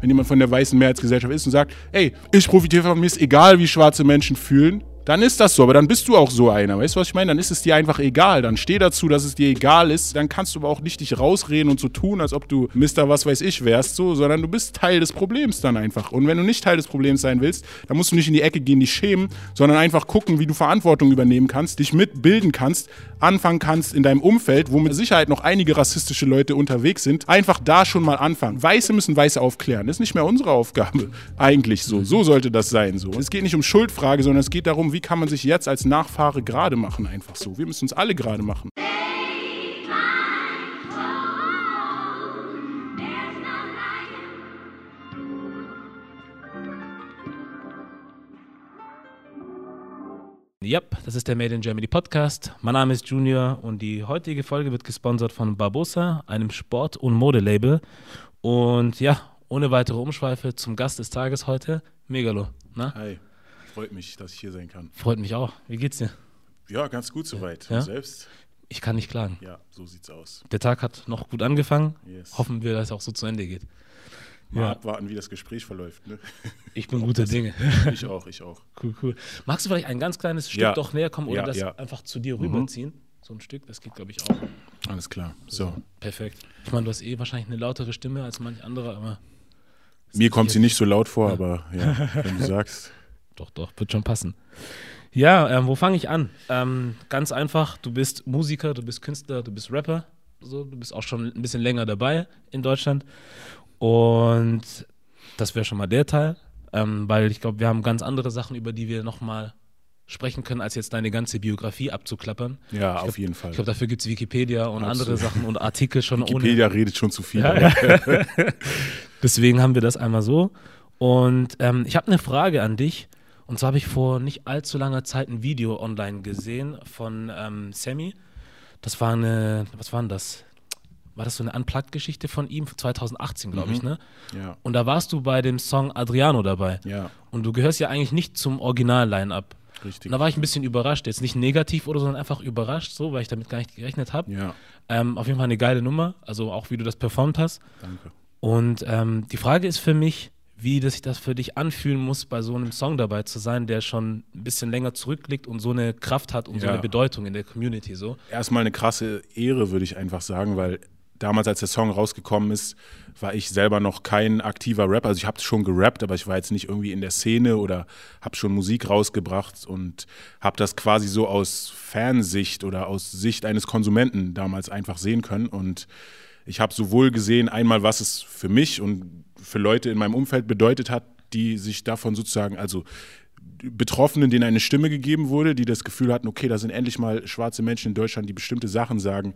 wenn jemand von der weißen Mehrheitsgesellschaft ist und sagt, ey, ich profitiere von mir, ist egal, wie schwarze Menschen fühlen, dann ist das so. Aber dann bist du auch so einer. Weißt du, was ich meine? Dann ist es dir einfach egal. Dann steh dazu, dass es dir egal ist. Dann kannst du aber auch nicht dich rausreden und so tun, als ob du Mister was weiß ich wärst, so, sondern du bist Teil des Problems dann einfach. Und wenn du nicht Teil des Problems sein willst, dann musst du nicht in die Ecke gehen, dich schämen, sondern einfach gucken, wie du Verantwortung übernehmen kannst, dich mitbilden kannst, anfangen kannst in deinem Umfeld, wo mit Sicherheit noch einige rassistische Leute unterwegs sind, einfach da schon mal anfangen. Weiße müssen Weiße aufklären. Das ist nicht mehr unsere Aufgabe. Eigentlich so. So sollte das sein. So. Es geht nicht um Schuldfrage, sondern es geht darum, wie kann man sich jetzt als Nachfahre gerade machen, einfach so. Wir müssen uns alle gerade machen. Yep, das ist der Made in Germany Podcast. Mein Name ist Junior und die heutige Folge wird gesponsert von Barbosa, einem Sport- und Modelabel. Und ja, ohne weitere Umschweife zum Gast des Tages heute, Megalo. Na? Hi, freut mich, dass ich hier sein kann. Freut mich auch. Wie geht's dir? Ja, ganz gut soweit. Ja? Und selbst? Ich kann nicht klagen. Ja, so sieht's aus. Der Tag hat noch gut angefangen. Yes. Hoffen wir, dass es auch so zu Ende geht. Mal Ja. abwarten, wie das Gespräch verläuft. Ne? Ich bin guter Dinge. ich auch, ich auch. Cool, cool. Magst du vielleicht ein ganz kleines Stück Ja. doch näher kommen oder Ja, das ja. einfach zu dir rüberziehen? So ein Stück, das geht, glaube ich, auch. Alles klar. So. Perfekt. Ich meine, du hast eh wahrscheinlich eine lautere Stimme als manch anderer, aber Mir kommt sie nicht so laut vor, aber ja, wenn du sagst. Doch, doch, wird schon passen. Ja, ähm, wo fange ich an? Ähm, ganz einfach, du bist Musiker, du bist Künstler, du bist Rapper. So, du bist auch schon ein bisschen länger dabei in Deutschland. Und das wäre schon mal der Teil, ähm, weil ich glaube, wir haben ganz andere Sachen, über die wir nochmal sprechen können, als jetzt deine ganze Biografie abzuklappern. Ja, Ich auf glaub- jeden Fall. Ich glaube, dafür gibt es Wikipedia und andere Absolut. Sachen und Artikel schon Wikipedia redet schon zu viel. Ja, Deswegen haben wir das einmal so. Und ähm, ich habe eine Frage an dich. Und zwar habe ich vor nicht allzu langer Zeit ein Video online gesehen von ähm, Sammy. Das war eine, was war denn das? War das so eine Unplugged-Geschichte von ihm, 2018, glaube ich, ne? Ja, Und da warst du bei dem Song Adriano dabei. ja, Und du gehörst ja eigentlich nicht zum Original-Line-Up. richtig. Und da war ich ein bisschen überrascht. Jetzt nicht negativ oder so, sondern einfach überrascht, so, weil ich damit gar nicht gerechnet habe. Ja, Ähm, auf jeden Fall eine geile Nummer, also auch wie du das performt hast. danke. Und ähm, die Frage ist für mich, wie das sich das für dich anfühlen muss, bei so einem Song dabei zu sein, der schon ein bisschen länger zurückliegt und so eine Kraft hat und so Ja. eine Bedeutung in der Community. So. Erstmal eine krasse Ehre, würde ich einfach sagen, weil damals, als der Song rausgekommen ist, war ich selber noch kein aktiver Rapper. Also ich habe schon gerappt, aber ich war jetzt nicht irgendwie in der Szene oder habe schon Musik rausgebracht und habe das quasi so aus Fansicht oder aus Sicht eines Konsumenten damals einfach sehen können. Und ich habe sowohl gesehen, einmal, was es für mich und für Leute in meinem Umfeld bedeutet hat, die sich davon sozusagen, also Betroffenen, denen eine Stimme gegeben wurde, die das Gefühl hatten, okay, da sind endlich mal schwarze Menschen in Deutschland, die bestimmte Sachen sagen,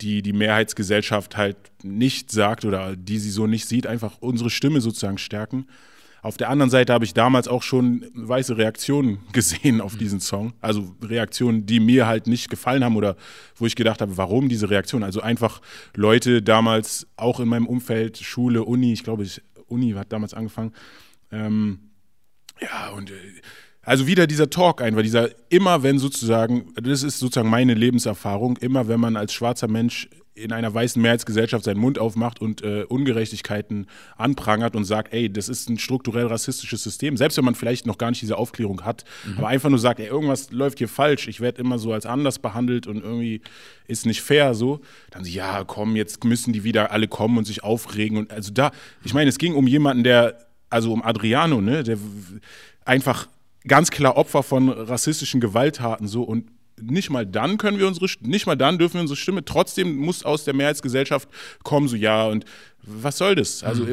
die die Mehrheitsgesellschaft halt nicht sagt oder die sie so nicht sieht, einfach unsere Stimme sozusagen stärken. Auf der anderen Seite habe ich damals auch schon weiße Reaktionen gesehen auf diesen Song. Also Reaktionen, die mir halt nicht gefallen haben oder wo ich gedacht habe, warum diese Reaktion? Also einfach Leute damals auch in meinem Umfeld, Schule, Uni, ich glaube, ich, Uni hat damals angefangen. Ähm, ja, und äh, also wieder dieser Talk einfach, dieser immer wenn sozusagen, das ist sozusagen meine Lebenserfahrung, immer wenn man als schwarzer Mensch in einer weißen Mehrheitsgesellschaft seinen Mund aufmacht und äh, Ungerechtigkeiten anprangert und sagt, ey, das ist ein strukturell rassistisches System, selbst wenn man vielleicht noch gar nicht diese Aufklärung hat, aber einfach nur sagt, ey, irgendwas läuft hier falsch, ich werde immer so als anders behandelt und irgendwie ist nicht fair so, dann so, ja, komm, jetzt müssen die wieder alle kommen und sich aufregen und also da, ich meine, es ging um jemanden, der, also um Adriano, ne, der einfach ganz klar Opfer von rassistischen Gewalttaten so und nicht mal dann können wir unsere, nicht mal dann dürfen wir unsere Stimme, trotzdem muss aus der Mehrheitsgesellschaft kommen, so ja und was soll das? Also w-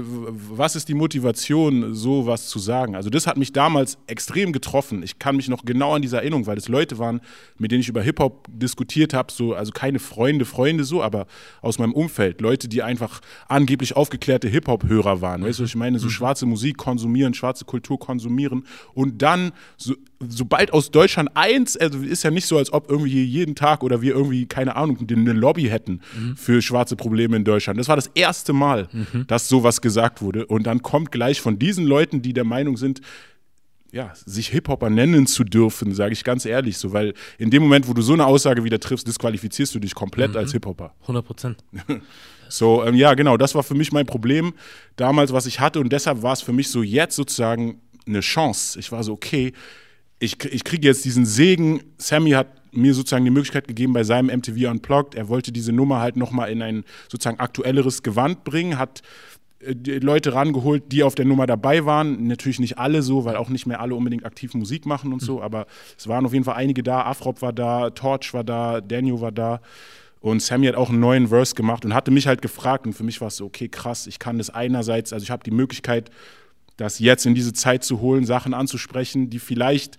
was ist die Motivation, so was zu sagen? Also das hat mich damals extrem getroffen. Ich kann mich noch genau an diese Erinnerung, weil es Leute waren, mit denen ich über Hip-Hop diskutiert habe, so, also keine Freunde, Freunde so, aber aus meinem Umfeld, Leute, die einfach angeblich aufgeklärte Hip-Hop-Hörer waren. Weißt du, was ich meine? So schwarze Musik konsumieren, schwarze Kultur konsumieren und dann, so, sobald aus Deutschland eins, also ist ja nicht so, als ob irgendwie jeden Tag oder wir irgendwie, keine Ahnung, eine Lobby hätten für schwarze Probleme in Deutschland. Das war das erste Mal, dass sowas gesagt wurde. Und dann kommt gleich von diesen Leuten, die der Meinung sind, ja, sich Hip-Hopper nennen zu dürfen, sage ich ganz ehrlich so, weil in dem Moment, wo du so eine Aussage wieder triffst, disqualifizierst du dich komplett mhm. als Hip-Hopper. 100 Prozent. so, ähm, ja, genau, das war für mich mein Problem damals, was ich hatte und deshalb war es für mich so jetzt sozusagen eine Chance. Ich war so, okay, ich, ich kriege jetzt diesen Segen. Sammy hat mir sozusagen die Möglichkeit gegeben bei seinem MTV Unplugged. Er wollte diese Nummer halt nochmal in ein sozusagen aktuelleres Gewand bringen, hat äh, Leute rangeholt, die auf der Nummer dabei waren. Natürlich nicht alle so, weil auch nicht mehr alle unbedingt aktiv Musik machen und so, mhm. aber es waren auf jeden Fall einige da. Afrop war da, Torch war da, Daniel war da. Und Sammy hat auch einen neuen Verse gemacht und hatte mich halt gefragt. Und für mich war es so, okay, krass, ich kann das einerseits, also ich habe die Möglichkeit, das jetzt in diese Zeit zu holen, Sachen anzusprechen, die vielleicht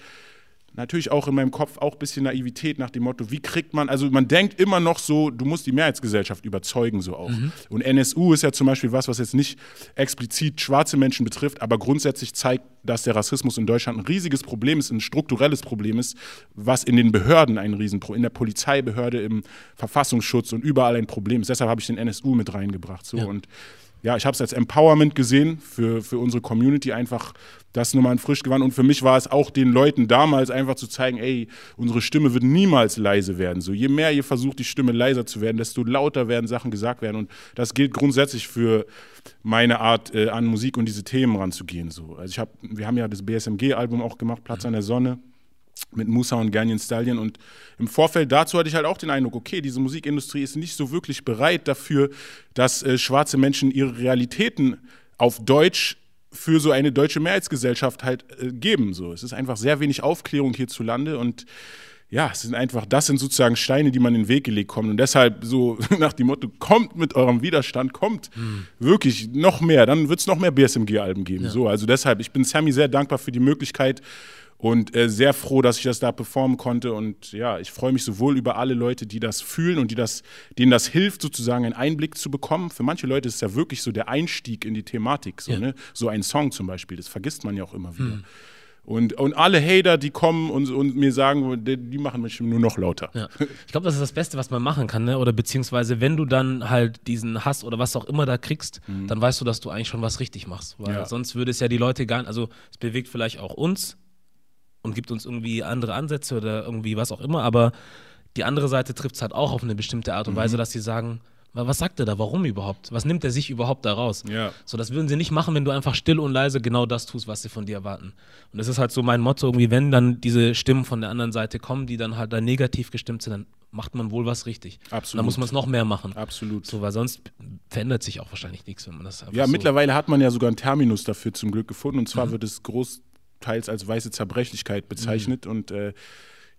natürlich auch in meinem Kopf auch ein bisschen Naivität nach dem Motto, wie kriegt man, also man denkt immer noch so, du musst die Mehrheitsgesellschaft überzeugen, so auch. Mhm. Und NSU ist ja zum Beispiel was, was jetzt nicht explizit schwarze Menschen betrifft, aber grundsätzlich zeigt, dass der Rassismus in Deutschland ein riesiges Problem ist, ein strukturelles Problem ist, was in den Behörden ein Riesenproblem, in der Polizeibehörde, im Verfassungsschutz und überall ein Problem ist. Deshalb habe ich den NSU mit reingebracht. So. Ja. Und ja, ich habe es als Empowerment gesehen für, für unsere Community, einfach das nochmal in frisch gewandt. Und für mich war es auch den Leuten damals einfach zu zeigen, ey, unsere Stimme wird niemals leise werden. So, je mehr ihr versucht, die Stimme leiser zu werden, desto lauter werden Sachen gesagt werden. Und das gilt grundsätzlich für meine Art, äh, an Musik und diese Themen ranzugehen. So. Also ich hab, wir haben ja das BSMG-Album auch gemacht, Platz an der Sonne mit Musa und Ganyan Stallion. Und im Vorfeld dazu hatte ich halt auch den Eindruck, okay, diese Musikindustrie ist nicht so wirklich bereit dafür, dass äh, schwarze Menschen ihre Realitäten auf Deutsch für so eine deutsche Mehrheitsgesellschaft halt äh, geben. So. Es ist einfach sehr wenig Aufklärung hierzulande und ja, es sind einfach, das sind sozusagen Steine, die man in den Weg gelegt kommen. Und deshalb so nach dem Motto, kommt mit eurem Widerstand, kommt mhm. wirklich noch mehr, dann wird es noch mehr BSMG-Alben geben. Ja. So, also deshalb, ich bin Sammy sehr dankbar für die Möglichkeit, und äh, sehr froh, dass ich das da performen konnte. Und ja, ich freue mich sowohl über alle Leute, die das fühlen und die das, denen das hilft, sozusagen einen Einblick zu bekommen. Für manche Leute ist es ja wirklich so der Einstieg in die Thematik. So, ja. ne? so ein Song zum Beispiel, das vergisst man ja auch immer wieder. Hm. Und, und alle Hater, die kommen und, und mir sagen, die, die machen mich nur noch lauter. Ja. Ich glaube, das ist das Beste, was man machen kann, ne? Oder beziehungsweise, wenn du dann halt diesen Hass oder was auch immer da kriegst, mhm. dann weißt du, dass du eigentlich schon was richtig machst. Weil ja. sonst würde es ja die Leute gar nicht, also es bewegt vielleicht auch uns, und gibt uns irgendwie andere Ansätze oder irgendwie was auch immer, aber die andere Seite trifft es halt auch auf eine bestimmte Art und mhm. Weise, dass sie sagen, was sagt er da? Warum überhaupt? Was nimmt er sich überhaupt da raus? Ja. So, das würden sie nicht machen, wenn du einfach still und leise genau das tust, was sie von dir erwarten. Und das ist halt so mein Motto, irgendwie, wenn dann diese Stimmen von der anderen Seite kommen, die dann halt da negativ gestimmt sind, dann macht man wohl was richtig. Absolut. Dann muss man es noch mehr machen. Absolut. So, weil sonst verändert sich auch wahrscheinlich nichts, wenn man das Ja, so mittlerweile hat man ja sogar einen Terminus dafür zum Glück gefunden. Und zwar mhm. wird es groß teils als weiße Zerbrechlichkeit bezeichnet. Mhm. Und äh,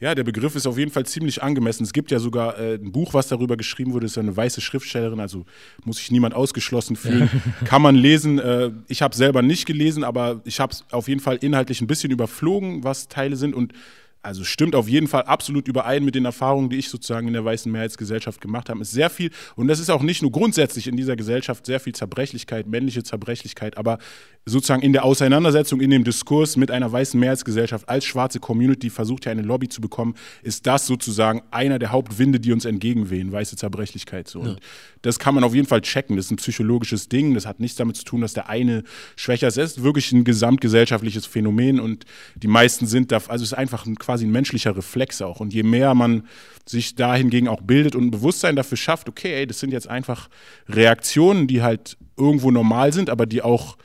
ja, der Begriff ist auf jeden Fall ziemlich angemessen. Es gibt ja sogar äh, ein Buch, was darüber geschrieben wurde, das ist eine weiße Schriftstellerin, also muss sich niemand ausgeschlossen fühlen. Kann man lesen. Äh, ich habe selber nicht gelesen, aber ich habe es auf jeden Fall inhaltlich ein bisschen überflogen, was Teile sind. Und also stimmt auf jeden Fall absolut überein mit den Erfahrungen, die ich sozusagen in der weißen Mehrheitsgesellschaft gemacht habe. Es ist sehr viel, und das ist auch nicht nur grundsätzlich in dieser Gesellschaft sehr viel Zerbrechlichkeit, männliche Zerbrechlichkeit, aber sozusagen in der Auseinandersetzung, in dem Diskurs mit einer weißen Mehrheitsgesellschaft als schwarze Community versucht ja eine Lobby zu bekommen, ist das sozusagen einer der Hauptwinde, die uns entgegenwehen, weiße Zerbrechlichkeit. So. Und das kann man auf jeden Fall checken. Das ist ein psychologisches Ding. Das hat nichts damit zu tun, dass der eine schwächer ist. Es ist wirklich ein gesamtgesellschaftliches Phänomen und die meisten sind da, also es ist einfach ein quasi ein menschlicher Reflex auch. Und je mehr man sich dahingegen auch bildet und ein Bewusstsein dafür schafft, okay, ey, das sind jetzt einfach Reaktionen, die halt irgendwo normal sind, aber die auch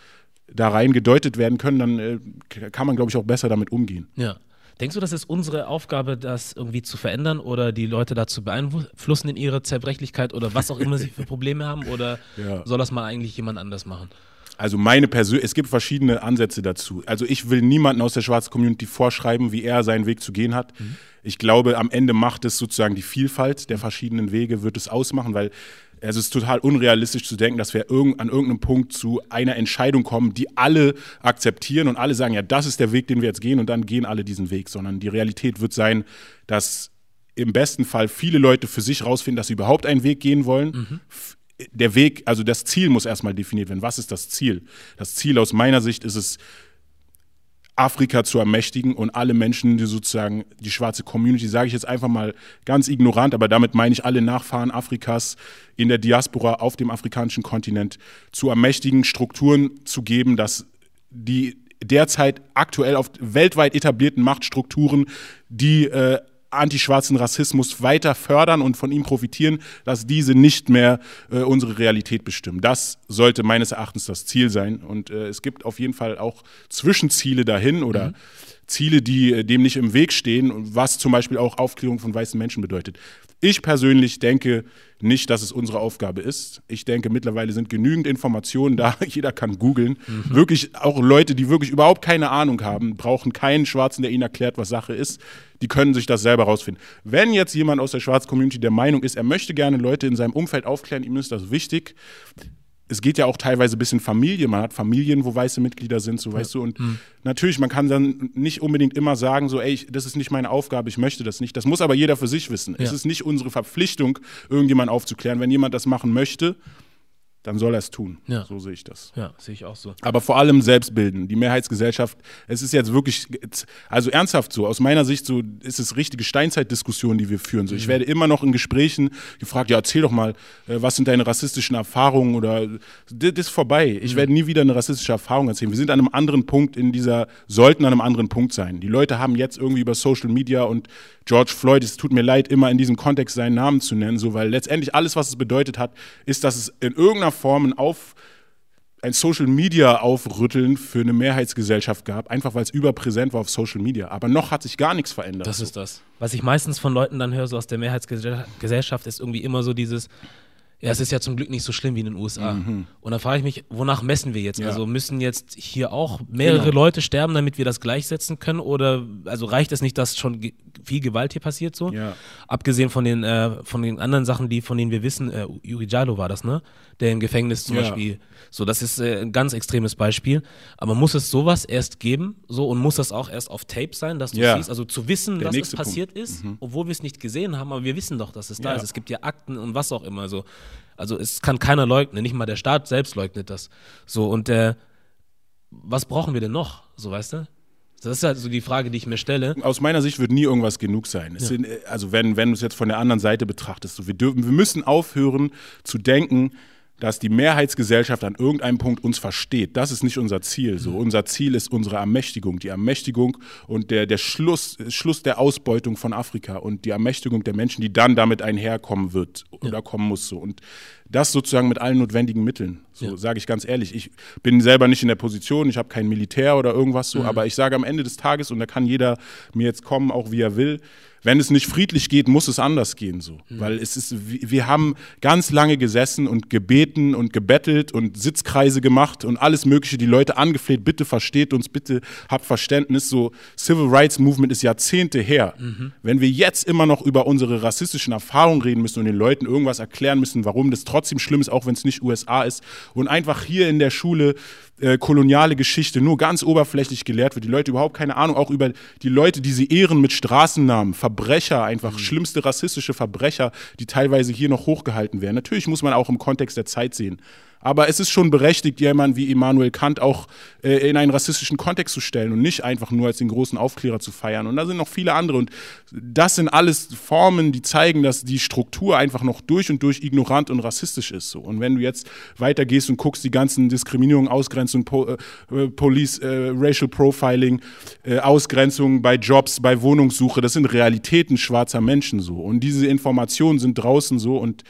da rein gedeutet werden können, dann äh, kann man, glaube ich, auch besser damit umgehen. Ja. Denkst du, das ist unsere Aufgabe, das irgendwie zu verändern oder die Leute dazu beeinflussen in ihrer Zerbrechlichkeit oder was auch immer sie für Probleme haben? Oder ja. soll das mal eigentlich jemand anders machen? Also meine Persön es gibt verschiedene Ansätze dazu. Also ich will niemanden aus der schwarzen Community vorschreiben, wie er seinen Weg zu gehen hat. Mhm. Ich glaube, am Ende macht es sozusagen die Vielfalt der verschiedenen Wege, wird es ausmachen, weil es ist total unrealistisch zu denken, dass wir irg an irgendeinem Punkt zu einer Entscheidung kommen, die alle akzeptieren und alle sagen, ja, das ist der Weg, den wir jetzt gehen und dann gehen alle diesen Weg, sondern die Realität wird sein, dass im besten Fall viele Leute für sich rausfinden, dass sie überhaupt einen Weg gehen wollen. Mhm der Weg, also das Ziel muss erstmal definiert werden. Was ist das Ziel? Das Ziel aus meiner Sicht ist es, Afrika zu ermächtigen und alle Menschen, die sozusagen die schwarze Community, sage ich jetzt einfach mal ganz ignorant, aber damit meine ich alle Nachfahren Afrikas in der Diaspora auf dem afrikanischen Kontinent, zu ermächtigen, Strukturen zu geben, dass die derzeit aktuell auf weltweit etablierten Machtstrukturen, die äh, antischwarzen Rassismus weiter fördern und von ihm profitieren, dass diese nicht mehr äh, unsere Realität bestimmen. Das sollte meines Erachtens das Ziel sein. Und äh, es gibt auf jeden Fall auch Zwischenziele dahin oder mhm. Ziele, die äh, dem nicht im Weg stehen, was zum Beispiel auch Aufklärung von weißen Menschen bedeutet. Ich persönlich denke nicht, dass es unsere Aufgabe ist. Ich denke, mittlerweile sind genügend Informationen da. Jeder kann googeln. Mhm. Wirklich, auch Leute, die wirklich überhaupt keine Ahnung haben, brauchen keinen Schwarzen, der ihnen erklärt, was Sache ist. Die können sich das selber rausfinden. Wenn jetzt jemand aus der schwarzen Community der Meinung ist, er möchte gerne Leute in seinem Umfeld aufklären, ihm ist das wichtig, es geht ja auch teilweise bis in Familie. Man hat Familien, wo weiße Mitglieder sind, so weißt du. Und mhm. natürlich, man kann dann nicht unbedingt immer sagen, so, ey, das ist nicht meine Aufgabe, ich möchte das nicht. Das muss aber jeder für sich wissen. Ja. Es ist nicht unsere Verpflichtung, irgendjemanden aufzuklären. Wenn jemand das machen möchte, dann soll er es tun. Ja. So sehe ich das. Ja, sehe ich auch so. Aber vor allem Selbstbilden. Die Mehrheitsgesellschaft, es ist jetzt wirklich, also ernsthaft so, aus meiner Sicht so ist es richtige Steinzeitdiskussion, die wir führen. So, ich mhm. werde immer noch in Gesprächen gefragt, ja, erzähl doch mal, äh, was sind deine rassistischen Erfahrungen oder das ist vorbei. Ich mhm. werde nie wieder eine rassistische Erfahrung erzählen. Wir sind an einem anderen Punkt in dieser, sollten an einem anderen Punkt sein. Die Leute haben jetzt irgendwie über Social Media und George Floyd, es tut mir leid, immer in diesem Kontext seinen Namen zu nennen, so, weil letztendlich alles, was es bedeutet hat, ist, dass es in irgendeiner Form ein, Auf, ein Social Media Aufrütteln für eine Mehrheitsgesellschaft gab, einfach weil es überpräsent war auf Social Media. Aber noch hat sich gar nichts verändert. Das ist das. Was ich meistens von Leuten dann höre, so aus der Mehrheitsgesellschaft, ist irgendwie immer so dieses, ja, es ist ja zum Glück nicht so schlimm wie in den USA. Mhm. Und dann frage ich mich, wonach messen wir jetzt? Ja. Also müssen jetzt hier auch mehrere genau. Leute sterben, damit wir das gleichsetzen können? Oder also reicht es nicht, dass schon viel Gewalt hier passiert so? Ja. Abgesehen von den, äh, von den anderen Sachen, die, von denen wir wissen, äh, Yuri Jalo war das, ne? Der im Gefängnis zum ja. Beispiel. So, das ist äh, ein ganz extremes Beispiel. Aber muss es sowas erst geben? So, und muss das auch erst auf Tape sein, dass du siehst? Also zu wissen, Der dass es passiert Punkt. ist, mhm. obwohl wir es nicht gesehen haben, aber wir wissen doch, dass es da ist. Es gibt ja Akten und was auch immer. So. Also es kann keiner leugnen, nicht mal der Staat selbst leugnet das. So, und äh, was brauchen wir denn noch? So, weißt du? Das ist halt so die Frage, die ich mir stelle. Aus meiner Sicht wird nie irgendwas genug sein. Ja. Sind, äh, also wenn, wenn du es jetzt von der anderen Seite betrachtest, so wir, dürfen, wir müssen aufhören zu denken, dass die Mehrheitsgesellschaft an irgendeinem Punkt uns versteht. Das ist nicht unser Ziel. So. Mhm. Unser Ziel ist unsere Ermächtigung. Die Ermächtigung und der, der Schluss, Schluss der Ausbeutung von Afrika und die Ermächtigung der Menschen, die dann damit einherkommen wird oder ja. kommen muss. So. Und das sozusagen mit allen notwendigen Mitteln. So ja. sage ich ganz ehrlich. Ich bin selber nicht in der Position, ich habe kein Militär oder irgendwas so, mhm. aber ich sage am Ende des Tages, und da kann jeder mir jetzt kommen, auch wie er will, wenn es nicht friedlich geht, muss es anders gehen so. Mhm. Weil es ist, wir haben ganz lange gesessen und gebeten und gebettelt und Sitzkreise gemacht und alles Mögliche, die Leute angefleht, bitte versteht uns, bitte habt Verständnis. So, Civil Rights Movement ist Jahrzehnte her. Mhm. Wenn wir jetzt immer noch über unsere rassistischen Erfahrungen reden müssen und den Leuten irgendwas erklären müssen, warum das trotzdem schlimm ist, auch wenn es nicht USA ist, und einfach hier in der Schule äh, koloniale Geschichte nur ganz oberflächlich gelehrt wird, die Leute überhaupt keine Ahnung auch über die Leute, die sie ehren mit Straßennamen, Verbrecher, einfach mhm. schlimmste rassistische Verbrecher, die teilweise hier noch hochgehalten werden. Natürlich muss man auch im Kontext der Zeit sehen. Aber es ist schon berechtigt, jemanden wie Immanuel Kant auch äh, in einen rassistischen Kontext zu stellen und nicht einfach nur als den großen Aufklärer zu feiern. Und da sind noch viele andere. Und das sind alles Formen, die zeigen, dass die Struktur einfach noch durch und durch ignorant und rassistisch ist. So. Und wenn du jetzt weitergehst und guckst, die ganzen Diskriminierungen, Ausgrenzung, po, äh, Police, äh, Racial Profiling, äh, Ausgrenzung bei Jobs, bei Wohnungssuche, das sind Realitäten schwarzer Menschen so. Und diese Informationen sind draußen so und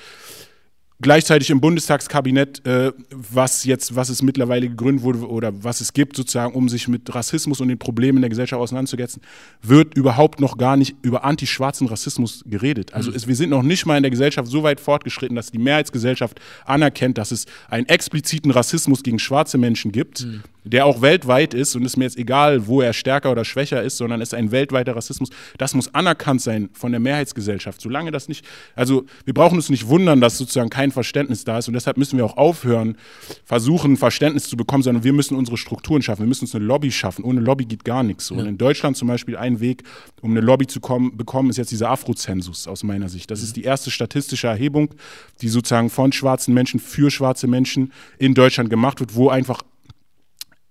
gleichzeitig im Bundestagskabinett, äh, was jetzt, was es mittlerweile gegründet wurde oder was es gibt, sozusagen, um sich mit Rassismus und den Problemen der Gesellschaft auseinanderzusetzen, wird überhaupt noch gar nicht über antischwarzen Rassismus geredet. Also mhm. es, wir sind noch nicht mal in der Gesellschaft so weit fortgeschritten, dass die Mehrheitsgesellschaft anerkennt, dass es einen expliziten Rassismus gegen schwarze Menschen gibt. Mhm der auch weltweit ist und ist mir jetzt egal, wo er stärker oder schwächer ist, sondern es ist ein weltweiter Rassismus. Das muss anerkannt sein von der Mehrheitsgesellschaft. Solange das nicht, also wir brauchen uns nicht wundern, dass sozusagen kein Verständnis da ist und deshalb müssen wir auch aufhören, versuchen Verständnis zu bekommen, sondern wir müssen unsere Strukturen schaffen. Wir müssen uns eine Lobby schaffen. Ohne Lobby geht gar nichts. Und in Deutschland zum Beispiel ein Weg, um eine Lobby zu kommen, bekommen, ist jetzt dieser Afrozensus aus meiner Sicht. Das ist die erste statistische Erhebung, die sozusagen von schwarzen Menschen für schwarze Menschen in Deutschland gemacht wird, wo einfach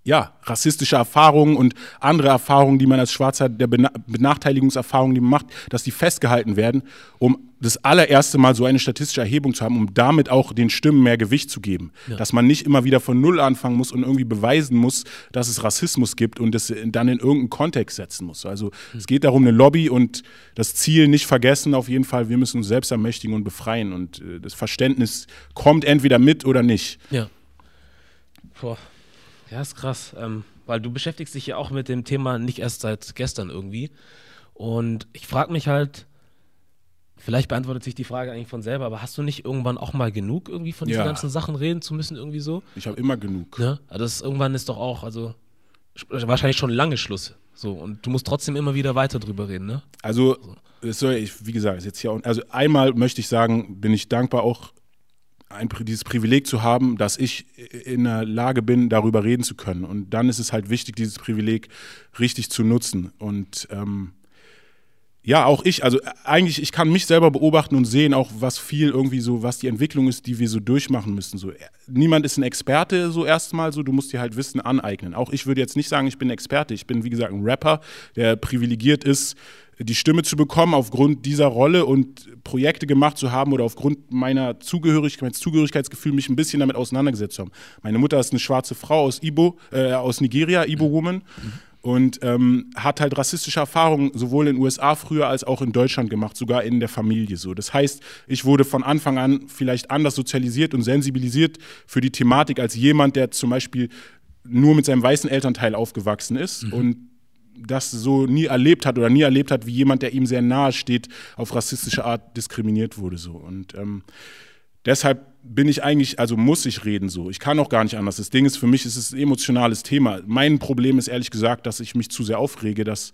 ja, rassistische Erfahrungen und andere Erfahrungen, die man als Schwarzer, der Bena Benachteiligungserfahrungen, die man macht, dass die festgehalten werden, um das allererste Mal so eine statistische Erhebung zu haben, um damit auch den Stimmen mehr Gewicht zu geben. Ja. Dass man nicht immer wieder von Null anfangen muss und irgendwie beweisen muss, dass es Rassismus gibt und das dann in irgendeinen Kontext setzen muss. Also mhm. es geht darum, eine Lobby und das Ziel nicht vergessen, auf jeden Fall, wir müssen uns selbst ermächtigen und befreien. Und äh, das Verständnis kommt entweder mit oder nicht. Ja. Boah. Ja, ist krass, ähm, weil du beschäftigst dich ja auch mit dem Thema nicht erst seit gestern irgendwie. Und ich frage mich halt, vielleicht beantwortet sich die Frage eigentlich von selber, aber hast du nicht irgendwann auch mal genug, irgendwie von diesen ja. ganzen Sachen reden zu müssen, irgendwie so? Ich habe immer genug. Ja, also das irgendwann ist doch auch, also wahrscheinlich schon lange Schluss. So, und du musst trotzdem immer wieder weiter drüber reden, ne? Also, so. ich, wie gesagt, jetzt hier auch, also einmal möchte ich sagen, bin ich dankbar auch ein, dieses Privileg zu haben, dass ich in der Lage bin, darüber reden zu können. Und dann ist es halt wichtig, dieses Privileg richtig zu nutzen. Und ähm, ja, auch ich, also eigentlich, ich kann mich selber beobachten und sehen auch, was viel irgendwie so, was die Entwicklung ist, die wir so durchmachen müssen. So, niemand ist ein Experte so erstmal so, du musst dir halt Wissen aneignen. Auch ich würde jetzt nicht sagen, ich bin Experte. Ich bin, wie gesagt, ein Rapper, der privilegiert ist, die Stimme zu bekommen aufgrund dieser Rolle und Projekte gemacht zu haben oder aufgrund meiner Zugehörigkeit, meines Zugehörigkeitsgefühl mich ein bisschen damit auseinandergesetzt zu haben. Meine Mutter ist eine schwarze Frau aus Ibo, äh, aus Nigeria, Ibo Woman. Und ähm, hat halt rassistische Erfahrungen sowohl in den USA früher als auch in Deutschland gemacht, sogar in der Familie so. Das heißt, ich wurde von Anfang an vielleicht anders sozialisiert und sensibilisiert für die Thematik als jemand, der zum Beispiel nur mit seinem weißen Elternteil aufgewachsen ist mhm. und das so nie erlebt hat oder nie erlebt hat, wie jemand, der ihm sehr nahe steht, auf rassistische Art diskriminiert wurde. So. Und ähm, deshalb bin ich eigentlich, also muss ich reden so. Ich kann auch gar nicht anders. Das Ding ist, für mich ist es ein emotionales Thema. Mein Problem ist ehrlich gesagt, dass ich mich zu sehr aufrege, dass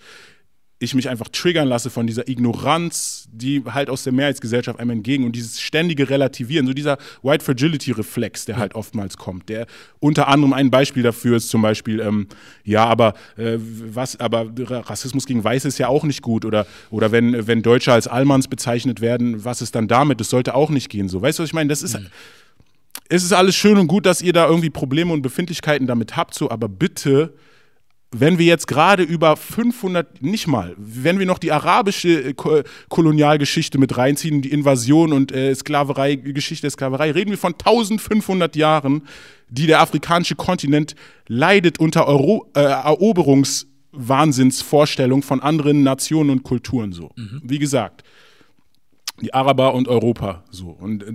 ich mich einfach triggern lasse von dieser Ignoranz, die halt aus der Mehrheitsgesellschaft einem entgegen und dieses ständige Relativieren, so dieser White Fragility-Reflex, der halt oftmals kommt. Der unter anderem ein Beispiel dafür ist zum Beispiel, ähm, ja, aber äh, was, aber Rassismus gegen Weiße ist ja auch nicht gut oder, oder wenn, wenn Deutsche als Allmanns bezeichnet werden, was ist dann damit? Das sollte auch nicht gehen. So, weißt du, was ich meine? Das ist. Mhm. Es ist alles schön und gut, dass ihr da irgendwie Probleme und Befindlichkeiten damit habt, so, aber bitte wenn wir jetzt gerade über 500, nicht mal, wenn wir noch die arabische äh, Kolonialgeschichte mit reinziehen, die Invasion und äh, Sklaverei, Geschichte der Sklaverei, reden wir von 1500 Jahren, die der afrikanische Kontinent leidet unter Euro, äh, Eroberungswahnsinnsvorstellung von anderen Nationen und Kulturen so. Mhm. Wie gesagt, die Araber und Europa so. Und äh,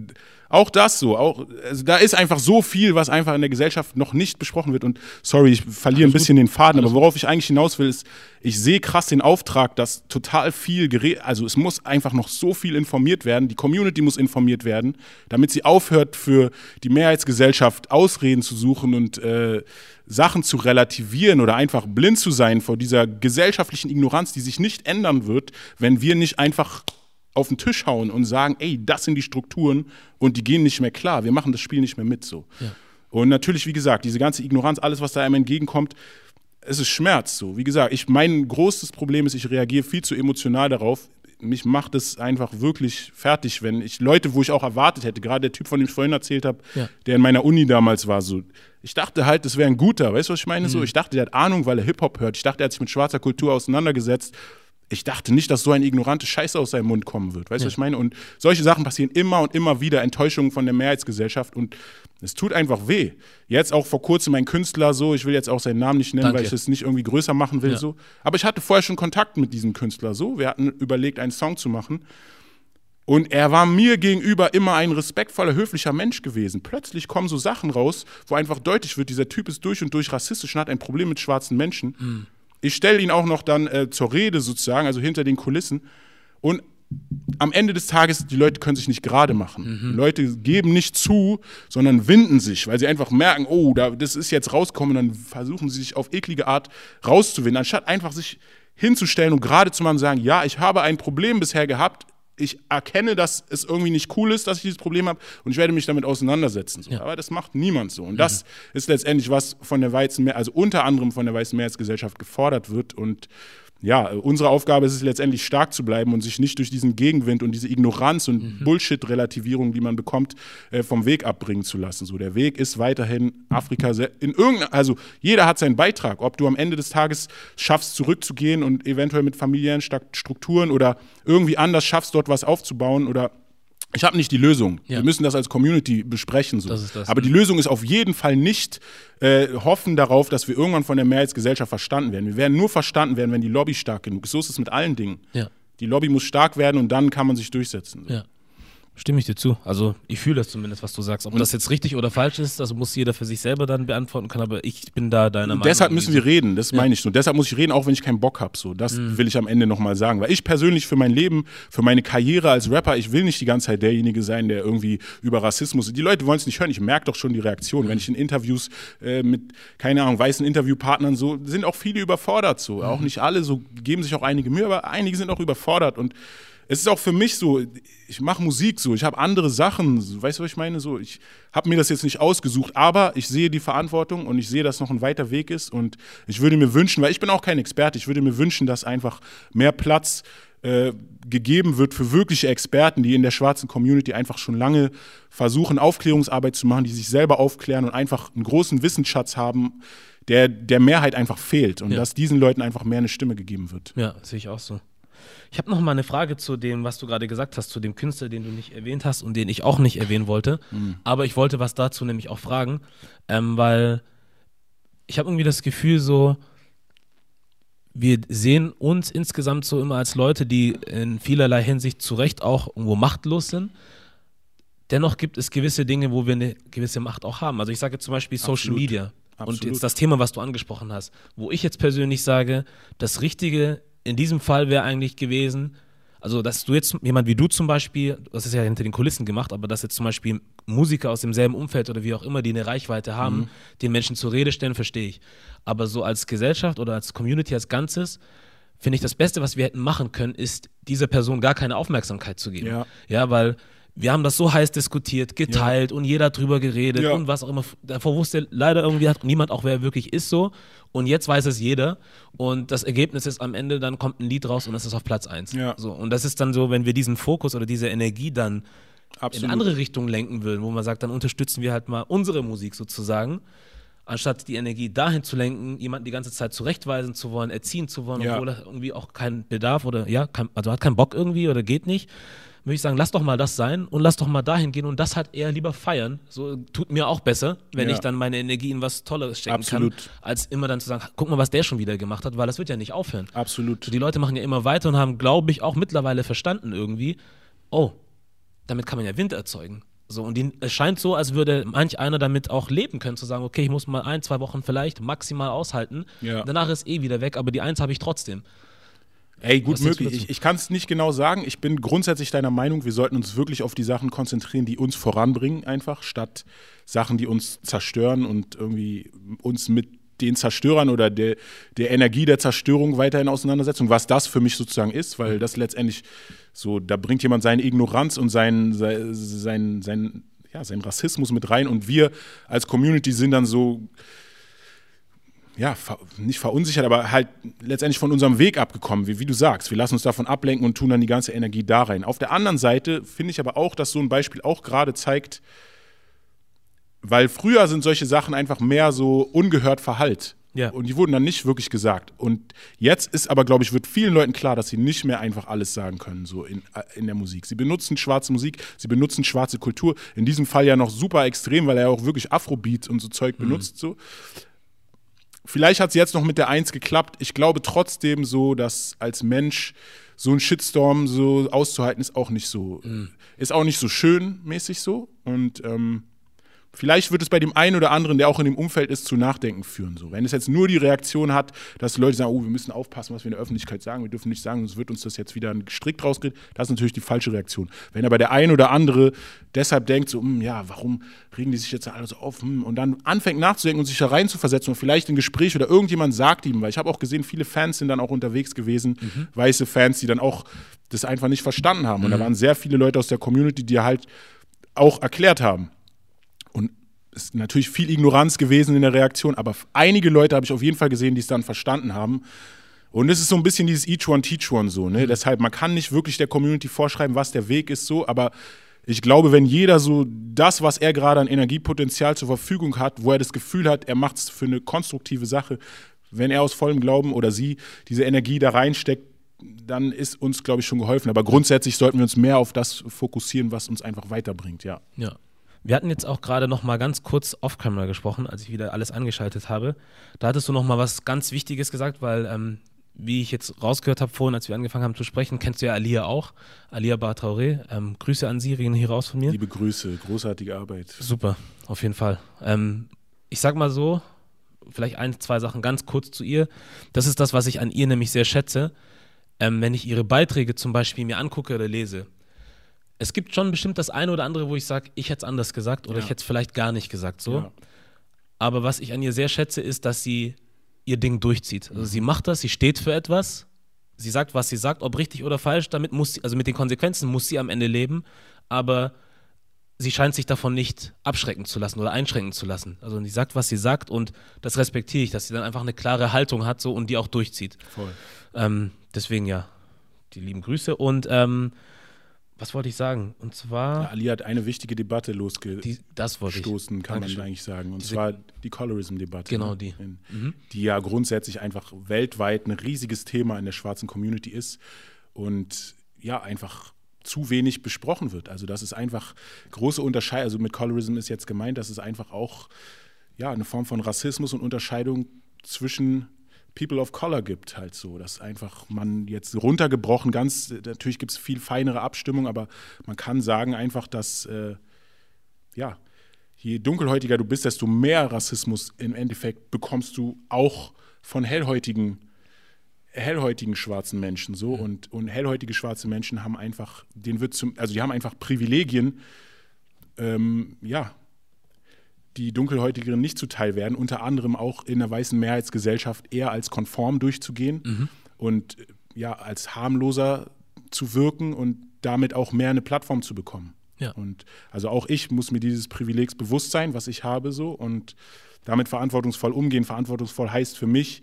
auch das so, auch, also da ist einfach so viel, was einfach in der Gesellschaft noch nicht besprochen wird. Und sorry, ich verliere ein bisschen den Faden, aber worauf ich eigentlich hinaus will, ist, ich sehe krass den Auftrag, dass total viel geredet, also es muss einfach noch so viel informiert werden, die Community muss informiert werden, damit sie aufhört, für die Mehrheitsgesellschaft Ausreden zu suchen und äh, Sachen zu relativieren oder einfach blind zu sein vor dieser gesellschaftlichen Ignoranz, die sich nicht ändern wird, wenn wir nicht einfach auf den Tisch hauen und sagen, ey, das sind die Strukturen und die gehen nicht mehr klar, wir machen das Spiel nicht mehr mit so. Ja. Und natürlich, wie gesagt, diese ganze Ignoranz, alles, was da einem entgegenkommt, es ist Schmerz so. Wie gesagt, ich, mein großes Problem ist, ich reagiere viel zu emotional darauf. Mich macht es einfach wirklich fertig, wenn ich Leute, wo ich auch erwartet hätte, gerade der Typ, von dem ich vorhin erzählt habe, ja. der in meiner Uni damals war, so, ich dachte halt, das wäre ein guter, weißt du, was ich meine? Mhm. So, ich dachte, der hat Ahnung, weil er Hip-Hop hört. Ich dachte, er hat sich mit schwarzer Kultur auseinandergesetzt ich dachte nicht, dass so eine ignorante Scheiße aus seinem Mund kommen wird. Weißt du, ja. was ich meine? Und solche Sachen passieren immer und immer wieder, Enttäuschungen von der Mehrheitsgesellschaft und es tut einfach weh. Jetzt auch vor kurzem ein Künstler so, ich will jetzt auch seinen Namen nicht nennen, Danke. weil ich es nicht irgendwie größer machen will ja. so. Aber ich hatte vorher schon Kontakt mit diesem Künstler so. Wir hatten überlegt, einen Song zu machen. Und er war mir gegenüber immer ein respektvoller, höflicher Mensch gewesen. Plötzlich kommen so Sachen raus, wo einfach deutlich wird, dieser Typ ist durch und durch rassistisch und hat ein Problem mit schwarzen Menschen. Mhm. Ich stelle ihn auch noch dann äh, zur Rede sozusagen, also hinter den Kulissen. Und am Ende des Tages, die Leute können sich nicht gerade machen. Mhm. Leute geben nicht zu, sondern winden sich, weil sie einfach merken, oh, da, das ist jetzt rausgekommen, dann versuchen sie sich auf eklige Art rauszuwinden, anstatt einfach sich hinzustellen und gerade zu machen und sagen, ja, ich habe ein Problem bisher gehabt, ich erkenne, dass es irgendwie nicht cool ist, dass ich dieses Problem habe und ich werde mich damit auseinandersetzen. So. Ja. Aber das macht niemand so. Und mhm. das ist letztendlich, was von der Weißen, also unter anderem von der Weißen Mehrheitsgesellschaft gefordert wird. Und ja, unsere Aufgabe ist es letztendlich stark zu bleiben und sich nicht durch diesen Gegenwind und diese Ignoranz und mhm. Bullshit-Relativierung, die man bekommt, äh, vom Weg abbringen zu lassen. So, der Weg ist weiterhin Afrika in irgendeiner, also jeder hat seinen Beitrag, ob du am Ende des Tages schaffst, zurückzugehen und eventuell mit familiären Strukturen oder irgendwie anders schaffst, dort was aufzubauen oder ich habe nicht die Lösung. Ja. Wir müssen das als Community besprechen. So. Das das, Aber die Lösung ist auf jeden Fall nicht äh, hoffen darauf, dass wir irgendwann von der Mehrheitsgesellschaft verstanden werden. Wir werden nur verstanden werden, wenn die Lobby stark genug ist. So ist es mit allen Dingen. Ja. Die Lobby muss stark werden und dann kann man sich durchsetzen. So. Ja. Stimme ich dir zu. Also ich fühle das zumindest, was du sagst. Ob und das jetzt richtig oder falsch ist, das muss jeder für sich selber dann beantworten können, aber ich bin da deiner Meinung. Deshalb müssen wir reden, das ja. meine ich so. Deshalb muss ich reden, auch wenn ich keinen Bock habe. So. Das mhm. will ich am Ende nochmal sagen. Weil ich persönlich für mein Leben, für meine Karriere als Rapper, ich will nicht die ganze Zeit derjenige sein, der irgendwie über Rassismus. Die Leute wollen es nicht hören. Ich merke doch schon die Reaktion. Mhm. Wenn ich in Interviews äh, mit, keine Ahnung, weißen Interviewpartnern so, sind auch viele überfordert so. Mhm. Auch nicht alle, so geben sich auch einige Mühe, aber einige sind auch überfordert. Und es ist auch für mich so, ich mache Musik so, ich habe andere Sachen, weißt du, was ich meine? So, ich habe mir das jetzt nicht ausgesucht, aber ich sehe die Verantwortung und ich sehe, dass noch ein weiter Weg ist und ich würde mir wünschen, weil ich bin auch kein Experte, ich würde mir wünschen, dass einfach mehr Platz äh, gegeben wird für wirkliche Experten, die in der schwarzen Community einfach schon lange versuchen, Aufklärungsarbeit zu machen, die sich selber aufklären und einfach einen großen Wissensschatz haben, der der Mehrheit einfach fehlt und ja. dass diesen Leuten einfach mehr eine Stimme gegeben wird. Ja, sehe ich auch so. Ich habe noch mal eine Frage zu dem, was du gerade gesagt hast, zu dem Künstler, den du nicht erwähnt hast und den ich auch nicht erwähnen wollte. Mhm. Aber ich wollte was dazu nämlich auch fragen, ähm, weil ich habe irgendwie das Gefühl so, wir sehen uns insgesamt so immer als Leute, die in vielerlei Hinsicht zu Recht auch irgendwo machtlos sind. Dennoch gibt es gewisse Dinge, wo wir eine gewisse Macht auch haben. Also ich sage zum Beispiel Social Absolut. Media. Absolut. Und jetzt das Thema, was du angesprochen hast, wo ich jetzt persönlich sage, das Richtige in diesem Fall wäre eigentlich gewesen, also dass du jetzt, jemand wie du zum Beispiel, das ist ja hinter den Kulissen gemacht, aber dass jetzt zum Beispiel Musiker aus demselben Umfeld oder wie auch immer, die eine Reichweite haben, mhm. den Menschen zur Rede stellen, verstehe ich. Aber so als Gesellschaft oder als Community als Ganzes, finde ich, das Beste, was wir hätten machen können, ist, dieser Person gar keine Aufmerksamkeit zu geben. Ja, ja weil wir haben das so heiß diskutiert, geteilt ja. und jeder drüber geredet ja. und was auch immer. Davor wusste leider irgendwie hat niemand auch, wer er wirklich ist so. Und jetzt weiß es jeder. Und das Ergebnis ist am Ende, dann kommt ein Lied raus und es ist auf Platz 1. Ja. So. Und das ist dann so, wenn wir diesen Fokus oder diese Energie dann Absolut. in andere Richtungen lenken würden, wo man sagt, dann unterstützen wir halt mal unsere Musik sozusagen anstatt die Energie dahin zu lenken, jemanden die ganze Zeit zurechtweisen zu wollen, erziehen zu wollen, obwohl er irgendwie auch keinen Bedarf oder ja, kein, also hat keinen Bock irgendwie oder geht nicht, würde ich sagen, lass doch mal das sein und lass doch mal dahin gehen und das halt eher lieber feiern. So tut mir auch besser, wenn ja. ich dann meine Energie in was Tolles stecken Absolut. kann, als immer dann zu sagen, guck mal, was der schon wieder gemacht hat, weil das wird ja nicht aufhören. Absolut. Die Leute machen ja immer weiter und haben, glaube ich, auch mittlerweile verstanden irgendwie, oh, damit kann man ja Wind erzeugen. So, und die, es scheint so, als würde manch einer damit auch leben können, zu sagen, okay, ich muss mal ein, zwei Wochen vielleicht maximal aushalten. Ja. Danach ist eh wieder weg, aber die Eins habe ich trotzdem. Ey, gut möglich. Ich, ich kann es nicht genau sagen. Ich bin grundsätzlich deiner Meinung, wir sollten uns wirklich auf die Sachen konzentrieren, die uns voranbringen, einfach, statt Sachen, die uns zerstören und irgendwie uns mit den Zerstörern oder der, der Energie der Zerstörung weiterhin auseinandersetzen. Was das für mich sozusagen ist, weil das letztendlich so, da bringt jemand seine Ignoranz und sein, sein, sein, sein, ja, sein Rassismus mit rein und wir als Community sind dann so ja, nicht verunsichert, aber halt letztendlich von unserem Weg abgekommen, wie, wie, du sagst. Wir lassen uns davon ablenken und tun dann die ganze Energie da rein. Auf der anderen Seite finde ich aber auch, dass so ein Beispiel auch gerade zeigt, weil früher sind solche Sachen einfach mehr so ungehört Verhalt. Ja. Und die wurden dann nicht wirklich gesagt. Und jetzt ist aber, glaube ich, wird vielen Leuten klar, dass sie nicht mehr einfach alles sagen können, so in, äh, in der Musik. Sie benutzen schwarze Musik, sie benutzen schwarze Kultur. In diesem Fall ja noch super extrem, weil er auch wirklich Afrobeats und so Zeug mhm. benutzt. So. Vielleicht hat es jetzt noch mit der Eins geklappt. Ich glaube trotzdem so, dass als Mensch so ein Shitstorm so auszuhalten ist auch nicht so, mhm. ist auch nicht so schön mäßig so. Und ähm, Vielleicht wird es bei dem einen oder anderen, der auch in dem Umfeld ist, zu Nachdenken führen. So. Wenn es jetzt nur die Reaktion hat, dass die Leute sagen, oh, wir müssen aufpassen, was wir in der Öffentlichkeit sagen, wir dürfen nicht sagen, sonst wird uns das jetzt wieder gestrickt rausgeht, das ist natürlich die falsche Reaktion. Wenn aber der ein oder andere deshalb denkt, so, hm, ja, warum regen die sich jetzt alle so auf, hm, und dann anfängt nachzudenken und sich da rein zu versetzen und vielleicht ein Gespräch oder irgendjemand sagt ihm, weil ich habe auch gesehen, viele Fans sind dann auch unterwegs gewesen, mhm. weiße Fans, die dann auch das einfach nicht verstanden haben. Und da mhm. waren sehr viele Leute aus der Community, die halt auch erklärt haben ist natürlich viel Ignoranz gewesen in der Reaktion, aber einige Leute habe ich auf jeden Fall gesehen, die es dann verstanden haben. Und es ist so ein bisschen dieses Each One Teach One so, ne? Mhm. Deshalb, man kann nicht wirklich der Community vorschreiben, was der Weg ist, so, aber ich glaube, wenn jeder so das, was er gerade an Energiepotenzial zur Verfügung hat, wo er das Gefühl hat, er macht es für eine konstruktive Sache, wenn er aus vollem Glauben oder sie diese Energie da reinsteckt, dann ist uns, glaube ich, schon geholfen. Aber grundsätzlich sollten wir uns mehr auf das fokussieren, was uns einfach weiterbringt, ja. Ja. Wir hatten jetzt auch gerade noch mal ganz kurz off-camera gesprochen, als ich wieder alles angeschaltet habe. Da hattest du noch mal was ganz Wichtiges gesagt, weil ähm, wie ich jetzt rausgehört habe vorhin, als wir angefangen haben zu sprechen, kennst du ja Alia auch. Alia Bartraoré. Ähm, Grüße an Sie, hier raus von mir. Liebe Grüße, großartige Arbeit. Super, auf jeden Fall. Ähm, ich sag mal so, vielleicht ein, zwei Sachen ganz kurz zu ihr. Das ist das, was ich an ihr nämlich sehr schätze. Ähm, wenn ich ihre Beiträge zum Beispiel mir angucke oder lese, es gibt schon bestimmt das eine oder andere, wo ich sage, ich hätte es anders gesagt oder ja. ich hätte es vielleicht gar nicht gesagt so. Ja. Aber was ich an ihr sehr schätze, ist, dass sie ihr Ding durchzieht. Also sie macht das, sie steht für etwas, sie sagt, was sie sagt, ob richtig oder falsch, damit muss sie, also mit den Konsequenzen muss sie am Ende leben, aber sie scheint sich davon nicht abschrecken zu lassen oder einschränken zu lassen. Also sie sagt, was sie sagt und das respektiere ich, dass sie dann einfach eine klare Haltung hat so und die auch durchzieht. Voll. Ähm, deswegen ja, die lieben Grüße und ähm, was wollte ich sagen? Und zwar. Ja, Ali hat eine wichtige Debatte losgestoßen, kann Dankeschön. man eigentlich sagen. Und Diese, zwar die Colorism-Debatte. Genau, die. In, mhm. Die ja grundsätzlich einfach weltweit ein riesiges Thema in der schwarzen Community ist und ja, einfach zu wenig besprochen wird. Also, das ist einfach große Unterscheidung. Also, mit Colorism ist jetzt gemeint, dass es einfach auch ja, eine Form von Rassismus und Unterscheidung zwischen People of Color gibt, halt so. Dass einfach man jetzt runtergebrochen, ganz, natürlich gibt es viel feinere Abstimmung, aber man kann sagen einfach, dass, äh, ja, je dunkelhäutiger du bist, desto mehr Rassismus im Endeffekt bekommst du auch von hellhäutigen, hellhäutigen schwarzen Menschen so. Mhm. Und, und hellhäutige schwarze Menschen haben einfach, den wird zum, also die haben einfach Privilegien, ähm, ja, die Dunkelhäutigeren nicht zuteil werden, unter anderem auch in der weißen Mehrheitsgesellschaft eher als konform durchzugehen mhm. und ja, als harmloser zu wirken und damit auch mehr eine Plattform zu bekommen. Ja. Und also auch ich muss mir dieses Privilegs bewusst sein, was ich habe, so und damit verantwortungsvoll umgehen. Verantwortungsvoll heißt für mich,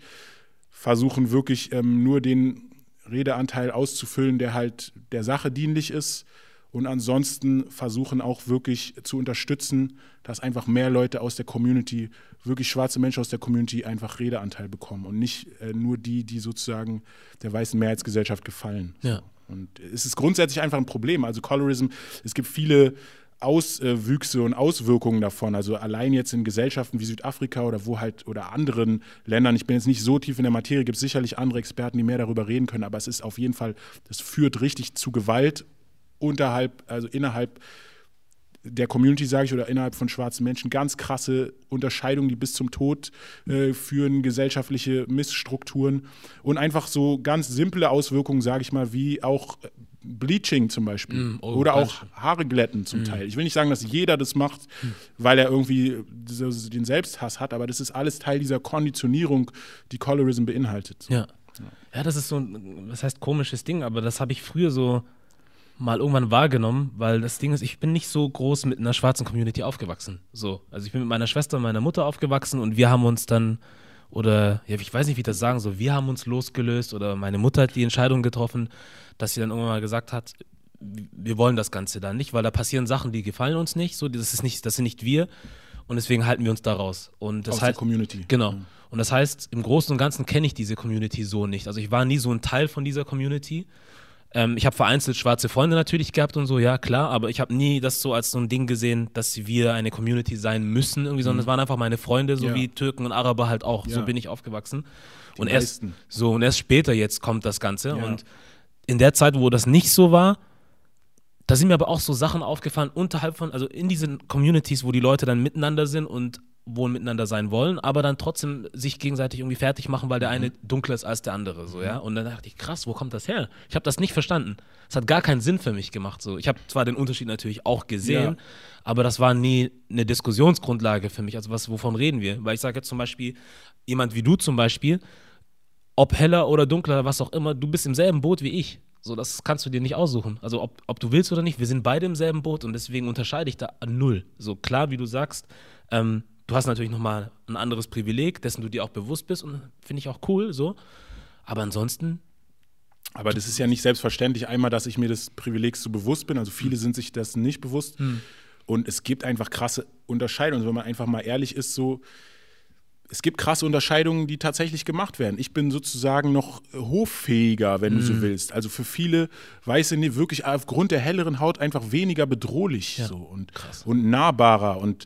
versuchen wirklich ähm, nur den Redeanteil auszufüllen, der halt der Sache dienlich ist und ansonsten versuchen auch wirklich zu unterstützen, dass einfach mehr Leute aus der Community, wirklich schwarze Menschen aus der Community einfach Redeanteil bekommen und nicht äh, nur die, die sozusagen der weißen Mehrheitsgesellschaft gefallen. Ja. Und es ist grundsätzlich einfach ein Problem. Also Colorism, es gibt viele Auswüchse und Auswirkungen davon. Also allein jetzt in Gesellschaften wie Südafrika oder wo halt oder anderen Ländern, ich bin jetzt nicht so tief in der Materie, gibt es sicherlich andere Experten, die mehr darüber reden können, aber es ist auf jeden Fall, das führt richtig zu Gewalt unterhalb, also innerhalb der Community, sage ich, oder innerhalb von schwarzen Menschen ganz krasse Unterscheidungen, die bis zum Tod äh, führen, gesellschaftliche Missstrukturen und einfach so ganz simple Auswirkungen, sage ich mal, wie auch Bleaching zum Beispiel mm, oh, oder auch Haare glätten zum mm. Teil. Ich will nicht sagen, dass jeder das macht, mm. weil er irgendwie den Selbsthass hat, aber das ist alles Teil dieser Konditionierung, die Colorism beinhaltet. Ja. Ja, das ist so ein, was heißt komisches Ding, aber das habe ich früher so mal irgendwann wahrgenommen, weil das Ding ist, ich bin nicht so groß mit einer schwarzen Community aufgewachsen. So, also ich bin mit meiner Schwester und meiner Mutter aufgewachsen und wir haben uns dann oder ja, ich weiß nicht, wie ich das sagen soll, wir haben uns losgelöst oder meine Mutter hat die Entscheidung getroffen, dass sie dann irgendwann mal gesagt hat, wir wollen das Ganze dann nicht, weil da passieren Sachen, die gefallen uns nicht, so das ist nicht, das sind nicht wir und deswegen halten wir uns da raus. Und das Aus heißt, der Community. Genau. Mhm. Und das heißt, im Großen und Ganzen kenne ich diese Community so nicht. Also ich war nie so ein Teil von dieser Community ähm, ich habe vereinzelt schwarze Freunde natürlich gehabt und so, ja klar, aber ich habe nie das so als so ein Ding gesehen, dass wir eine Community sein müssen, irgendwie, sondern mhm. es waren einfach meine Freunde, so ja. wie Türken und Araber halt auch. Ja. So bin ich aufgewachsen. Die und erst so und erst später jetzt kommt das Ganze. Ja. Und in der Zeit, wo das nicht so war, da sind mir aber auch so Sachen aufgefallen unterhalb von, also in diesen Communities, wo die Leute dann miteinander sind und wohl miteinander sein wollen, aber dann trotzdem sich gegenseitig irgendwie fertig machen, weil der eine mhm. dunkler ist als der andere, so, ja. Mhm. Und dann dachte ich, krass, wo kommt das her? Ich habe das nicht verstanden. Es hat gar keinen Sinn für mich gemacht, so. Ich habe zwar den Unterschied natürlich auch gesehen, ja. aber das war nie eine Diskussionsgrundlage für mich. Also was, wovon reden wir? Weil ich sage jetzt zum Beispiel, jemand wie du zum Beispiel, ob heller oder dunkler, was auch immer, du bist im selben Boot wie ich. So, das kannst du dir nicht aussuchen. Also ob, ob du willst oder nicht, wir sind beide im selben Boot und deswegen unterscheide ich da null. So klar, wie du sagst, ähm, du hast natürlich nochmal ein anderes Privileg, dessen du dir auch bewusst bist und finde ich auch cool so. Aber ansonsten aber das ist ja nicht selbstverständlich. Einmal, dass ich mir des Privilegs so bewusst bin. Also viele sind sich das nicht bewusst. Hm. Und es gibt einfach krasse Unterscheidungen. Also wenn man einfach mal ehrlich ist, so es gibt krasse Unterscheidungen, die tatsächlich gemacht werden. Ich bin sozusagen noch hoffähiger, wenn du so willst. Also für viele Weiße nee, wirklich aufgrund der helleren Haut einfach weniger bedrohlich Ja, so und, krass. und nahbarer und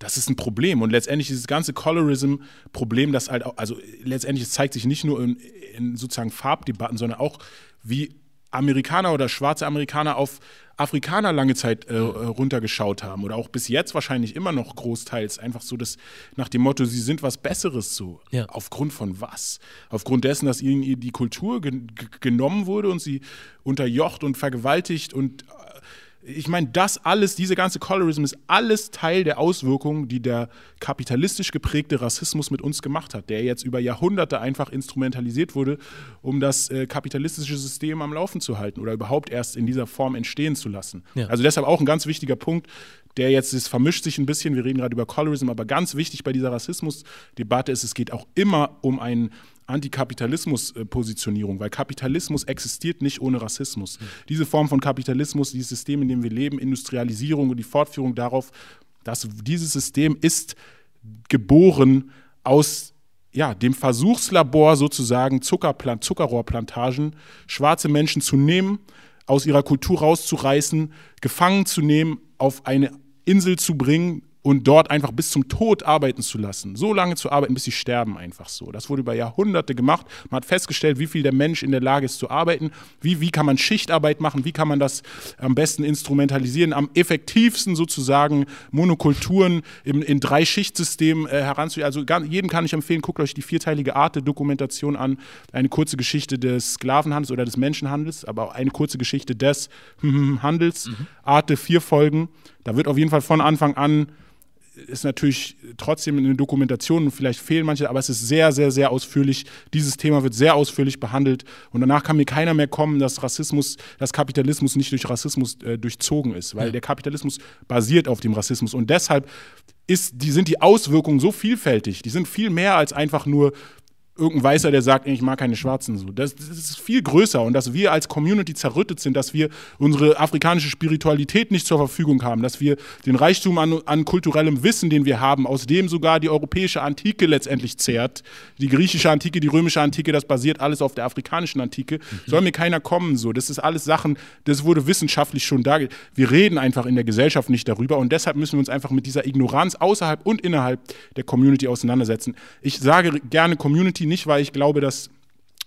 das ist ein Problem. Und letztendlich dieses ganze Colorism-Problem, das halt auch, also letztendlich es zeigt sich nicht nur in, in sozusagen Farbdebatten, sondern auch wie Amerikaner oder schwarze Amerikaner auf Afrikaner lange Zeit äh, runtergeschaut haben oder auch bis jetzt wahrscheinlich immer noch großteils einfach so das nach dem Motto, sie sind was Besseres so. Ja. Aufgrund von was? Aufgrund dessen, dass ihnen die Kultur gen genommen wurde und sie unterjocht und vergewaltigt und äh, ich meine, das alles, diese ganze Colorism ist alles Teil der Auswirkungen, die der kapitalistisch geprägte Rassismus mit uns gemacht hat, der jetzt über Jahrhunderte einfach instrumentalisiert wurde, um das äh, kapitalistische System am Laufen zu halten oder überhaupt erst in dieser Form entstehen zu lassen. Ja. Also deshalb auch ein ganz wichtiger Punkt, der jetzt, es vermischt sich ein bisschen, wir reden gerade über Colorism, aber ganz wichtig bei dieser Rassismusdebatte ist, es geht auch immer um einen Antikapitalismus-Positionierung, weil Kapitalismus existiert nicht ohne Rassismus. Diese Form von Kapitalismus, dieses System, in dem wir leben, Industrialisierung und die Fortführung darauf, dass dieses System ist geboren aus ja, dem Versuchslabor sozusagen Zuckerplan Zuckerrohrplantagen, schwarze Menschen zu nehmen, aus ihrer Kultur rauszureißen, gefangen zu nehmen, auf eine Insel zu bringen und dort einfach bis zum Tod arbeiten zu lassen. So lange zu arbeiten, bis sie sterben einfach so. Das wurde über Jahrhunderte gemacht. Man hat festgestellt, wie viel der Mensch in der Lage ist zu arbeiten. Wie, wie kann man Schichtarbeit machen? Wie kann man das am besten instrumentalisieren? Am effektivsten sozusagen Monokulturen im, in drei Schichtsystem äh, heranzuführen. Also gar, jedem kann ich empfehlen, guckt euch die vierteilige Arte-Dokumentation an. Eine kurze Geschichte des Sklavenhandels oder des Menschenhandels, aber auch eine kurze Geschichte des Handels. Arte, vier Folgen. Da wird auf jeden Fall von Anfang an ist natürlich trotzdem eine Dokumentation und vielleicht fehlen manche, aber es ist sehr, sehr, sehr ausführlich. Dieses Thema wird sehr ausführlich behandelt und danach kann mir keiner mehr kommen, dass Rassismus, dass Kapitalismus nicht durch Rassismus äh, durchzogen ist, weil der Kapitalismus basiert auf dem Rassismus und deshalb ist, die, sind die Auswirkungen so vielfältig. Die sind viel mehr als einfach nur irgendein Weißer, der sagt, ich mag keine Schwarzen so. Das, das ist viel größer und dass wir als Community zerrüttet sind, dass wir unsere afrikanische Spiritualität nicht zur Verfügung haben, dass wir den Reichtum an, an kulturellem Wissen, den wir haben, aus dem sogar die europäische Antike letztendlich zehrt, die griechische Antike, die römische Antike, das basiert alles auf der afrikanischen Antike, soll mir keiner kommen so. Das ist alles Sachen, das wurde wissenschaftlich schon da. Wir reden einfach in der Gesellschaft nicht darüber und deshalb müssen wir uns einfach mit dieser Ignoranz außerhalb und innerhalb der Community auseinandersetzen. Ich sage gerne Community nicht, weil ich glaube, dass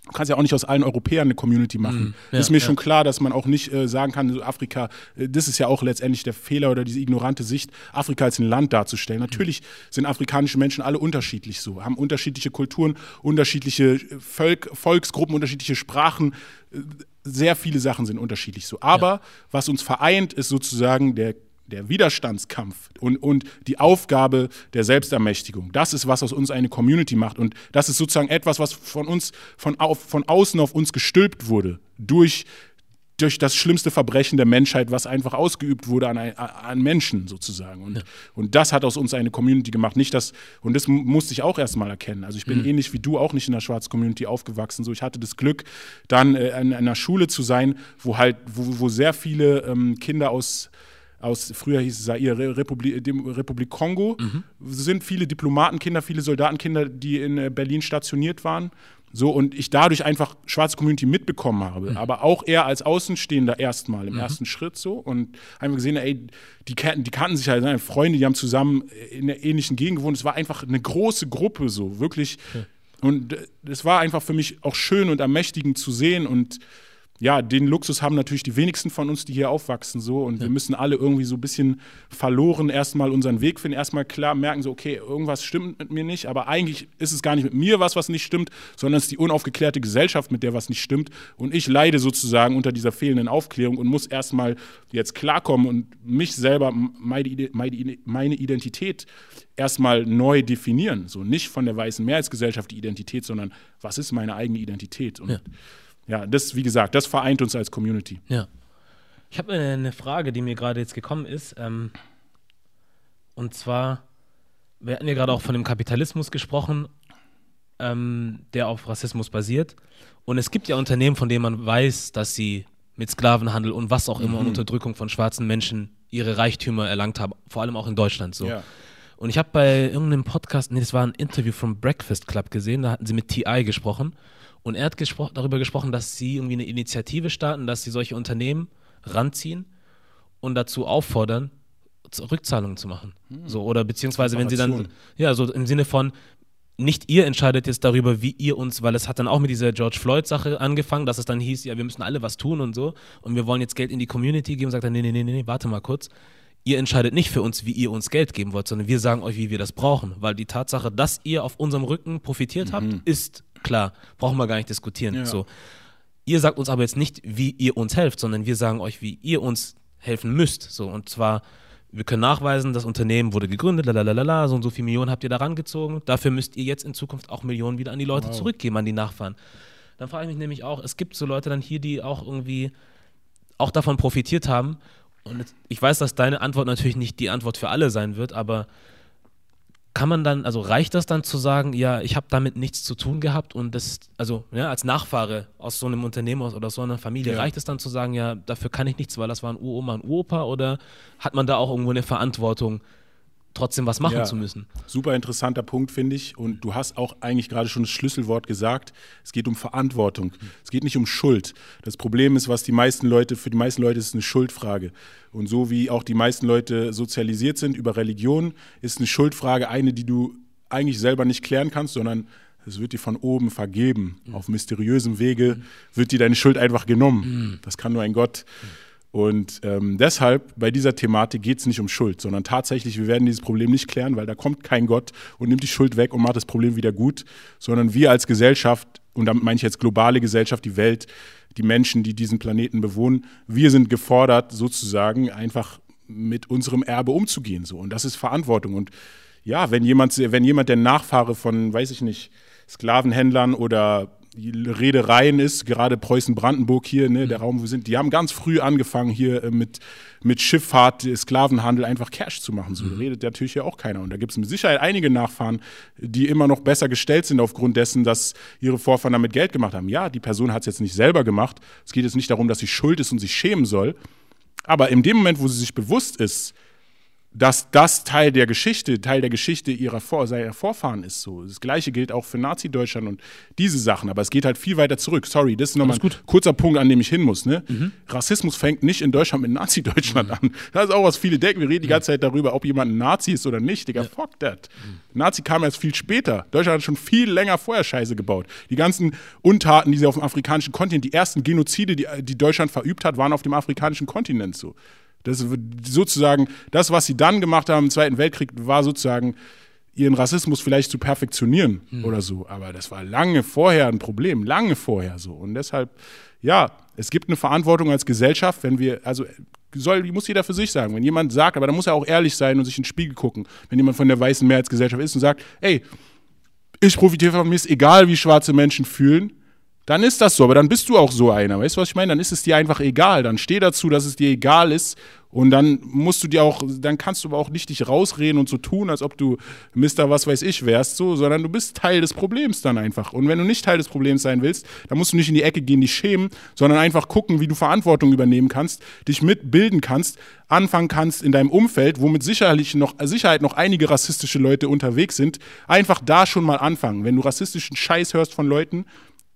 du kannst ja auch nicht aus allen Europäern eine Community machen. ja, ist mir ja. schon klar, dass man auch nicht äh, sagen kann, so Afrika, äh, das ist ja auch letztendlich der Fehler oder diese ignorante Sicht, Afrika als ein Land darzustellen. Natürlich sind afrikanische Menschen alle unterschiedlich so, haben unterschiedliche Kulturen, unterschiedliche Völk, Volksgruppen, unterschiedliche Sprachen. Äh, Sehr viele Sachen sind unterschiedlich so. Aber was uns vereint, ist sozusagen der der Widerstandskampf und, und die Aufgabe der Selbstermächtigung. Das ist, was aus uns eine Community macht. Und das ist sozusagen etwas, was von uns, von, auf, von außen auf uns gestülpt wurde. Durch, durch das schlimmste Verbrechen der Menschheit, was einfach ausgeübt wurde an, an Menschen sozusagen. Und, und das hat aus uns eine Community gemacht. Nicht das, und das mu- musste ich auch erstmal erkennen. Also ich bin ähnlich wie du auch nicht in der schwarzen Community aufgewachsen. So, ich hatte das Glück, dann äh, in einer Schule zu sein, wo halt, wo, wo sehr viele ähm, Kinder aus aus, früher hieß es Zaire, Republik, Republik Kongo, sind viele Diplomatenkinder, viele Soldatenkinder, die in äh, Berlin stationiert waren. So, und ich dadurch einfach schwarze Community mitbekommen habe, aber auch eher als Außenstehender erstmal im ersten Schritt so. Und haben gesehen, ey, die kannten, die kannten sich halt, ne, Freunde, die haben zusammen in der ähnlichen Gegend gewohnt. Es war einfach eine große Gruppe, so wirklich. Und es war einfach für mich auch schön und ermächtigend zu sehen. Und ja, den Luxus haben natürlich die wenigsten von uns, die hier aufwachsen, so. Und wir müssen alle irgendwie so ein bisschen verloren erstmal unseren Weg finden, erstmal klar merken, so, okay, irgendwas stimmt mit mir nicht, aber eigentlich ist es gar nicht mit mir was, was nicht stimmt, sondern es ist die unaufgeklärte Gesellschaft, mit der was nicht stimmt. Und ich leide sozusagen unter dieser fehlenden Aufklärung und muss erstmal jetzt klarkommen und mich selber, meine Identität erstmal neu definieren. So nicht von der weißen Mehrheitsgesellschaft die Identität, sondern was ist meine eigene Identität? Und Ja. Ja, das, wie gesagt, das vereint uns als Community. Ja. Ich habe eine Frage, die mir gerade jetzt gekommen ist. Ähm, und zwar, wir hatten ja gerade auch von dem Kapitalismus gesprochen. ähm, der auf Rassismus basiert. Und es gibt ja Unternehmen, von denen man weiß, dass sie mit Sklavenhandel und was auch immer und Unterdrückung von schwarzen Menschen ihre Reichtümer erlangt haben, vor allem auch in Deutschland so. Ja. Und ich habe bei irgendeinem Podcast, nee, das war ein Interview vom Breakfast Club gesehen, da hatten sie mit T.I. gesprochen und er hat gespro darüber gesprochen, dass sie irgendwie eine Initiative starten, dass sie solche Unternehmen ranziehen und dazu auffordern, Rückzahlungen zu machen. So, oder beziehungsweise wenn sie dann, ja, so im Sinne von, nicht ihr entscheidet jetzt darüber, wie ihr uns, weil es hat dann auch mit dieser George Floyd-Sache angefangen, dass es dann hieß, ja, wir müssen alle was tun und so. Und wir wollen jetzt Geld in die Community geben. Und sagt dann, nee, nee, nee, nee, nee, warte mal kurz. Ihr entscheidet nicht für uns, wie ihr uns Geld geben wollt, sondern wir sagen euch, wie wir das brauchen, weil die Tatsache, dass ihr auf unserem Rücken profitiert habt, ist klar, brauchen wir gar nicht diskutieren. Ja. So. Ihr sagt uns aber jetzt nicht, wie ihr uns helft, sondern wir sagen euch, wie ihr uns helfen müsst. So, und zwar, wir können nachweisen, das Unternehmen wurde gegründet, lalalala, so und so viele Millionen habt ihr da rangezogen. Dafür müsst ihr jetzt in Zukunft auch Millionen wieder an die Leute zurückgeben, an die Nachfahren. Dann frage ich mich nämlich auch, es gibt so Leute dann hier, die auch irgendwie auch davon profitiert haben. Und ich weiß, dass deine Antwort natürlich nicht die Antwort für alle sein wird, aber kann man dann, also reicht das dann zu sagen, ja, ich habe damit nichts zu tun gehabt und das, also ja, als Nachfahre aus so einem Unternehmen oder aus so einer Familie, Ja. reicht es dann zu sagen, ja, dafür kann ich nichts, weil das waren Uroma und Uropa oder hat man da auch irgendwo eine Verantwortung, trotzdem was machen Ja. zu müssen? Super interessanter Punkt, finde ich. Und du hast auch eigentlich gerade schon das Schlüsselwort gesagt. Es geht um Verantwortung. Es geht nicht um Schuld. Das Problem ist, was die meisten Leute, für die meisten Leute ist es eine Schuldfrage. Und so wie auch die meisten Leute sozialisiert sind über Religion, ist eine Schuldfrage eine, die du eigentlich selber nicht klären kannst, sondern es wird dir von oben vergeben. Auf mysteriösem Wege wird dir deine Schuld einfach genommen. Das kann nur ein Gott. Und ähm, deshalb bei dieser Thematik geht es nicht um Schuld, sondern tatsächlich, wir werden dieses Problem nicht klären, weil da kommt kein Gott und nimmt die Schuld weg und macht das Problem wieder gut, sondern wir als Gesellschaft, und damit meine ich jetzt globale Gesellschaft, die Welt, die Menschen, die diesen Planeten bewohnen, wir sind gefordert, sozusagen einfach mit unserem Erbe umzugehen. So. Und das ist Verantwortung. Und ja, wenn jemand, wenn jemand der Nachfahre von, weiß ich nicht, Sklavenhändlern oder Reedereien ist, gerade Preußen-Brandenburg hier, ne, der Raum, wo wir sind, die haben ganz früh angefangen hier äh, mit, mit Schifffahrt, äh, Sklavenhandel einfach Cash zu machen. So redet natürlich ja auch keiner. Und da gibt es mit Sicherheit einige Nachfahren, die immer noch besser gestellt sind aufgrund dessen, dass ihre Vorfahren damit Geld gemacht haben. Ja, die Person hat es jetzt nicht selber gemacht. Es geht jetzt nicht darum, dass sie schuld ist und sich schämen soll. Aber in dem Moment, wo sie sich bewusst ist, dass das Teil der Geschichte, Teil der Geschichte ihrer, Vor seiner Vorfahren ist. So. Das Gleiche gilt auch für Nazi-Deutschland und diese Sachen. Aber es geht halt viel weiter zurück. Sorry, das ist nochmal ein kurzer Punkt, an dem ich hin muss. Ne? Rassismus fängt nicht in Deutschland mit Nazi-Deutschland an. Das ist auch was viele denken. Wir reden die ganze Zeit darüber, ob jemand ein Nazi ist oder nicht. Digga, fuck that. Nazi kam erst viel später. Deutschland hat schon viel länger vorher Scheiße gebaut. Die ganzen Untaten, die sie auf dem afrikanischen Kontinent, die ersten Genozide, die, die Deutschland verübt hat, waren auf dem afrikanischen Kontinent so. Das sozusagen, das, was sie dann gemacht haben im Zweiten Weltkrieg, war sozusagen ihren Rassismus vielleicht zu perfektionieren oder so. Aber das war lange vorher ein Problem, lange vorher so. Und deshalb, ja, es gibt eine Verantwortung als Gesellschaft, wenn wir, also soll, muss jeder für sich sagen. Wenn jemand sagt, aber da muss er auch ehrlich sein und sich in den Spiegel gucken. Wenn jemand von der weißen Mehrheitsgesellschaft ist und sagt, ey, ich profitiere von mir, ist egal, wie schwarze Menschen fühlen, dann ist das so, aber dann bist du auch so einer. Weißt du, was ich meine? Dann ist es dir einfach egal. Dann steh dazu, dass es dir egal ist. Und dann musst du dir auch, dann kannst du aber auch nicht dich rausreden und so tun, als ob du Mister was weiß ich wärst, so, sondern du bist Teil des Problems dann einfach. Und wenn du nicht Teil des Problems sein willst, dann musst du nicht in die Ecke gehen, dich schämen, sondern einfach gucken, wie du Verantwortung übernehmen kannst, dich mitbilden kannst, anfangen kannst in deinem Umfeld, wo mit sicherlich noch, Sicherheit noch einige rassistische Leute unterwegs sind, einfach da schon mal anfangen. Wenn du rassistischen Scheiß hörst von Leuten,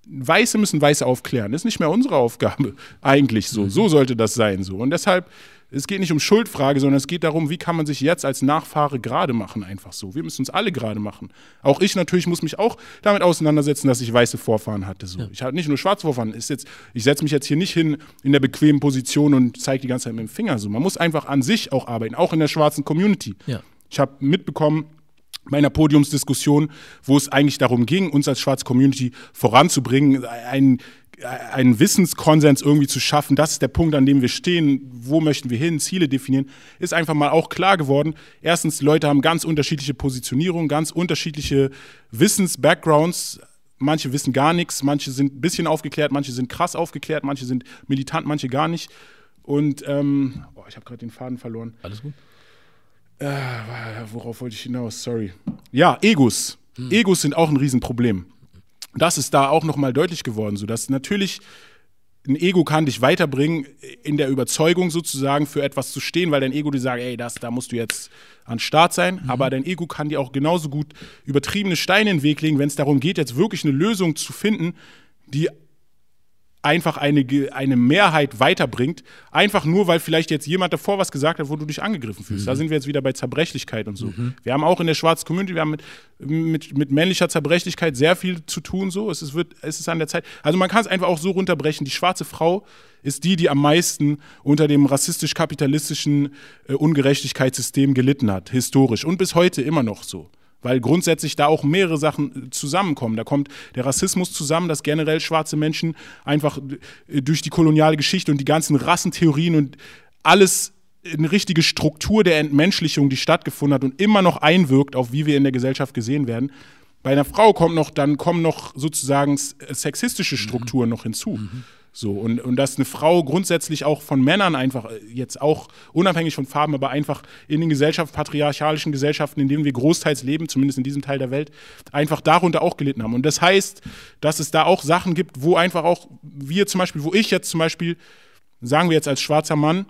Weiße müssen Weiße aufklären. Das ist nicht mehr unsere Aufgabe, eigentlich so. So sollte das sein. So. Und deshalb, es geht nicht um Schuldfrage, sondern es geht darum, wie kann man sich jetzt als Nachfahre gerade machen, einfach so. Wir müssen uns alle gerade machen. Auch ich natürlich muss mich auch damit auseinandersetzen, dass ich weiße Vorfahren hatte. So. Ich hatte nicht nur schwarze Vorfahren. Ist jetzt, ich setze mich jetzt hier nicht hin in der bequemen Position und zeige die ganze Zeit mit dem Finger. So. Man muss einfach an sich auch arbeiten, auch in der schwarzen Community. Ja. Ich habe mitbekommen, bei einer Podiumsdiskussion, wo es eigentlich darum ging, uns als schwarze Community voranzubringen, einen, einen Wissenskonsens irgendwie zu schaffen. Das ist der Punkt, an dem wir stehen. Wo möchten wir hin? Ziele definieren. Ist einfach mal auch klar geworden. Erstens, Leute haben ganz unterschiedliche Positionierungen, ganz unterschiedliche Wissens-Backgrounds. Manche wissen gar nichts, manche sind ein bisschen aufgeklärt, manche sind krass aufgeklärt, manche sind militant, manche gar nicht. Und ähm, oh, ich habe gerade den Faden verloren. Alles gut? Worauf wollte ich hinaus? Sorry. Ja, Egos. Egos sind auch ein Riesenproblem. das ist da auch nochmal deutlich geworden, so dass natürlich ein Ego kann dich weiterbringen, in der Überzeugung sozusagen für etwas zu stehen, weil dein Ego dir sagt, ey, das, da musst du jetzt an Start sein. Mhm. Aber dein Ego kann dir auch genauso gut übertriebene Steine in den Weg legen, wenn es darum geht, jetzt wirklich eine Lösung zu finden, die einfach eine, eine Mehrheit weiterbringt, einfach nur, weil vielleicht jetzt jemand davor was gesagt hat, wo du dich angegriffen fühlst. Mhm. Da sind wir jetzt wieder bei Zerbrechlichkeit und so. Mhm. Wir haben auch in der schwarzen Community, wir haben mit, mit, mit männlicher Zerbrechlichkeit sehr viel zu tun, so. Es ist, wird, es ist an der Zeit. Also man kann es einfach auch so runterbrechen. Die schwarze Frau ist die, die am meisten unter dem rassistisch-kapitalistischen äh, Ungerechtigkeitssystem gelitten hat, historisch und bis heute immer noch so weil grundsätzlich da auch mehrere Sachen äh, zusammenkommen. Da kommt der Rassismus zusammen, dass generell schwarze Menschen einfach äh, durch die koloniale Geschichte und die ganzen Rassentheorien und alles eine richtige Struktur der Entmenschlichung, die stattgefunden hat und immer noch einwirkt auf wie wir in der Gesellschaft gesehen werden. Bei einer Frau kommt noch, dann kommen noch sozusagen sexistische Strukturen mhm. noch hinzu. Mhm. So, und, und dass eine Frau grundsätzlich auch von Männern einfach, äh, jetzt auch unabhängig von Farben, aber einfach in den Gesellschaften, patriarchalischen Gesellschaften, in denen wir großteils leben, zumindest in diesem Teil der Welt, einfach darunter auch gelitten haben. Und das heißt, dass es da auch Sachen gibt, wo einfach auch wir zum Beispiel, wo ich jetzt zum Beispiel, sagen wir jetzt als schwarzer Mann,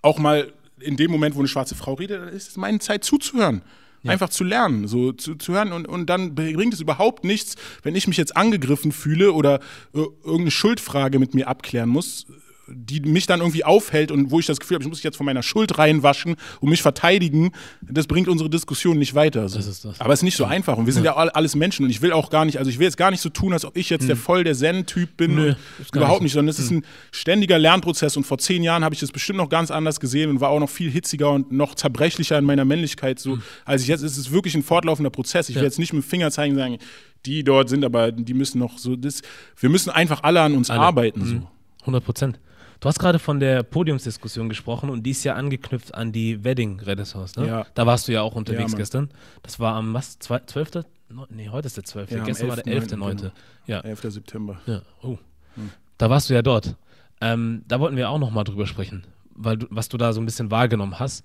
auch mal in dem Moment, wo eine schwarze Frau redet, ist es meine Zeit zuzuhören. Ja. Einfach zu lernen, so zu, zu hören und, und dann bringt es überhaupt nichts, wenn ich mich jetzt angegriffen fühle oder äh, irgendeine Schuldfrage mit mir abklären muss die mich dann irgendwie aufhält und wo ich das Gefühl habe, ich muss mich jetzt von meiner Schuld reinwaschen und mich verteidigen, das bringt unsere Diskussion nicht weiter. So. Das ist das. Aber es ist nicht so einfach und wir sind ja, ja alles Menschen und ich will auch gar nicht, also ich will jetzt gar nicht so tun, als ob ich jetzt hm. der voll der Zen-Typ bin. Nö, überhaupt nicht, sondern es hm. ist ein ständiger Lernprozess und vor zehn Jahren habe ich das bestimmt noch ganz anders gesehen und war auch noch viel hitziger und noch zerbrechlicher in meiner Männlichkeit. So, hm. als ich jetzt ist es wirklich ein fortlaufender Prozess. Ich will jetzt nicht mit dem Finger zeigen und sagen, die dort sind, aber die müssen noch so, das, wir müssen einfach alle an uns alle. arbeiten. So. 100 Prozent. Du hast gerade von der Podiumsdiskussion gesprochen und die ist ja angeknüpft an die Wedding-Renaissance. Ne? Ja. Da warst du ja auch unterwegs ja, gestern. Das war am was? 12.? Nee, heute ist der 12. Ja, gestern war der 11.9. Genau. Ja. 11. September. Ja. Oh. Hm. Da warst du ja dort. Ähm, da wollten wir auch nochmal drüber sprechen, weil du, was du da so ein bisschen wahrgenommen hast.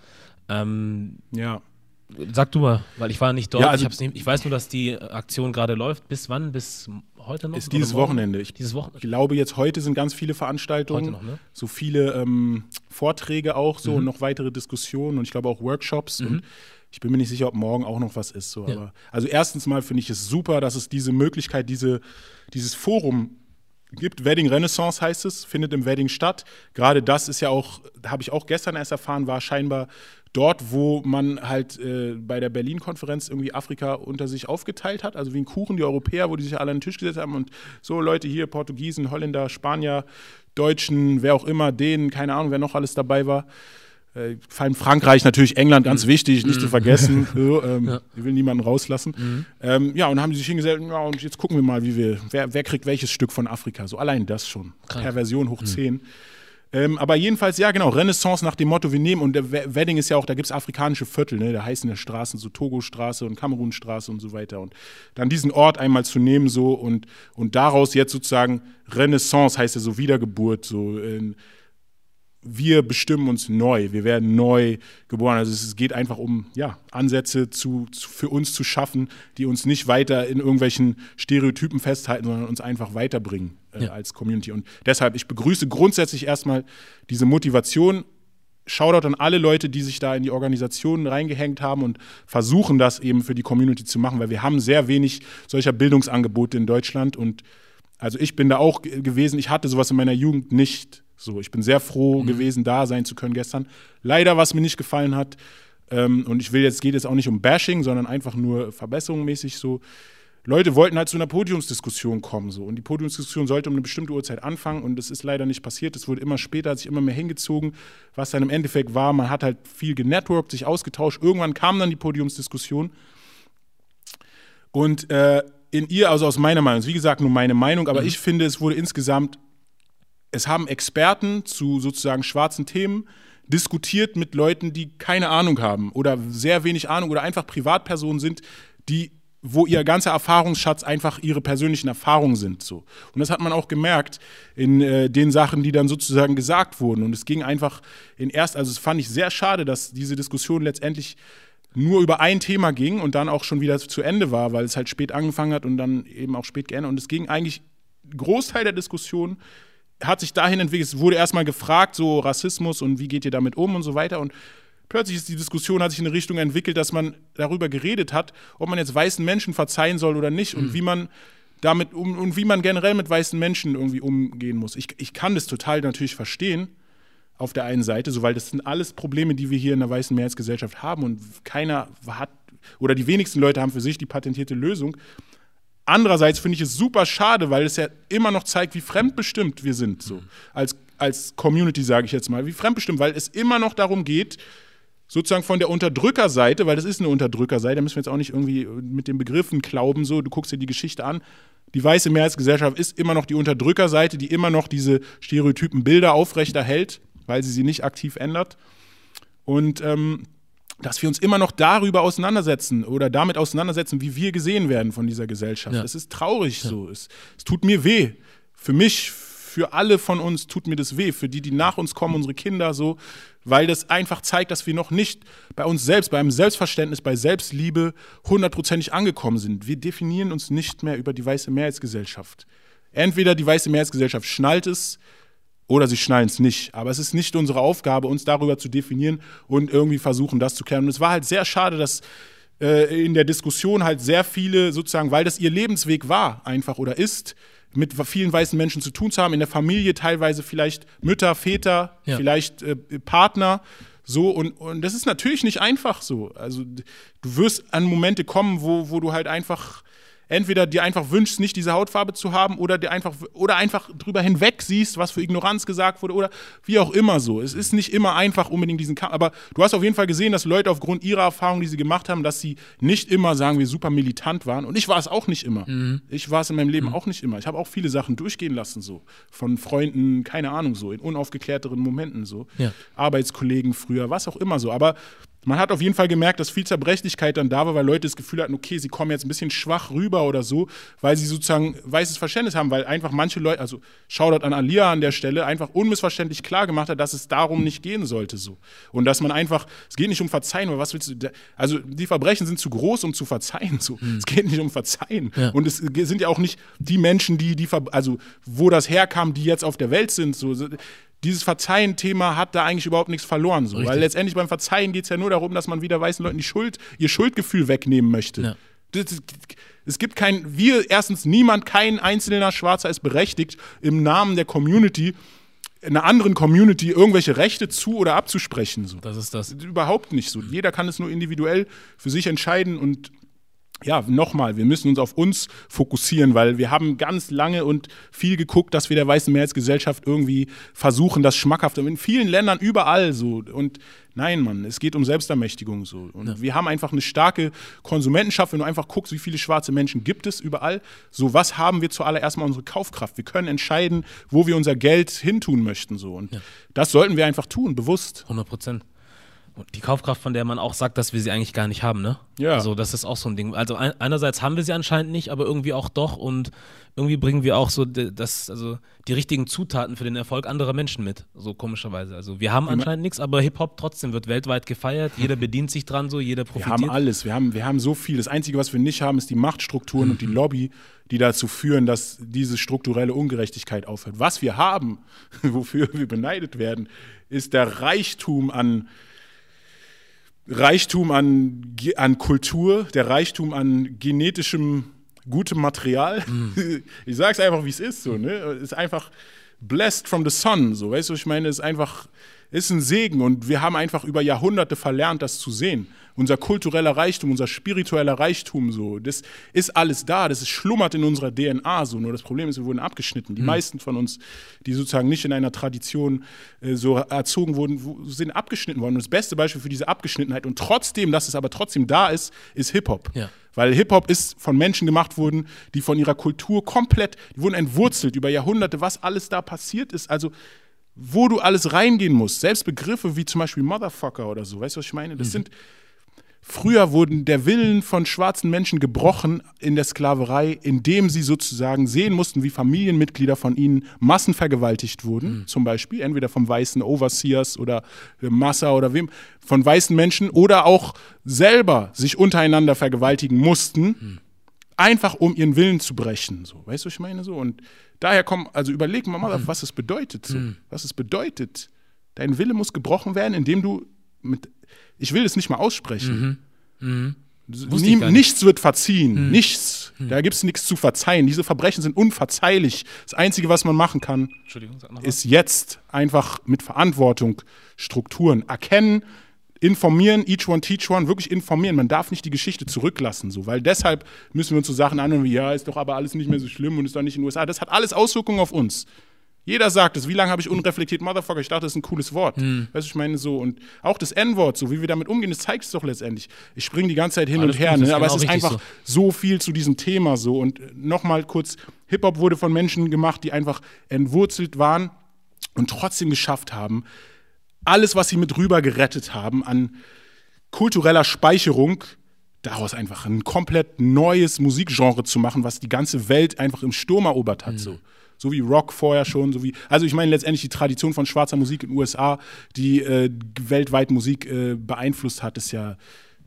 Ähm, ja. Sag du mal, weil ich war nicht dort. Ja, also ich, nicht, ich, weiß nur, dass die Aktion gerade läuft. Bis wann? Bis heute noch? Ist dieses Wochenende. Ich dieses Wochenende. glaube, jetzt heute sind ganz viele Veranstaltungen. Noch, ne? So viele ähm, Vorträge auch so mhm. und noch weitere Diskussionen und ich glaube auch Workshops. Mhm. Und ich bin mir nicht sicher, ob morgen auch noch was ist. So. Ja. Aber, also erstens mal finde ich es super, dass es diese Möglichkeit, diese, dieses Forum gibt. Wedding Renaissance heißt es, findet im Wedding statt. Gerade das ist ja auch, habe ich auch gestern erst erfahren, war scheinbar dort, wo man halt äh, bei der Berlin-Konferenz irgendwie Afrika unter sich aufgeteilt hat, also wie ein Kuchen, die Europäer, wo die sich alle an den Tisch gesetzt haben und so Leute hier, Portugiesen, Holländer, Spanier, Deutschen, wer auch immer, denen, keine Ahnung, wer noch alles dabei war. Äh, vor allem Frankreich, natürlich England, ganz mhm. wichtig, nicht mhm. zu vergessen. so, ähm, ja. Ich will niemanden rauslassen. Mhm. Ähm, ja, und haben sie sich hingesetzt, ja, und jetzt gucken wir mal, wie wir, wer, wer kriegt welches Stück von Afrika. So allein das schon. Krank. Perversion hoch 10. Ähm, aber jedenfalls, ja, genau, Renaissance nach dem Motto, wir nehmen, und der Wedding ist ja auch, da gibt es afrikanische Viertel, ne, da heißen ja Straßen, so Togo-Straße und Kamerun-Straße und so weiter. Und dann diesen Ort einmal zu nehmen, so und, und daraus jetzt sozusagen Renaissance heißt ja so Wiedergeburt, so in, wir bestimmen uns neu, wir werden neu geboren. Also es geht einfach um ja, Ansätze zu, zu, für uns zu schaffen, die uns nicht weiter in irgendwelchen Stereotypen festhalten, sondern uns einfach weiterbringen äh, ja. als Community. Und deshalb, ich begrüße grundsätzlich erstmal diese Motivation. Shoutout an alle Leute, die sich da in die Organisationen reingehängt haben und versuchen, das eben für die Community zu machen, weil wir haben sehr wenig solcher Bildungsangebote in Deutschland und also ich bin da auch gewesen, ich hatte sowas in meiner Jugend nicht so, ich bin sehr froh mhm. gewesen, da sein zu können gestern. Leider, was mir nicht gefallen hat, ähm, und ich will jetzt, geht jetzt auch nicht um Bashing, sondern einfach nur verbesserungsmäßig so. Leute wollten halt zu einer Podiumsdiskussion kommen so und die Podiumsdiskussion sollte um eine bestimmte Uhrzeit anfangen und das ist leider nicht passiert. Es wurde immer später, hat sich immer mehr hingezogen, was dann im Endeffekt war, man hat halt viel genetworked, sich ausgetauscht. Irgendwann kam dann die Podiumsdiskussion und äh, in ihr, also aus meiner Meinung, wie gesagt nur meine Meinung, aber mhm. ich finde, es wurde insgesamt es haben Experten zu sozusagen schwarzen Themen diskutiert mit Leuten, die keine Ahnung haben oder sehr wenig Ahnung oder einfach Privatpersonen sind, die wo ihr ganzer Erfahrungsschatz einfach ihre persönlichen Erfahrungen sind. So. Und das hat man auch gemerkt in äh, den Sachen, die dann sozusagen gesagt wurden. Und es ging einfach in erst, also es fand ich sehr schade, dass diese Diskussion letztendlich nur über ein Thema ging und dann auch schon wieder zu Ende war, weil es halt spät angefangen hat und dann eben auch spät geendet. Und es ging eigentlich, Großteil der Diskussion hat sich dahin entwickelt, es wurde erstmal gefragt, so Rassismus und wie geht ihr damit um und so weiter. Und plötzlich ist die Diskussion, hat sich in eine Richtung entwickelt, dass man darüber geredet hat, ob man jetzt weißen Menschen verzeihen soll oder nicht und wie man damit um und wie man generell mit weißen Menschen irgendwie umgehen muss. Ich, ich kann das total natürlich verstehen auf der einen Seite, so weil das sind alles Probleme, die wir hier in der weißen Mehrheitsgesellschaft haben und keiner hat oder die wenigsten Leute haben für sich die patentierte Lösung. Andererseits finde ich es super schade, weil es ja immer noch zeigt, wie fremdbestimmt wir sind, so als, als Community, sage ich jetzt mal, wie fremdbestimmt, weil es immer noch darum geht, sozusagen von der Unterdrückerseite, weil das ist eine Unterdrückerseite, da müssen wir jetzt auch nicht irgendwie mit den Begriffen klauben, so, du guckst dir die Geschichte an. Die weiße Mehrheitsgesellschaft ist immer noch die Unterdrückerseite, die immer noch diese stereotypen Bilder aufrechterhält, weil sie sie nicht aktiv ändert. Und ähm, dass wir uns immer noch darüber auseinandersetzen oder damit auseinandersetzen, wie wir gesehen werden von dieser Gesellschaft. Ja. Es ist traurig so. Es, es tut mir weh. Für mich, für alle von uns tut mir das weh. Für die, die nach uns kommen, unsere Kinder so. Weil das einfach zeigt, dass wir noch nicht bei uns selbst, bei einem Selbstverständnis, bei Selbstliebe hundertprozentig angekommen sind. Wir definieren uns nicht mehr über die weiße Mehrheitsgesellschaft. Entweder die weiße Mehrheitsgesellschaft schnallt es oder sie schnallen es nicht. Aber es ist nicht unsere Aufgabe, uns darüber zu definieren und irgendwie versuchen, das zu klären. Und es war halt sehr schade, dass äh, in der Diskussion halt sehr viele sozusagen, weil das ihr Lebensweg war, einfach oder ist, mit vielen weißen Menschen zu tun zu haben, in der Familie teilweise vielleicht Mütter, Väter, Ja. vielleicht äh, Partner. So, und, und das ist natürlich nicht einfach so. Also, du wirst an Momente kommen, wo, wo du halt einfach entweder dir einfach wünschst, nicht diese Hautfarbe zu haben oder dir einfach oder einfach drüber hinweg siehst, was für Ignoranz gesagt wurde oder wie auch immer so. Es ist nicht immer einfach unbedingt diesen Kampf, aber du hast auf jeden Fall gesehen, dass Leute aufgrund ihrer Erfahrungen, die sie gemacht haben, dass sie nicht immer, sagen wir, super militant waren und ich war es auch nicht immer. Ich war es in meinem Leben auch nicht immer. Ich habe auch viele Sachen durchgehen lassen so von Freunden, keine Ahnung so, in unaufgeklärteren Momenten so. Ja. Arbeitskollegen früher, was auch immer so, aber man hat auf jeden Fall gemerkt, dass viel Zerbrechlichkeit dann da war, weil Leute das Gefühl hatten, okay, sie kommen jetzt ein bisschen schwach rüber oder so, weil sie sozusagen weißes Verständnis haben, weil einfach manche Leute, also Shoutout an Alia an der Stelle, einfach unmissverständlich klar gemacht hat, dass es darum nicht gehen sollte so. Und dass man einfach, es geht nicht um Verzeihen, aber was willst du, also die Verbrechen sind zu groß, um zu verzeihen so. Es geht nicht um Verzeihen. Ja. Und es sind ja auch nicht die Menschen, die, die, ver- also wo das herkam, die jetzt auf der Welt sind, so. Dieses Verzeihen-Thema hat da eigentlich überhaupt nichts verloren. So. Weil letztendlich beim Verzeihen geht es ja nur darum, dass man wieder weißen Leuten die Schuld, ihr Schuldgefühl wegnehmen möchte. Ja. Das, das, es gibt kein, wir, erstens, niemand, kein einzelner Schwarzer ist berechtigt, im Namen der Community, einer anderen Community irgendwelche Rechte zu oder abzusprechen. So. Das ist das. Überhaupt nicht so. Jeder kann es nur individuell für sich entscheiden und ja, nochmal, wir müssen uns auf uns fokussieren, weil wir haben ganz lange und viel geguckt, dass wir der weißen Mehrheitsgesellschaft irgendwie versuchen, das schmackhaft in vielen Ländern überall so und nein, Mann, es geht um Selbstermächtigung so und wir haben einfach eine starke Konsumentenschaft, wenn du einfach guckst, wie viele schwarze Menschen gibt es überall, so was haben wir zuallererst mal unsere Kaufkraft. Wir können entscheiden, wo wir unser Geld hintun möchten so und das sollten wir einfach tun, bewusst. 100 Prozent. Die Kaufkraft, von der man auch sagt, dass wir sie eigentlich gar nicht haben, ne? Ja. Also das ist auch so ein Ding. Also ein, einerseits haben wir sie anscheinend nicht, aber irgendwie auch doch und irgendwie bringen wir auch so das, also die richtigen Zutaten für den Erfolg anderer Menschen mit, so komischerweise. Also wir haben anscheinend nichts, aber Hip-Hop trotzdem wird weltweit gefeiert, jeder bedient sich dran so, jeder Wir profitiert. haben alles, wir haben, wir haben so viel. Das Einzige, was wir nicht haben, ist die Machtstrukturen und die Mhm. Lobby, die dazu führen, dass diese strukturelle Ungerechtigkeit aufhört. Was wir haben, wofür wir beneidet werden, ist der Reichtum an Reichtum an, an Kultur, der Reichtum an genetischem gutem Material. Mhm. Ich sage es einfach, wie es ist. So, ne? Es ist einfach blessed from the sun. So, weißt du, ich meine, es ist einfach, ist ein Segen und wir haben einfach über Jahrhunderte verlernt, das zu sehen. Unser kultureller Reichtum, unser spiritueller Reichtum, so, das ist alles da, das ist schlummert in unserer DNA. So. Nur das Problem ist, wir wurden abgeschnitten. Die meisten von uns, die sozusagen nicht in einer Tradition äh, so erzogen wurden, sind abgeschnitten worden. Und das beste Beispiel für diese Abgeschnittenheit und trotzdem, dass es aber trotzdem da ist, ist Hip-Hop. Ja. Weil Hip-Hop ist von Menschen gemacht worden, die von ihrer Kultur komplett, die wurden entwurzelt über Jahrhunderte, was alles da passiert ist. Also, wo du alles reingehen musst. Selbst Begriffe wie zum Beispiel Motherfucker oder so, weißt du, was ich meine? Das sind Früher wurden der Willen von schwarzen Menschen gebrochen in der Sklaverei, indem sie sozusagen sehen mussten, wie Familienmitglieder von ihnen massenvergewaltigt wurden, mhm. zum Beispiel, entweder vom weißen Overseers oder Massa oder wem, von weißen Menschen oder auch selber sich untereinander vergewaltigen mussten, mhm. einfach um ihren Willen zu brechen. So, weißt du, was ich meine? So, und daher kommen, also überleg mal, mal mhm. was es bedeutet. So, mhm. Was es bedeutet. Dein Wille muss gebrochen werden, indem du mit ich will es nicht mal aussprechen. Mhm. Mhm. Nie, nichts wird verziehen, mhm. nichts. Mhm. Da gibt es nichts zu verzeihen. Diese Verbrechen sind unverzeihlich. Das Einzige, was man machen kann, ist jetzt einfach mit Verantwortung Strukturen erkennen, informieren, each one teach one, wirklich informieren. Man darf nicht die Geschichte zurücklassen, so, weil deshalb müssen wir uns so Sachen anhören wie, ja, ist doch aber alles nicht mehr so schlimm und ist doch nicht in den USA. Das hat alles Auswirkungen auf uns. Jeder sagt es. Wie lange habe ich unreflektiert Motherfucker? Ich dachte, das ist ein cooles Wort. Hm. Weißt du, ich meine so. Und auch das N-Wort, so wie wir damit umgehen, das zeigt es doch letztendlich. Ich springe die ganze Zeit hin Alles und her, ne? aber genau es ist einfach so. so. viel zu diesem Thema so. Und nochmal kurz: Hip-Hop wurde von Menschen gemacht, die einfach entwurzelt waren und trotzdem geschafft haben, alles, was sie mit rüber gerettet haben an kultureller Speicherung, daraus einfach ein komplett neues Musikgenre zu machen, was die ganze Welt einfach im Sturm erobert hat. Mhm. So so wie Rock vorher schon, so wie, also ich meine letztendlich die Tradition von schwarzer Musik in den USA, die äh, weltweit Musik äh, beeinflusst hat, ist ja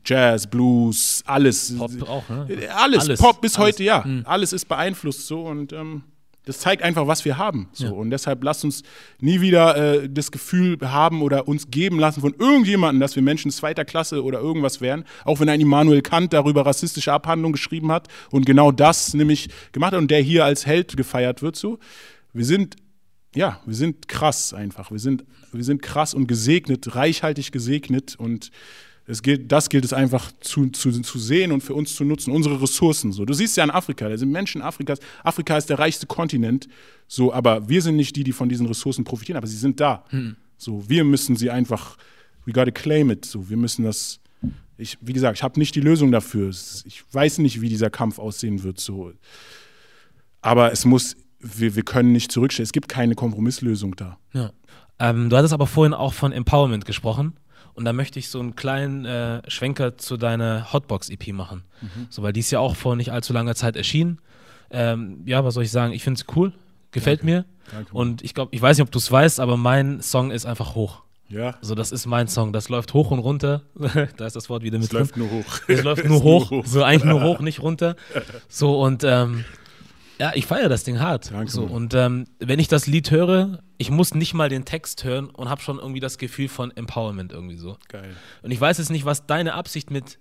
Jazz, Blues, alles. Pop auch, ne? Alles, alles Pop bis alles. heute, ja. Mhm. Alles ist beeinflusst so und ähm, das zeigt einfach, was wir haben. So. Ja. Und deshalb lasst uns nie wieder äh, das Gefühl haben oder uns geben lassen von irgendjemandem, dass wir Menschen zweiter Klasse oder irgendwas wären. Auch wenn ein Immanuel Kant darüber rassistische Abhandlungen geschrieben hat und genau das nämlich gemacht hat und der hier als Held gefeiert wird. So. Wir sind, ja, wir sind krass einfach. Wir sind, wir sind krass und gesegnet, reichhaltig gesegnet und es gilt, das gilt es einfach zu, zu, zu sehen und für uns zu nutzen, unsere Ressourcen. So. Du siehst ja in Afrika, da sind Menschen Afrikas. Afrika ist der reichste Kontinent, so, aber wir sind nicht die, die von diesen Ressourcen profitieren, aber sie sind da. Hm. So, wir müssen sie einfach, we gotta claim it. So, wir müssen das, ich, wie gesagt, ich habe nicht die Lösung dafür. Ich weiß nicht, wie dieser Kampf aussehen wird. So. Aber es muss, wir, wir können nicht zurückstellen. Es gibt keine Kompromisslösung da. Ja. Ähm, du hattest aber vorhin auch von Empowerment gesprochen. Und da möchte ich so einen kleinen äh, Schwenker zu deiner Hotbox-EP machen. Mhm. So, weil die ist ja auch vor nicht allzu langer Zeit erschienen. Ähm, ja, was soll ich sagen? Ich finde es cool, gefällt Danke. mir. Danke. Und ich glaube, ich weiß nicht, ob du es weißt, aber mein Song ist einfach hoch. Ja. Also das ist mein Song. Das läuft hoch und runter. da ist das Wort wieder mit es drin. läuft nur hoch. Es läuft nur hoch. nur hoch. So eigentlich nur hoch, nicht runter. So und ähm, ja, ich feiere das Ding hart. Danke. So, und ähm, wenn ich das Lied höre, ich muss nicht mal den Text hören und habe schon irgendwie das Gefühl von Empowerment irgendwie so. Geil. Und ich weiß jetzt nicht, was deine Absicht mit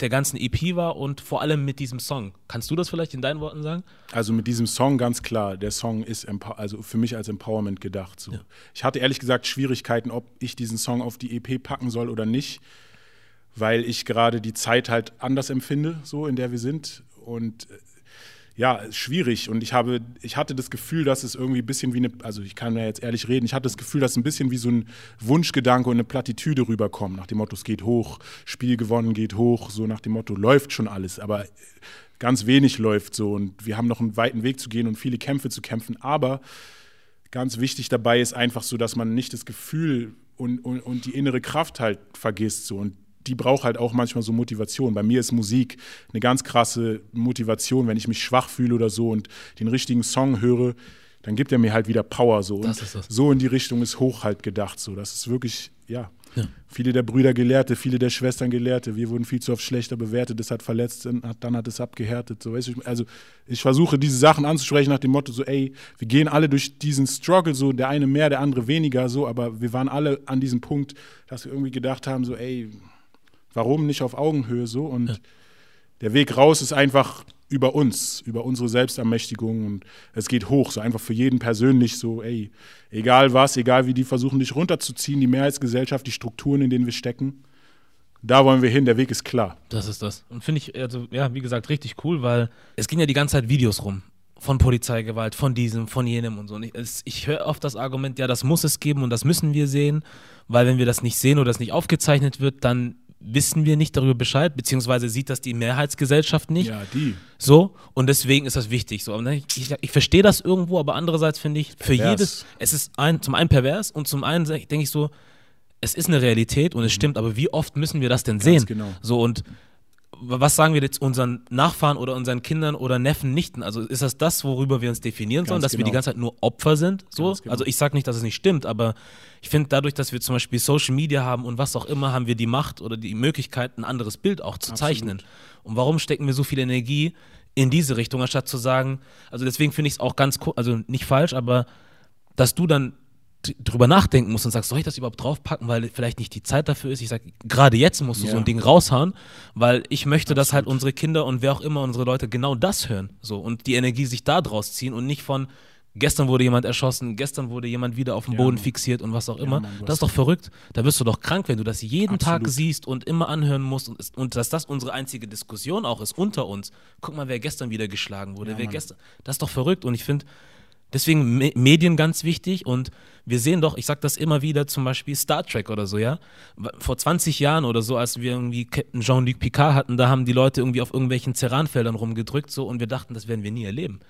der ganzen EP war und vor allem mit diesem Song. Kannst du das vielleicht in deinen Worten sagen? Also mit diesem Song ganz klar. Der Song ist also für mich als Empowerment gedacht. So. Ja. Ich hatte ehrlich gesagt Schwierigkeiten, ob ich diesen Song auf die EP packen soll oder nicht, weil ich gerade die Zeit halt anders empfinde, so in der wir sind. Und äh, ja, schwierig. Und ich habe, ich hatte das Gefühl, dass es irgendwie ein bisschen wie eine, also ich kann ja jetzt ehrlich reden, ich hatte das Gefühl, dass ein bisschen wie so ein Wunschgedanke und eine Plattitüde rüberkommt, nach dem Motto, es geht hoch, Spiel gewonnen geht hoch, so nach dem Motto, läuft schon alles, aber ganz wenig läuft so. Und wir haben noch einen weiten Weg zu gehen und viele Kämpfe zu kämpfen, aber ganz wichtig dabei ist einfach so, dass man nicht das Gefühl und, und, und die innere Kraft halt vergisst so. Und die braucht halt auch manchmal so Motivation. Bei mir ist Musik eine ganz krasse Motivation, wenn ich mich schwach fühle oder so und den richtigen Song höre, dann gibt er mir halt wieder Power so. Und so in die Richtung ist hoch halt gedacht so. Das ist wirklich, ja. ja. Viele der Brüder Gelehrte, viele der Schwestern Gelehrte, wir wurden viel zu oft schlechter bewertet, das hat verletzt, dann hat es abgehärtet. So, also ich versuche diese Sachen anzusprechen nach dem Motto so, ey, wir gehen alle durch diesen Struggle, so der eine mehr, der andere weniger, so, aber wir waren alle an diesem Punkt, dass wir irgendwie gedacht haben, so, ey, Warum nicht auf Augenhöhe so? Und ja. der Weg raus ist einfach über uns, über unsere Selbstermächtigung und es geht hoch, so einfach für jeden persönlich so, ey, egal was, egal wie die versuchen, dich runterzuziehen, die Mehrheitsgesellschaft, die Strukturen, in denen wir stecken, da wollen wir hin, der Weg ist klar. Das ist das. Und finde ich, also, ja, wie gesagt, richtig cool, weil es gehen ja die ganze Zeit Videos rum von Polizeigewalt, von diesem, von jenem und so. Und ich, ich höre oft das Argument, ja, das muss es geben und das müssen wir sehen, weil wenn wir das nicht sehen oder das nicht aufgezeichnet wird, dann wissen wir nicht darüber Bescheid, beziehungsweise sieht das die Mehrheitsgesellschaft nicht. Ja, die. So, und deswegen ist das wichtig. So, ich, ich, ich verstehe das irgendwo, aber andererseits finde ich, für pervers. jedes, es ist ein, zum einen pervers und zum einen denke ich so, es ist eine Realität und es stimmt, aber wie oft müssen wir das denn sehen? genau. So und was sagen wir jetzt unseren Nachfahren oder unseren Kindern oder Neffen, Nichten? Also ist das das, worüber wir uns definieren sollen, dass wir die genau. ganze Zeit nur Opfer sind? So? Genau. Also ich sage nicht, dass es nicht stimmt, aber ich finde dadurch, dass wir zum Beispiel Social Media haben und was auch immer, haben wir die Macht oder die Möglichkeit, ein anderes Bild auch zu Absolut. zeichnen. Und warum stecken wir so viel Energie in diese Richtung, anstatt zu sagen, also deswegen finde ich es auch ganz, also nicht falsch, aber dass du dann drüber nachdenken musst und sagst, soll ich das überhaupt draufpacken, weil vielleicht nicht die Zeit dafür ist. Ich sage, gerade jetzt musst du so Ja. ein Ding raushauen, weil ich möchte, dass halt unsere Kinder und wer auch immer unsere Leute genau das hören. So und die Energie sich da draus ziehen und nicht von gestern wurde jemand erschossen, gestern wurde jemand wieder auf dem Ja, Boden Mann. fixiert und was auch immer. Mann, du das ist doch verrückt. Da wirst du doch krank, wenn du das jeden Tag Absolut. siehst und immer anhören musst und, und dass das unsere einzige Diskussion auch ist unter uns. Guck mal, wer gestern wieder geschlagen wurde, Ja, wer Mann. gestern. Das ist doch verrückt und ich finde Deswegen Me Medien ganz wichtig und wir sehen doch, ich sag das immer wieder, zum Beispiel Star Trek oder so, ja. Vor 20 Jahren oder so, als wir irgendwie Captain Jean-Luc Picard hatten, da haben die Leute irgendwie auf irgendwelchen Ceranfeldern rumgedrückt so und wir dachten, das werden wir nie erleben.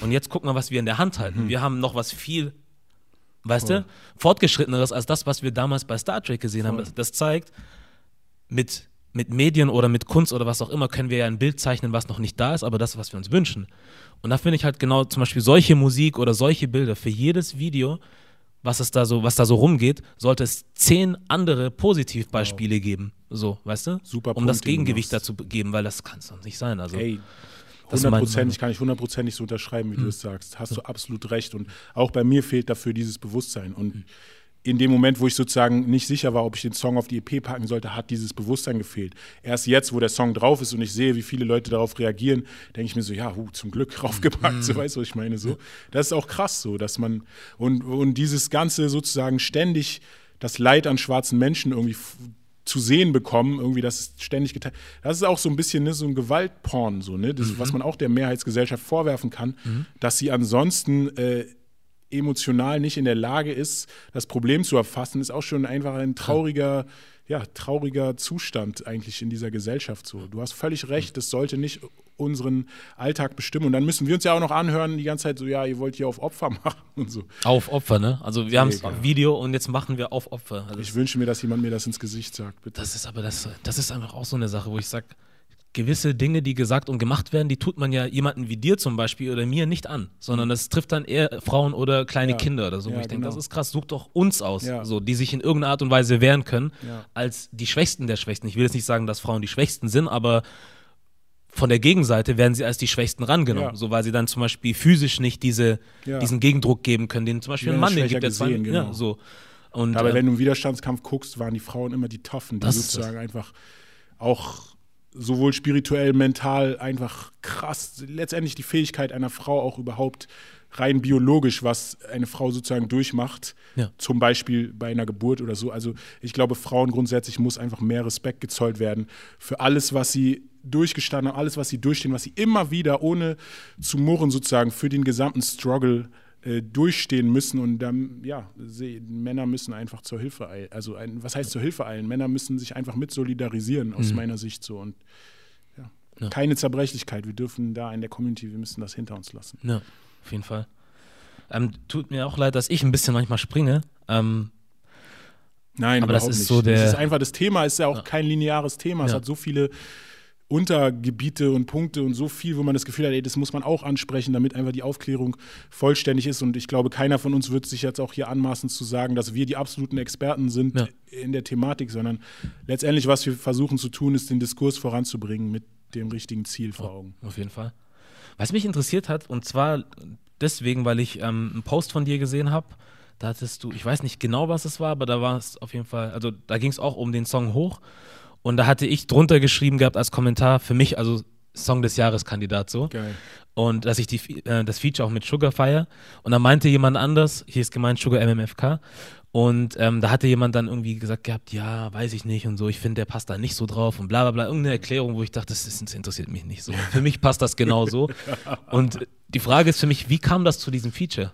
Und jetzt guck mal, was wir in der Hand halten. Wir haben noch was viel, weißt du, fortgeschritteneres als das, was wir damals bei Star Trek gesehen haben. Voll. Das, das zeigt, mit, mit Medien oder mit Kunst oder was auch immer können wir ja ein Bild zeichnen, was noch nicht da ist, aber das, was wir uns wünschen. Und da finde ich halt genau zum Beispiel solche Musik oder solche Bilder für jedes Video, was es da so, was da so rumgeht, sollte es zehn andere Positivbeispiele geben. So, weißt du? Super Um Punkt, das Gegengewicht dazu geben, weil das kann es doch nicht sein. Also, Ey, hundertprozentig kann ich hundertprozentig so unterschreiben, wie du es sagst. Hast du absolut recht. Und auch bei mir fehlt dafür dieses Bewusstsein. Und in dem Moment, wo ich sozusagen nicht sicher war, ob ich den Song auf die EP packen sollte, hat dieses Bewusstsein gefehlt. Erst jetzt, wo der Song drauf ist und ich sehe, wie viele Leute darauf reagieren, denke ich mir so, ja, hu, zum Glück raufgepackt, so weißt du, was ich meine. So. Das ist auch krass so, dass man und, und dieses Ganze sozusagen ständig das Leid an schwarzen Menschen irgendwie zu sehen bekommen, irgendwie das ist ständig geteilt. Das ist auch so ein bisschen ne, so ein Gewaltporn, so, ne? Das, was man auch der Mehrheitsgesellschaft vorwerfen kann, dass sie ansonsten äh, emotional nicht in der Lage ist, das Problem zu erfassen, ist auch schon einfach ein trauriger, ja, trauriger Zustand eigentlich in dieser Gesellschaft so. Du hast völlig recht, das sollte nicht unseren Alltag bestimmen. Und dann müssen wir uns ja auch noch anhören, die ganze Zeit so, ja, ihr wollt hier auf Opfer machen und so. auf Opfer, ne? Also wir haben das. Video und jetzt machen wir auf Opfer. Also Ich wünsche mir, dass jemand mir das ins Gesicht sagt, bitte. Das ist aber das, das ist einfach auch so eine Sache, wo ich sage, gewisse Dinge, die gesagt und gemacht werden, die tut man ja jemanden wie dir zum Beispiel oder mir nicht an, sondern das trifft dann eher Frauen oder kleine Ja. Kinder oder so. wo Ja, ich denke, genau. das ist krass, sucht doch uns aus, Ja. so, die sich in irgendeiner Art und Weise wehren können, als die Schwächsten der Schwächsten. Ich will jetzt nicht sagen, dass Frauen die Schwächsten sind, aber von der Gegenseite werden sie als die Schwächsten rangenommen, so weil sie dann zum Beispiel physisch nicht diese, diesen Gegendruck geben können, den zum Beispiel ein Mann den gibt, der zwei, gesehen, genau. ja, so. Und, Aber ähm, wenn du im Widerstandskampf guckst, waren die Frauen immer die Toffen, die Das ist sozusagen einfach auch sowohl spirituell, mental einfach krass, letztendlich die Fähigkeit einer Frau auch überhaupt rein biologisch, was eine Frau sozusagen durchmacht, Ja. zum Beispiel bei einer Geburt oder so. Also ich glaube, Frauen grundsätzlich muss einfach mehr Respekt gezollt werden für alles, was sie durchgestanden haben, alles, was sie durchstehen, was sie immer wieder ohne zu murren sozusagen für den gesamten Struggle äh, durchstehen müssen und dann, ja, sie, Männer müssen einfach zur Hilfe eilen. Also, ein, was heißt zur Hilfe eilen? Männer müssen sich einfach mit solidarisieren, aus meiner Sicht so. Und ja. Ja. keine Zerbrechlichkeit. Wir dürfen da in der Community, wir müssen das hinter uns lassen. Ja, auf jeden Fall. Ähm, tut mir auch leid, dass ich ein bisschen manchmal springe. Ähm, Nein, Aber das ist nicht. so der- das ist einfach das Thema, ist ja auch kein lineares Thema. Es Ja. hat so viele Untergebiete und Punkte und so viel, wo man das Gefühl hat, ey, das muss man auch ansprechen, damit einfach die Aufklärung vollständig ist. Und ich glaube, keiner von uns wird sich jetzt auch hier anmaßen zu sagen, dass wir die absoluten Experten sind Ja. in der Thematik, sondern letztendlich, was wir versuchen zu tun, ist, den Diskurs voranzubringen mit dem richtigen Ziel vor Augen. auf jeden Fall. Was mich interessiert hat, und zwar deswegen, weil ich ähm, einen Post von dir gesehen habe, da hattest du, ich weiß nicht genau, was es war, aber da war es auf jeden Fall, also da ging es auch um den Song hoch. Und da hatte ich drunter geschrieben gehabt als Kommentar für mich, also Song des Jahres Kandidat so. Geil. Und dass ich die, äh, das Feature auch mit Sugar feiere. Und da meinte jemand anders, hier ist gemeint Sugar MMFK. Und ähm, da hatte jemand dann irgendwie gesagt gehabt, ja, weiß ich nicht und so, ich finde, der passt da nicht so drauf und bla bla bla. Irgendeine Erklärung, wo ich dachte, das, ist, das interessiert mich nicht so. Für mich passt das genau so. Und die Frage ist für mich, wie kam das zu diesem Feature?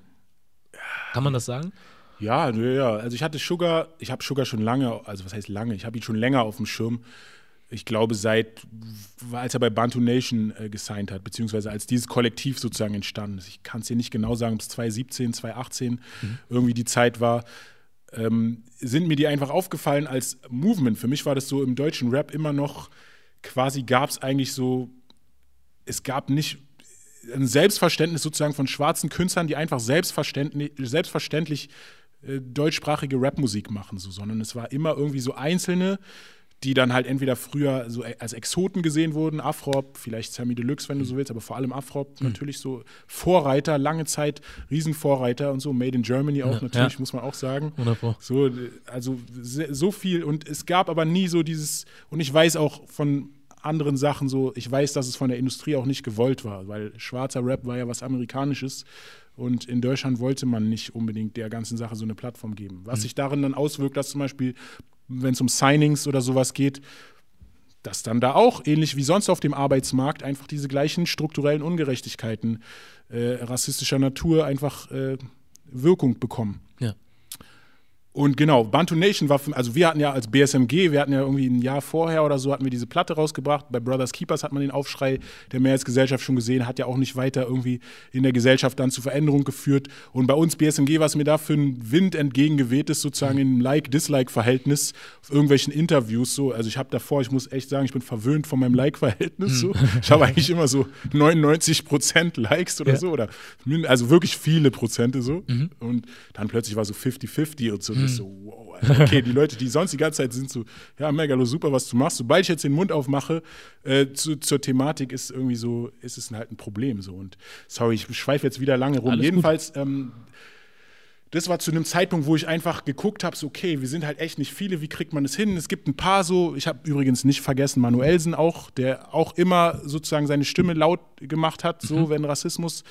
Kann man das sagen? Ja, ja. Also ich hatte Sugar, ich habe Sugar schon lange, also was heißt lange? Ich habe ihn schon länger auf dem Schirm. Ich glaube, seit, als er bei Bantu Nation äh, gesigned hat, beziehungsweise als dieses Kollektiv sozusagen entstanden ist. Ich kann es dir nicht genau sagen, ob es 2017, 2018 irgendwie die Zeit war. ähm, sind mir die einfach aufgefallen als Movement. Für mich war das so im deutschen Rap immer noch, quasi gab es eigentlich so, es gab nicht ein Selbstverständnis sozusagen von schwarzen Künstlern, die einfach selbstverständlich, selbstverständlich äh, deutschsprachige Rapmusik machen, so, sondern es war immer irgendwie so einzelne, die dann halt entweder früher so e-, als Exoten gesehen wurden, Afrop, vielleicht Sammy Deluxe, wenn du so willst, aber vor allem Afrop mhm. natürlich so Vorreiter, lange Zeit Riesenvorreiter und so, Made in Germany auch ja, natürlich, ja. muss man auch sagen. Wunderbar. So, also so viel und es gab aber nie so dieses, und ich weiß auch von anderen Sachen so, ich weiß, dass es von der Industrie auch nicht gewollt war, weil schwarzer Rap war ja was Amerikanisches und in Deutschland wollte man nicht unbedingt der ganzen Sache so eine Plattform geben. Was mhm. sich darin dann auswirkt, dass zum Beispiel wenn es um Signings oder sowas geht, dass dann da auch, ähnlich wie sonst auf dem Arbeitsmarkt, einfach diese gleichen strukturellen Ungerechtigkeiten äh, rassistischer Natur einfach äh, Wirkung bekommen. Und genau, Bantu Nation war, für, also wir hatten ja als BSMG, wir hatten ja irgendwie ein Jahr vorher oder so, hatten wir diese Platte rausgebracht. Bei Brothers Keepers hat man den Aufschrei der Mehrheitsgesellschaft schon gesehen, hat ja auch nicht weiter irgendwie in der Gesellschaft dann zu Veränderung geführt. Und bei uns BSMG, was mir da für ein Wind entgegengeweht ist, sozusagen mhm. im Like-Dislike-Verhältnis auf irgendwelchen Interviews so. Also ich habe davor, ich muss echt sagen, ich bin verwöhnt von meinem Like-Verhältnis. Mhm. So. Ich habe eigentlich immer so 99 Prozent Likes oder ja. so, oder also wirklich viele Prozente so. Mhm. Und dann plötzlich war so 50-50 und so mhm. so, wow, okay, die Leute, die sonst die ganze Zeit sind so, ja, Megalo, super, was du machst. Sobald ich jetzt den Mund aufmache äh, zu, zur Thematik, ist irgendwie so, ist es halt ein Problem so. Und sorry, ich schweife jetzt wieder lange rum. Alles Jedenfalls, ähm, das war zu einem Zeitpunkt, wo ich einfach geguckt habe, so, okay, wir sind halt echt nicht viele, wie kriegt man das hin? Es gibt ein paar so, ich habe übrigens nicht vergessen, Manuelsen auch, der auch immer sozusagen seine Stimme laut gemacht hat, so, mhm. wenn Rassismus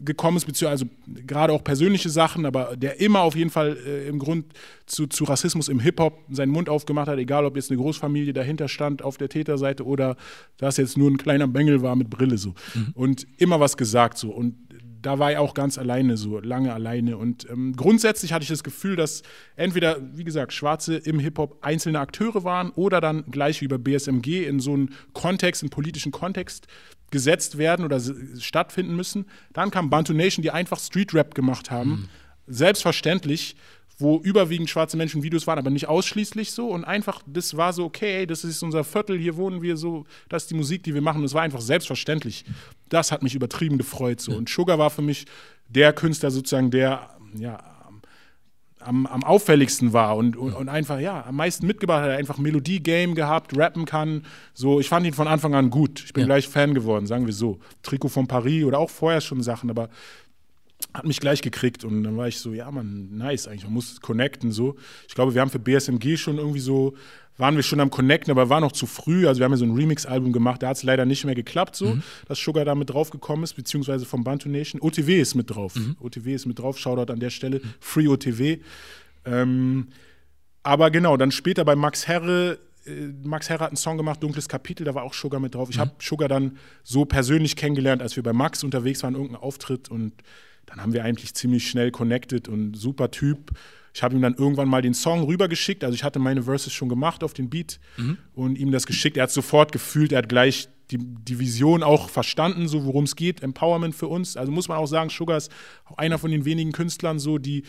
gekommen ist, beziehungsweise also gerade auch persönliche Sachen, aber der immer auf jeden Fall äh, im Grund zu, zu Rassismus im Hip-Hop seinen Mund aufgemacht hat, egal ob jetzt eine Großfamilie dahinter stand auf der Täterseite oder das jetzt nur ein kleiner Bengel war mit Brille so. Mhm. Und immer was gesagt so. Und da war ich auch ganz alleine so, lange alleine. Und ähm, grundsätzlich hatte ich das Gefühl, dass entweder, wie gesagt, Schwarze im Hip-Hop einzelne Akteure waren oder dann gleich wie bei BSMG in so einen Kontext, einen politischen Kontext gesetzt werden oder stattfinden müssen. Dann kam Bantu Nation, die einfach Street Rap gemacht haben. Mhm. Selbstverständlich, wo überwiegend schwarze Menschen Videos waren, aber nicht ausschließlich so. Und einfach, das war so, okay, das ist unser Viertel, hier wohnen wir so, das ist die Musik, die wir machen. Es war einfach selbstverständlich. Das hat mich übertrieben gefreut. So. Und Sugar war für mich der Künstler sozusagen, der ja, am, am auffälligsten war und, und, und, einfach, ja, am meisten mitgebracht hat. Er einfach Melodie-Game gehabt, rappen kann. So, ich fand ihn von Anfang an gut. Ich bin ja. gleich Fan geworden, sagen wir so. Trikot von Paris oder auch vorher schon Sachen, aber hat mich gleich gekriegt und dann war ich so, ja, man, nice eigentlich, man muss connecten so. Ich glaube, wir haben für BSMG schon irgendwie so waren wir schon am Connecten, aber war noch zu früh. Also wir haben ja so ein Remix-Album gemacht, da hat es leider nicht mehr geklappt, so, mhm. dass Sugar da mit drauf gekommen ist, beziehungsweise vom Bantu Nation. OTW ist mit drauf. Mhm. OTW ist mit drauf, Shoutout an der Stelle. Mhm. Free OTW. Ähm, aber genau, dann später bei Max Herre äh, Max Herre hat einen Song gemacht, Dunkles Kapitel, da war auch Sugar mit drauf. Ich mhm. habe Sugar dann so persönlich kennengelernt, als wir bei Max unterwegs waren, irgendein Auftritt und dann haben wir eigentlich ziemlich schnell connected und super Typ. Ich habe ihm dann irgendwann mal den Song rübergeschickt. Also ich hatte meine Verses schon gemacht auf den Beat mhm. und ihm das geschickt. Er hat sofort gefühlt, er hat gleich die, die Vision auch verstanden, so worum es geht, Empowerment für uns. Also muss man auch sagen, Sugar ist auch einer von den wenigen Künstlern, so die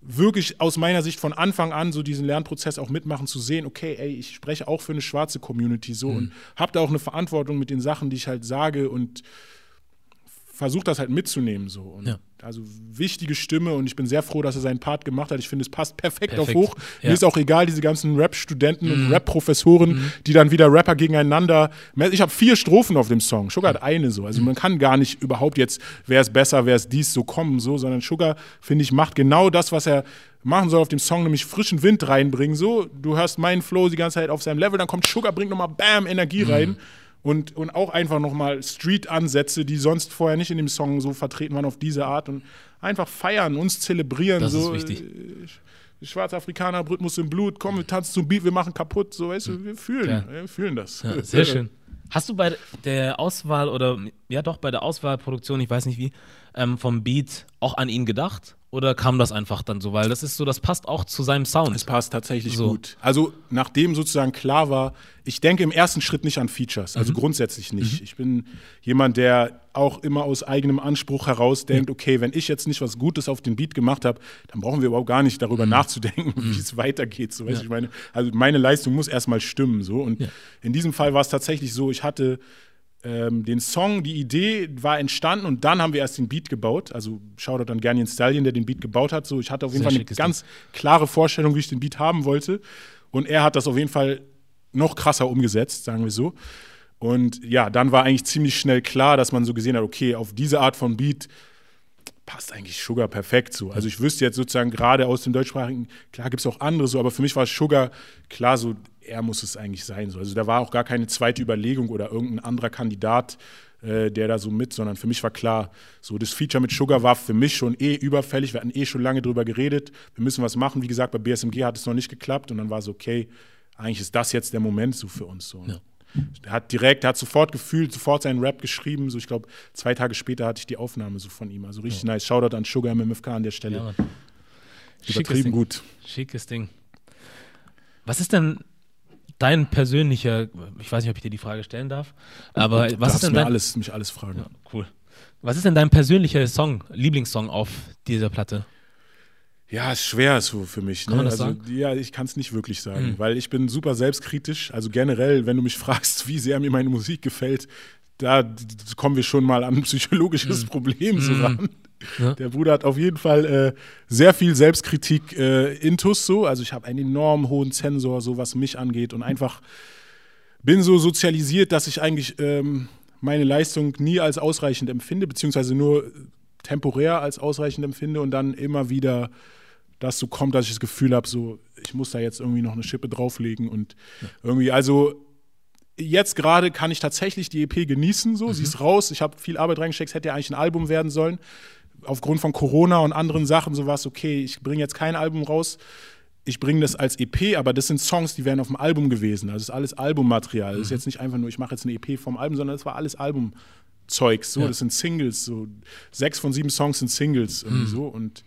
wirklich aus meiner Sicht von Anfang an so diesen Lernprozess auch mitmachen, zu sehen, okay, ey, ich spreche auch für eine schwarze Community so mhm. und habe da auch eine Verantwortung mit den Sachen, die ich halt sage und versucht das halt mitzunehmen so. Und ja. Also wichtige Stimme und ich bin sehr froh, dass er seinen Part gemacht hat. Ich finde, es passt perfekt, perfekt. auf hoch. Ja. Mir ist auch egal, diese ganzen Rap-Studenten mhm. und Rap-Professoren, mhm. die dann wieder Rapper gegeneinander. Ich habe vier Strophen auf dem Song. Sugar hat eine so. Also mhm. man kann gar nicht überhaupt jetzt, wer ist besser, wer ist dies, so kommen, so, sondern Sugar, finde ich, macht genau das, was er machen soll auf dem Song, nämlich frischen Wind reinbringen. So, du hörst meinen Flow die ganze Zeit auf seinem Level, dann kommt Sugar, bringt nochmal Bam, Energie mhm. rein und, und auch einfach nochmal Street-Ansätze, die sonst vorher nicht in dem Song so vertreten waren, auf diese Art und einfach feiern, uns zelebrieren. Das so, ist wichtig. Äh, Schwarzer Afrikaner, Rhythmus im Blut, komm, wir tanzen zum Beat, wir machen kaputt, so, weißt du, wir fühlen, ja. wir fühlen das. Ja, sehr schön. Hast du bei der Auswahl oder, ja doch, bei der Auswahlproduktion, ich weiß nicht wie, ähm, vom Beat auch an ihn gedacht? Oder kam das einfach dann so? Weil das ist so, das passt auch zu seinem Sound. Es passt tatsächlich So. gut. Also nachdem sozusagen klar war, ich denke im ersten Schritt nicht an Features, also grundsätzlich nicht. Ich bin jemand, der auch immer aus eigenem Anspruch heraus denkt, okay, wenn ich jetzt nicht was Gutes auf den Beat gemacht habe, dann brauchen wir überhaupt gar nicht darüber nachzudenken, wie es weitergeht. So, du, ich meine, also meine Leistung muss erstmal stimmen. So. Und Ja. in diesem Fall war es tatsächlich so, ich hatte ähm, den Song, die Idee war entstanden und dann haben wir erst den Beat gebaut. Also Shoutout an Ganyan Stallion, der den Beat gebaut hat. So, ich hatte auf jeden Sehr Fall eine ganz klare Vorstellung, wie ich den Beat haben wollte. Und er hat das auf jeden Fall noch krasser umgesetzt, sagen wir so. Und ja, dann war eigentlich ziemlich schnell klar, dass man so gesehen hat, okay, auf diese Art von Beat passt eigentlich Sugar perfekt so. Also ich wüsste jetzt sozusagen gerade aus dem deutschsprachigen, klar gibt es auch andere so, aber für mich war Sugar klar so, er muss es eigentlich sein. So. Also da war auch gar keine zweite Überlegung oder irgendein anderer Kandidat, äh, der da so mit, sondern für mich war klar, so das Feature mit Sugar war für mich schon eh überfällig. Wir hatten eh schon lange drüber geredet. Wir müssen was machen. Wie gesagt, bei BSMG hat es noch nicht geklappt und dann war es okay, eigentlich ist das jetzt der Moment so für uns. So. Ja. Er hat direkt, er hat sofort gefühlt, sofort seinen Rap geschrieben. So, ich glaube, zwei Tage später hatte ich die Aufnahme so von ihm. Also richtig nice. Shoutout an Sugar im MFK an der Stelle. Ja. Schickes Übertrieben Ding. gut. Schickes Ding. Was ist denn dein persönlicher, ich weiß nicht, ob ich dir die Frage stellen darf, aber was du ist darfst denn mir dein, alles, mich alles fragen. Ja, cool. Was ist denn dein persönlicher Song, Lieblingssong auf dieser Platte? Ja, ist schwer so für mich. Kann ne? also, sagen? Hm. Ja, ich kann es nicht wirklich sagen, weil ich bin super selbstkritisch. Also generell, wenn du mich fragst, wie sehr mir meine Musik gefällt, da kommen wir schon mal an ein psychologisches Problem so ran. Ja. Der Bruder hat auf jeden Fall äh, sehr viel Selbstkritik äh, intus so. Also ich habe einen enorm hohen Zensor, so was mich angeht und einfach bin so sozialisiert, dass ich eigentlich ähm, meine Leistung nie als ausreichend empfinde, beziehungsweise nur temporär als ausreichend empfinde und dann immer wieder das so kommt, dass ich das Gefühl habe, so ich muss da jetzt irgendwie noch eine Schippe drauflegen und irgendwie, also jetzt gerade kann ich tatsächlich die EP genießen, so, sie ist raus, ich habe viel Arbeit reingesteckt, es hätte ja eigentlich ein Album werden sollen. Aufgrund von Corona und anderen Sachen, so war es okay, ich bringe jetzt kein Album raus, ich bringe das als EP, aber das sind Songs, die wären auf dem Album gewesen. Also es ist alles Albummaterial. Es ist jetzt nicht einfach nur, ich mache jetzt eine EP vom Album, sondern es war alles Albumzeugs. So, Ja. das sind Singles. So sechs von sieben Songs sind Singles irgendwie so. Und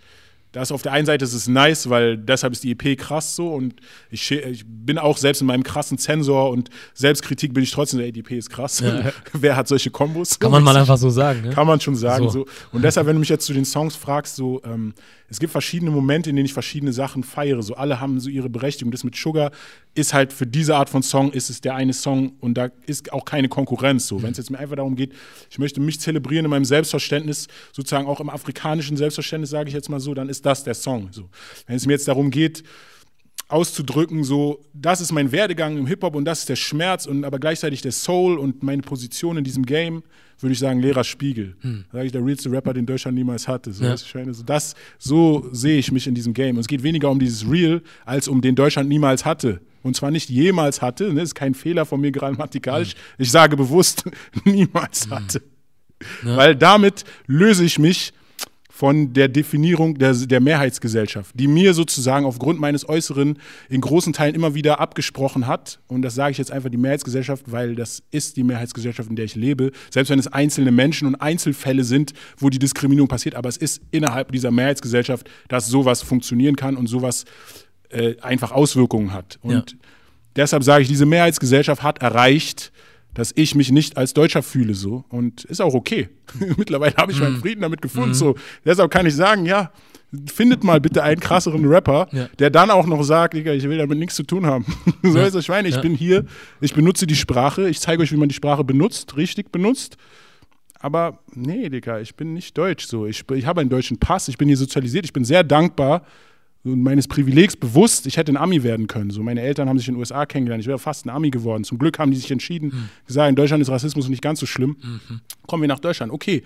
das auf der einen Seite ist es nice, weil deshalb ist die EP krass so und ich, ich bin auch selbst in meinem krassen Zensor und Selbstkritik bin ich trotzdem, ey, die EP ist krass. Ja. Wer hat solche Kombos? Kann man mal einfach so sagen. Ne? Kann man schon sagen. So. So. Und deshalb, wenn du mich jetzt zu den Songs fragst, so, ähm, es gibt verschiedene Momente, in denen ich verschiedene Sachen feiere. So, alle haben so ihre Berechtigung. Das mit Sugar ist halt für diese Art von Song ist es der eine Song und da ist auch keine Konkurrenz. So, wenn es jetzt mir einfach darum geht, ich möchte mich zelebrieren in meinem Selbstverständnis, sozusagen auch im afrikanischen Selbstverständnis, sage ich jetzt mal so, dann ist das der Song. So, wenn es mir jetzt darum geht, auszudrücken, so, das ist mein Werdegang im Hip-Hop und das ist der Schmerz und aber gleichzeitig der Soul und meine Position in diesem Game, würde ich sagen, leerer Spiegel. Sage ich, der realste Rapper, den Deutschland niemals hatte. So, Ja. meine, so, das, so sehe ich mich in diesem Game. Und es geht weniger um dieses Real, als um den Deutschland niemals hatte. Und zwar nicht jemals hatte, ne? das ist kein Fehler von mir grammatikalisch. Ich sage bewusst, niemals hatte. Weil damit löse ich mich von der Definierung der, der Mehrheitsgesellschaft, die mir sozusagen aufgrund meines Äußeren in großen Teilen immer wieder abgesprochen hat. Und das sage ich jetzt einfach die Mehrheitsgesellschaft, weil das ist die Mehrheitsgesellschaft, in der ich lebe. Selbst wenn es einzelne Menschen und Einzelfälle sind, wo die Diskriminierung passiert, aber es ist innerhalb dieser Mehrheitsgesellschaft, dass sowas funktionieren kann und sowas äh, einfach Auswirkungen hat. Und Ja. deshalb sage ich, diese Mehrheitsgesellschaft hat erreicht, dass ich mich nicht als Deutscher fühle so und ist auch okay. Mittlerweile habe ich Mhm. meinen Frieden damit gefunden so. Deshalb kann ich sagen, ja, findet mal bitte einen krasseren Rapper, Ja. der dann auch noch sagt, Digga, ich will damit nichts zu tun haben. so Ja. ist das Schwein, ich Ja. bin hier, ich benutze die Sprache, ich zeige euch, wie man die Sprache benutzt, richtig benutzt. Aber nee, Digga, ich bin nicht deutsch so. Ich, ich habe einen deutschen Pass, ich bin hier sozialisiert, ich bin sehr dankbar meines Privilegs bewusst, ich hätte ein Ami werden können. So, meine Eltern haben sich in den USA kennengelernt, ich wäre fast ein Ami geworden. Zum Glück haben die sich entschieden, gesagt, in Deutschland ist Rassismus nicht ganz so schlimm. Kommen wir nach Deutschland. Okay,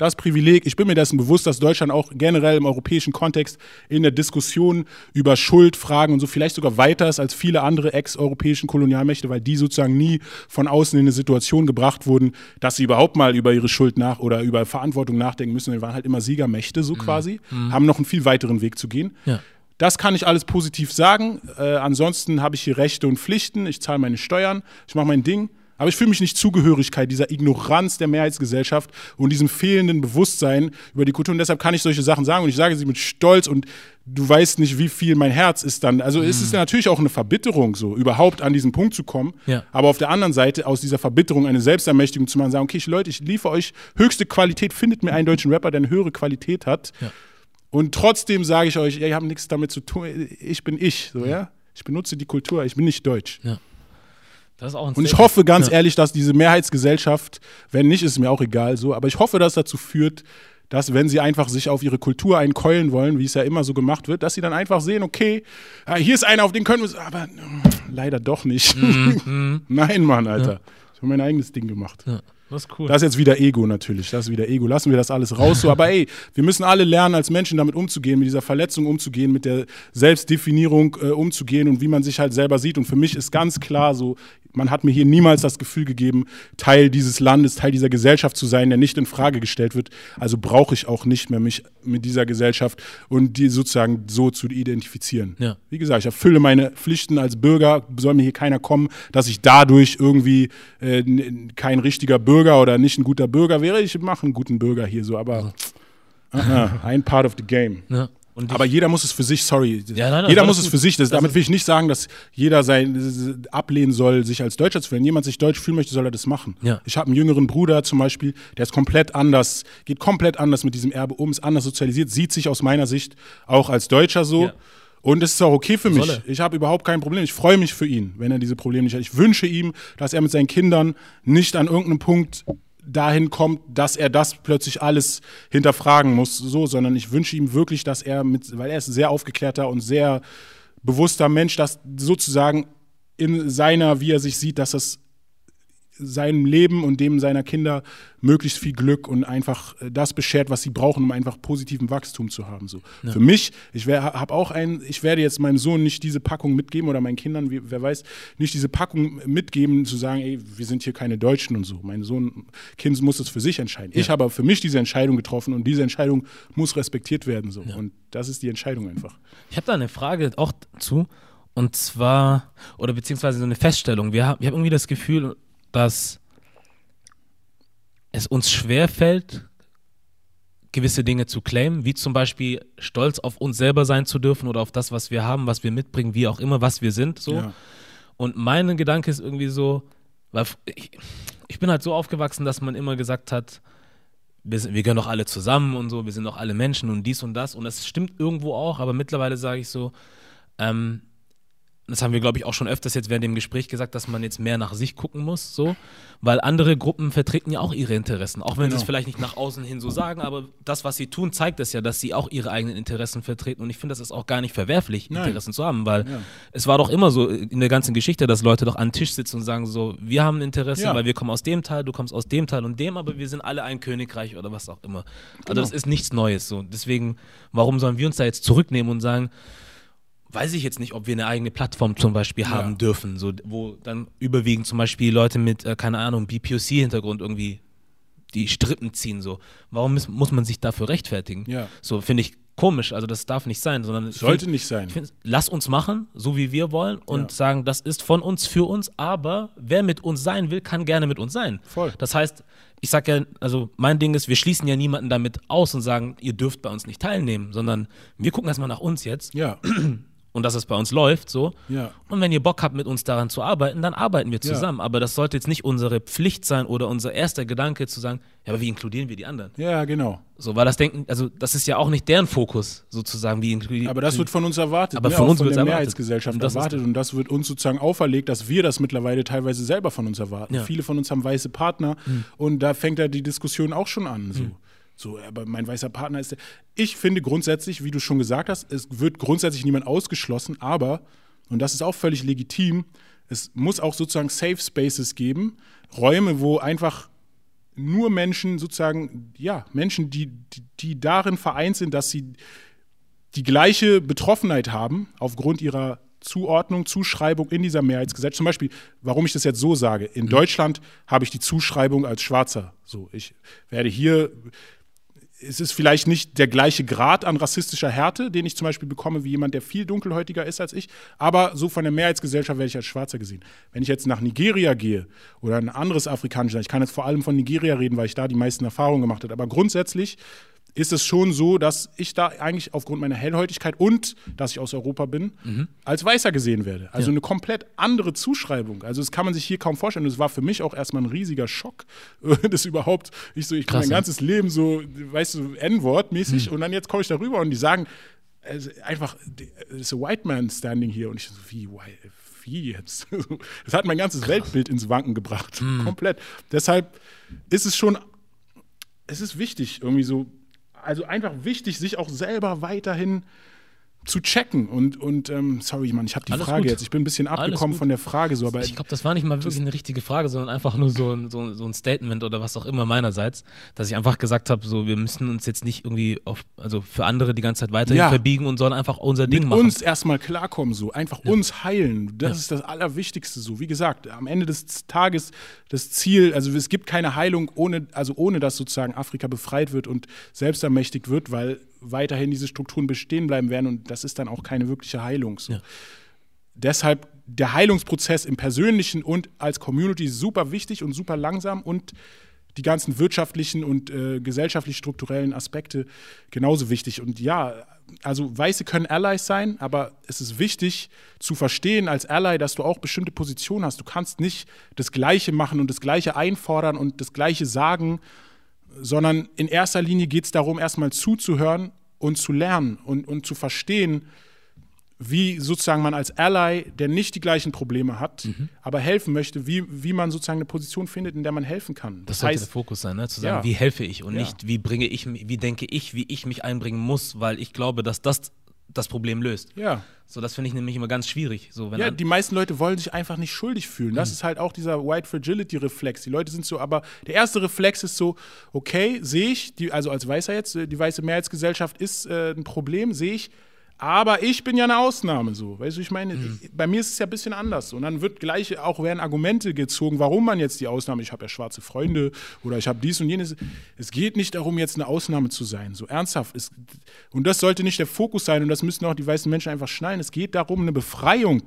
das Privileg, ich bin mir dessen bewusst, dass Deutschland auch generell im europäischen Kontext in der Diskussion über Schuldfragen und so vielleicht sogar weiter ist als viele andere ex-europäischen Kolonialmächte, weil die sozusagen nie von außen in eine Situation gebracht wurden, dass sie überhaupt mal über ihre Schuld nach oder über Verantwortung nachdenken müssen. Die waren halt immer Siegermächte so quasi, haben noch einen viel weiteren Weg zu gehen. Ja. Das kann ich alles positiv sagen. Äh, ansonsten habe ich hier Rechte und Pflichten. Ich zahle meine Steuern, ich mache mein Ding. Aber ich fühle mich nicht Zugehörigkeit dieser Ignoranz der Mehrheitsgesellschaft und diesem fehlenden Bewusstsein über die Kultur. Und deshalb kann ich solche Sachen sagen und ich sage sie mit Stolz und du weißt nicht, wie viel mein Herz ist dann. Also es ist natürlich auch eine Verbitterung, so überhaupt an diesen Punkt zu kommen. Ja. Aber auf der anderen Seite aus dieser Verbitterung eine Selbstermächtigung zu machen, sagen, okay, Leute, ich liefere euch höchste Qualität, findet mir einen deutschen Rapper, der eine höhere Qualität hat. Ja. Und trotzdem sage ich euch, ich habe nichts damit zu tun. Ich bin ich, so ja. Ich benutze die Kultur, ich bin nicht deutsch. Das ist auch ein Und ich hoffe ganz Ja. ehrlich, dass diese Mehrheitsgesellschaft, wenn nicht, ist mir auch egal so, aber ich hoffe, dass dazu führt, dass wenn sie einfach sich auf ihre Kultur einkeulen wollen, wie es ja immer so gemacht wird, dass sie dann einfach sehen, okay, ah, hier ist einer, auf den können wir, aber mm, leider doch nicht. Nein, Mann, Alter. Ich habe mein eigenes Ding gemacht. Ja. Das ist cool. Das ist jetzt wieder Ego natürlich. Das ist wieder Ego. Lassen wir das alles raus. So. Aber ey, wir müssen alle lernen, als Menschen damit umzugehen, mit dieser Verletzung umzugehen, mit der Selbstdefinierung äh, umzugehen und wie man sich halt selber sieht. Und für mich ist ganz klar so, man hat mir hier niemals das Gefühl gegeben, Teil dieses Landes, Teil dieser Gesellschaft zu sein, der nicht in Frage gestellt wird. Also brauche ich auch nicht mehr mich mit dieser Gesellschaft und die sozusagen so zu identifizieren. Ja. Wie gesagt, ich erfülle meine Pflichten als Bürger, soll mir hier keiner kommen, dass ich dadurch irgendwie äh, kein richtiger Bürger oder nicht ein guter Bürger wäre. Ich mache einen guten Bürger hier so, aber aha, ein Part of the game. ja. Aber jeder muss es für sich, sorry. Ja, nein, jeder muss es für sich. Das, Das damit will ich nicht sagen, dass jeder sein ablehnen soll, sich als Deutscher zu fühlen. Wenn jemand sich deutsch fühlen möchte, soll er das machen. Ja. Ich habe einen jüngeren Bruder zum Beispiel, der ist komplett anders, geht komplett anders mit diesem Erbe um, ist anders sozialisiert, sieht sich aus meiner Sicht auch als Deutscher so. Und es ist auch okay für mich. er. Ich habe überhaupt kein Problem. Ich freue mich für ihn, wenn er diese Probleme nicht hat. Ich wünsche ihm, dass er mit seinen Kindern nicht an irgendeinem Punkt dahin kommt, dass er das plötzlich alles hinterfragen muss, so, sondern ich wünsche ihm wirklich, dass er mit, weil er ist ein sehr aufgeklärter und sehr bewusster Mensch, dass sozusagen in seiner, wie er sich sieht, dass das seinem Leben und dem seiner Kinder möglichst viel Glück und einfach äh, das beschert, was sie brauchen, um einfach positiven Wachstum zu haben. So. Für mich, ich habe auch ein, ich werde jetzt meinem Sohn nicht diese Packung mitgeben oder meinen Kindern, wer weiß, nicht diese Packung mitgeben, zu sagen, ey, wir sind hier keine Deutschen und so. Mein Sohn, Kind muss es für sich entscheiden. Ich habe für mich diese Entscheidung getroffen und diese Entscheidung muss respektiert werden. So. Und das ist die Entscheidung einfach. Ich habe da eine Frage auch zu. Und zwar, oder beziehungsweise so eine Feststellung. Wir haben, ich habe irgendwie das Gefühl, dass es uns schwerfällt, gewisse Dinge zu claimen, wie zum Beispiel stolz auf uns selber sein zu dürfen oder auf das, was wir haben, was wir mitbringen, wie auch immer, was wir sind. So. Ja. Und mein Gedanke ist irgendwie so, weil ich, ich bin halt so aufgewachsen, dass man immer gesagt hat, wir, sind, wir gehören doch alle zusammen und so, wir sind doch alle Menschen und dies und das. Und das stimmt irgendwo auch, aber mittlerweile sage ich so, ähm, das haben wir, glaube ich, auch schon öfters jetzt während dem Gespräch gesagt, dass man jetzt mehr nach sich gucken muss, so, weil andere Gruppen vertreten ja auch ihre Interessen, auch wenn sie es Genau. vielleicht nicht nach außen hin so sagen, aber das, was sie tun, zeigt es ja, dass sie auch ihre eigenen Interessen vertreten und ich finde, das ist auch gar nicht verwerflich, Nein. Interessen zu haben, weil Ja. es war doch immer so in der ganzen Geschichte, dass Leute doch an den Tisch sitzen und sagen so, wir haben ein Interesse, Ja. weil wir kommen aus dem Teil, du kommst aus dem Teil und dem, aber wir sind alle ein Königreich oder was auch immer. Also Genau. das ist nichts Neues so. Deswegen, warum sollen wir uns da jetzt zurücknehmen und sagen, weiß ich jetzt nicht, ob wir eine eigene Plattform zum Beispiel haben dürfen, so, wo dann überwiegend zum Beispiel Leute mit, äh, keine Ahnung, BPOC-Hintergrund irgendwie die Strippen ziehen, so. Warum muss, muss man sich dafür rechtfertigen? Ja. So, finde ich komisch, also das darf nicht sein, sondern Sollte find- nicht sein. find, lass uns machen, so wie wir wollen und Ja. sagen, das ist von uns für uns, aber wer mit uns sein will, kann gerne mit uns sein. Voll. Das heißt, ich sage ja, also mein Ding ist, wir schließen ja niemanden damit aus und sagen, ihr dürft bei uns nicht teilnehmen, sondern wir gucken erstmal nach uns jetzt Ja, und dass es bei uns läuft, so. ja. Und wenn ihr Bock habt, mit uns daran zu arbeiten, dann arbeiten wir Ja. zusammen. Aber das sollte jetzt nicht unsere Pflicht sein oder unser erster Gedanke zu sagen, ja, aber wie inkludieren wir die anderen? Ja, genau. So, weil das denken, also das ist ja auch nicht deren Fokus, sozusagen, wie inkludieren. Aber das wird von uns erwartet. Aber ne? von uns von der erwartet. Mehrheitsgesellschaft Und erwartet. Und das wird uns sozusagen auferlegt, dass wir das mittlerweile teilweise selber von uns erwarten. Ja. Viele von uns haben weiße Partner und da fängt ja die Diskussion auch schon an. So. So, aber mein weißer Partner ist der. Ich finde grundsätzlich, wie du schon gesagt hast, es wird grundsätzlich niemand ausgeschlossen, aber, und das ist auch völlig legitim, es muss auch sozusagen Safe Spaces geben, Räume, wo einfach nur Menschen sozusagen, ja, Menschen, die, die, die darin vereint sind, dass sie die gleiche Betroffenheit haben aufgrund ihrer Zuordnung, Zuschreibung in dieser Mehrheitsgesellschaft. Zum Beispiel, warum ich das jetzt so sage. In Deutschland habe ich die Zuschreibung als Schwarzer. So, ich werde hier es ist vielleicht nicht der gleiche Grad an rassistischer Härte, den ich zum Beispiel bekomme, wie jemand, der viel dunkelhäutiger ist als ich. Aber so von der Mehrheitsgesellschaft werde ich als Schwarzer gesehen. Wenn ich jetzt nach Nigeria gehe oder ein anderes afrikanisches Land, ich kann jetzt vor allem von Nigeria reden, weil ich da die meisten Erfahrungen gemacht habe. Aber grundsätzlich ist es schon so, dass ich da eigentlich aufgrund meiner Hellhäutigkeit und dass ich aus Europa bin, mhm. als Weißer gesehen werde. Also ja. eine komplett andere Zuschreibung. Also das kann man sich hier kaum vorstellen. Das war für mich auch erstmal ein riesiger Schock, das überhaupt, ich so, ich Krass, mein ganzes Leben so, weißt du, N-Wort mäßig mhm. und dann jetzt komme ich darüber und die sagen, also einfach, it's a white man standing here und ich so, wie, wie jetzt? Das hat mein ganzes Krass. Weltbild ins Wanken gebracht, mhm. komplett. Deshalb ist es schon, es ist wichtig, irgendwie so also einfach wichtig, sich auch selber weiterhin zu checken und, und ähm, sorry, Mann, ich habe die Alles Frage gut. jetzt. Ich bin ein bisschen abgekommen von der Frage so, aber ich glaube, das war nicht mal wirklich eine richtige Frage, sondern einfach nur so ein, so, so ein Statement oder was auch immer meinerseits, dass ich einfach gesagt habe, so wir müssen uns jetzt nicht irgendwie auf, also für andere die ganze Zeit weiterhin ja. verbiegen und sondern einfach unser Ding Mit machen. uns erstmal klarkommen so, einfach ja. uns heilen. Das ja. ist das Allerwichtigste so. Wie gesagt, am Ende des Tages das Ziel, also es gibt keine Heilung ohne, also ohne dass sozusagen Afrika befreit wird und selbst ermächtigt wird, weil weiterhin diese Strukturen bestehen bleiben werden und das ist dann auch keine wirkliche Heilung. So. Ja. Deshalb der Heilungsprozess im Persönlichen und als Community super wichtig und super langsam und die ganzen wirtschaftlichen und äh, gesellschaftlich-strukturellen Aspekte genauso wichtig. Und ja, also Weiße können Allies sein, aber es ist wichtig zu verstehen als Ally, dass du auch bestimmte Positionen hast. Du kannst nicht das Gleiche machen und das Gleiche einfordern und das Gleiche sagen sondern in erster Linie geht es darum, erstmal zuzuhören und zu lernen und, und zu verstehen, wie sozusagen man als Ally, der nicht die gleichen Probleme hat, mhm. aber helfen möchte, wie, wie man sozusagen eine Position findet, in der man helfen kann. Das, das sollte heißt, der Fokus sein, ne? zu sagen, ja. wie helfe ich und ja. nicht, wie bringe ich, wie denke ich, wie ich mich einbringen muss, weil ich glaube, dass das das Problem löst. Ja. So, das finde ich nämlich immer ganz schwierig. So, ja, die meisten Leute wollen sich einfach nicht schuldig fühlen. Das mhm. ist halt auch dieser White Fragility-Reflex. Die Leute sind so, aber der erste Reflex ist so, okay, sehe ich, die, also als Weißer jetzt, die weiße Mehrheitsgesellschaft ist äh, ein Problem, sehe ich, aber ich bin ja eine Ausnahme so. Weißt du, ich meine, mhm. bei mir ist es ja ein bisschen anders. Und dann wird gleich auch werden Argumente gezogen, warum man jetzt die Ausnahme, ich habe ja schwarze Freunde oder ich habe dies und jenes. Es geht nicht darum, jetzt eine Ausnahme zu sein. So ernsthaft. Es, und das sollte nicht der Fokus sein und das müssen auch die weißen Menschen einfach schnallen. Es geht darum, eine Befreiung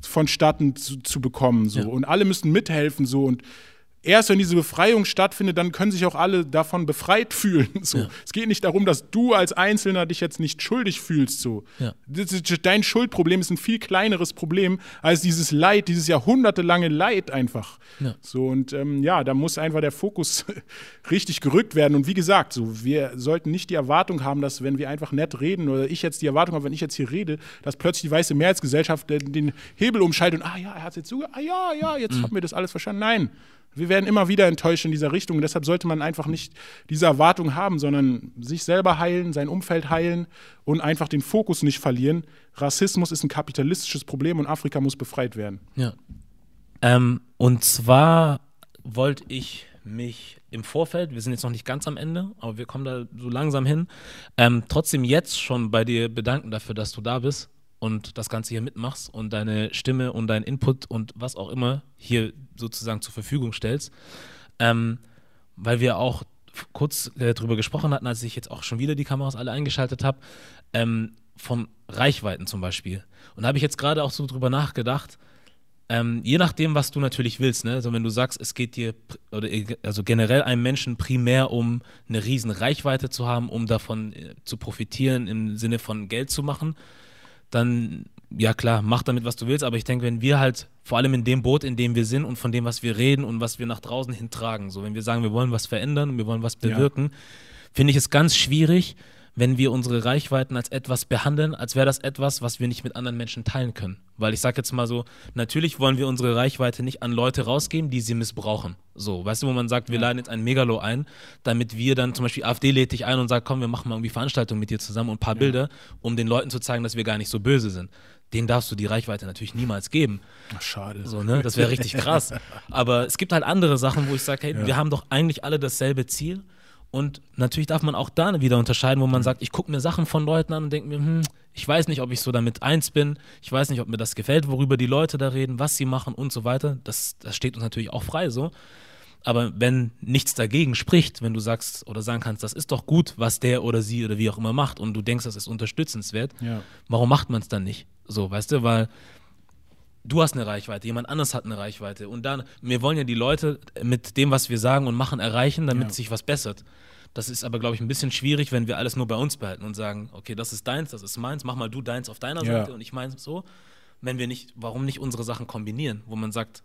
vonstatten zu, zu bekommen. So. Ja. Und alle müssen mithelfen. So. Und erst wenn diese Befreiung stattfindet, dann können sich auch alle davon befreit fühlen. So. Ja. Es geht nicht darum, dass du als Einzelner dich jetzt nicht schuldig fühlst. So. Ja. Dein Schuldproblem ist ein viel kleineres Problem als dieses Leid, dieses jahrhundertelange Leid einfach. Ja. So, und ähm, ja, da muss einfach der Fokus richtig gerückt werden. Und wie gesagt, so, wir sollten nicht die Erwartung haben, dass wenn wir einfach nett reden oder ich jetzt die Erwartung habe, wenn ich jetzt hier rede, dass plötzlich die weiße Mehrheitsgesellschaft den, den Hebel umschaltet und ah ja, er hat es jetzt so, ah ja, ja, jetzt mhm. haben wir das alles verstanden. Nein. Wir werden immer wieder enttäuscht in dieser Richtung. Deshalb sollte man einfach nicht diese Erwartung haben, sondern sich selber heilen, sein Umfeld heilen und einfach den Fokus nicht verlieren. Rassismus ist ein kapitalistisches Problem und Afrika muss befreit werden. Ja. Ähm, und zwar wollte ich mich im Vorfeld, wir sind jetzt noch nicht ganz am Ende, aber wir kommen da so langsam hin, ähm, trotzdem jetzt schon bei dir bedanken dafür, dass du da bist und das Ganze hier mitmachst und deine Stimme und dein Input und was auch immer hier sozusagen zur Verfügung stellst. Ähm, weil wir auch kurz äh, darüber gesprochen hatten, als ich jetzt auch schon wieder die Kameras alle eingeschaltet habe, ähm, von Reichweiten zum Beispiel. Und da habe ich jetzt gerade auch so drüber nachgedacht, ähm, je nachdem, was du natürlich willst, ne? Also wenn du sagst, es geht dir oder also generell einem Menschen primär um eine riesen Reichweite zu haben, um davon äh, zu profitieren im Sinne von Geld zu machen, dann ja klar, mach damit, was du willst, aber ich denke, wenn wir halt vor allem in dem Boot, in dem wir sind und von dem, was wir reden und was wir nach draußen hintragen, so wenn wir sagen, wir wollen was verändern und wir wollen was bewirken, ja. finde ich es ganz schwierig, wenn wir unsere Reichweiten als etwas behandeln, als wäre das etwas, was wir nicht mit anderen Menschen teilen können. Weil ich sage jetzt mal so, natürlich wollen wir unsere Reichweite nicht an Leute rausgeben, die sie missbrauchen. So, weißt du, wo man sagt, wir ja. laden jetzt ein Megalo ein, damit wir dann zum Beispiel AfD lädt dich ein und sagt, komm, wir machen mal irgendwie Veranstaltungen mit dir zusammen und ein paar ja. Bilder, um den Leuten zu zeigen, dass wir gar nicht so böse sind. Den darfst du die Reichweite natürlich niemals geben. Ach, schade. So, ne? Das wäre richtig krass. Aber es gibt halt andere Sachen, wo ich sage, hey, ja. wir haben doch eigentlich alle dasselbe Ziel und natürlich darf man auch da wieder unterscheiden, wo man sagt, ich gucke mir Sachen von Leuten an und denke mir, hm, ich weiß nicht, ob ich so damit eins bin, ich weiß nicht, ob mir das gefällt, worüber die Leute da reden, was sie machen und so weiter. Das, das steht uns natürlich auch frei so. Aber wenn nichts dagegen spricht, wenn du sagst oder sagen kannst, das ist doch gut, was der oder sie oder wie auch immer macht und du denkst, das ist unterstützenswert, Ja. warum macht man es dann nicht? So, weißt du, weil du hast eine Reichweite, jemand anderes hat eine Reichweite und dann, wir wollen ja die Leute mit dem, was wir sagen und machen, erreichen, damit Ja. sich was bessert. Das ist aber, glaube ich, ein bisschen schwierig, wenn wir alles nur bei uns behalten und sagen, okay, das ist deins, das ist meins, mach mal du deins auf deiner Ja. Seite und ich meins so. Wenn wir nicht, warum nicht unsere Sachen kombinieren, wo man sagt,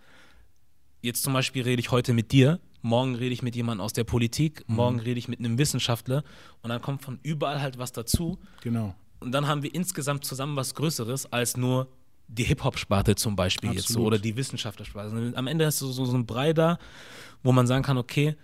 jetzt zum Beispiel rede ich heute mit dir, morgen rede ich mit jemandem aus der Politik, Mhm. morgen rede ich mit einem Wissenschaftler und dann kommt von überall halt was dazu Genau. und dann haben wir insgesamt zusammen was Größeres als nur die Hip-Hop-Sparte zum Beispiel jetzt so, Absolut. oder die Wissenschaftlersparte. Also am Ende ist so, so, so ein Brei da, wo man sagen kann, okay,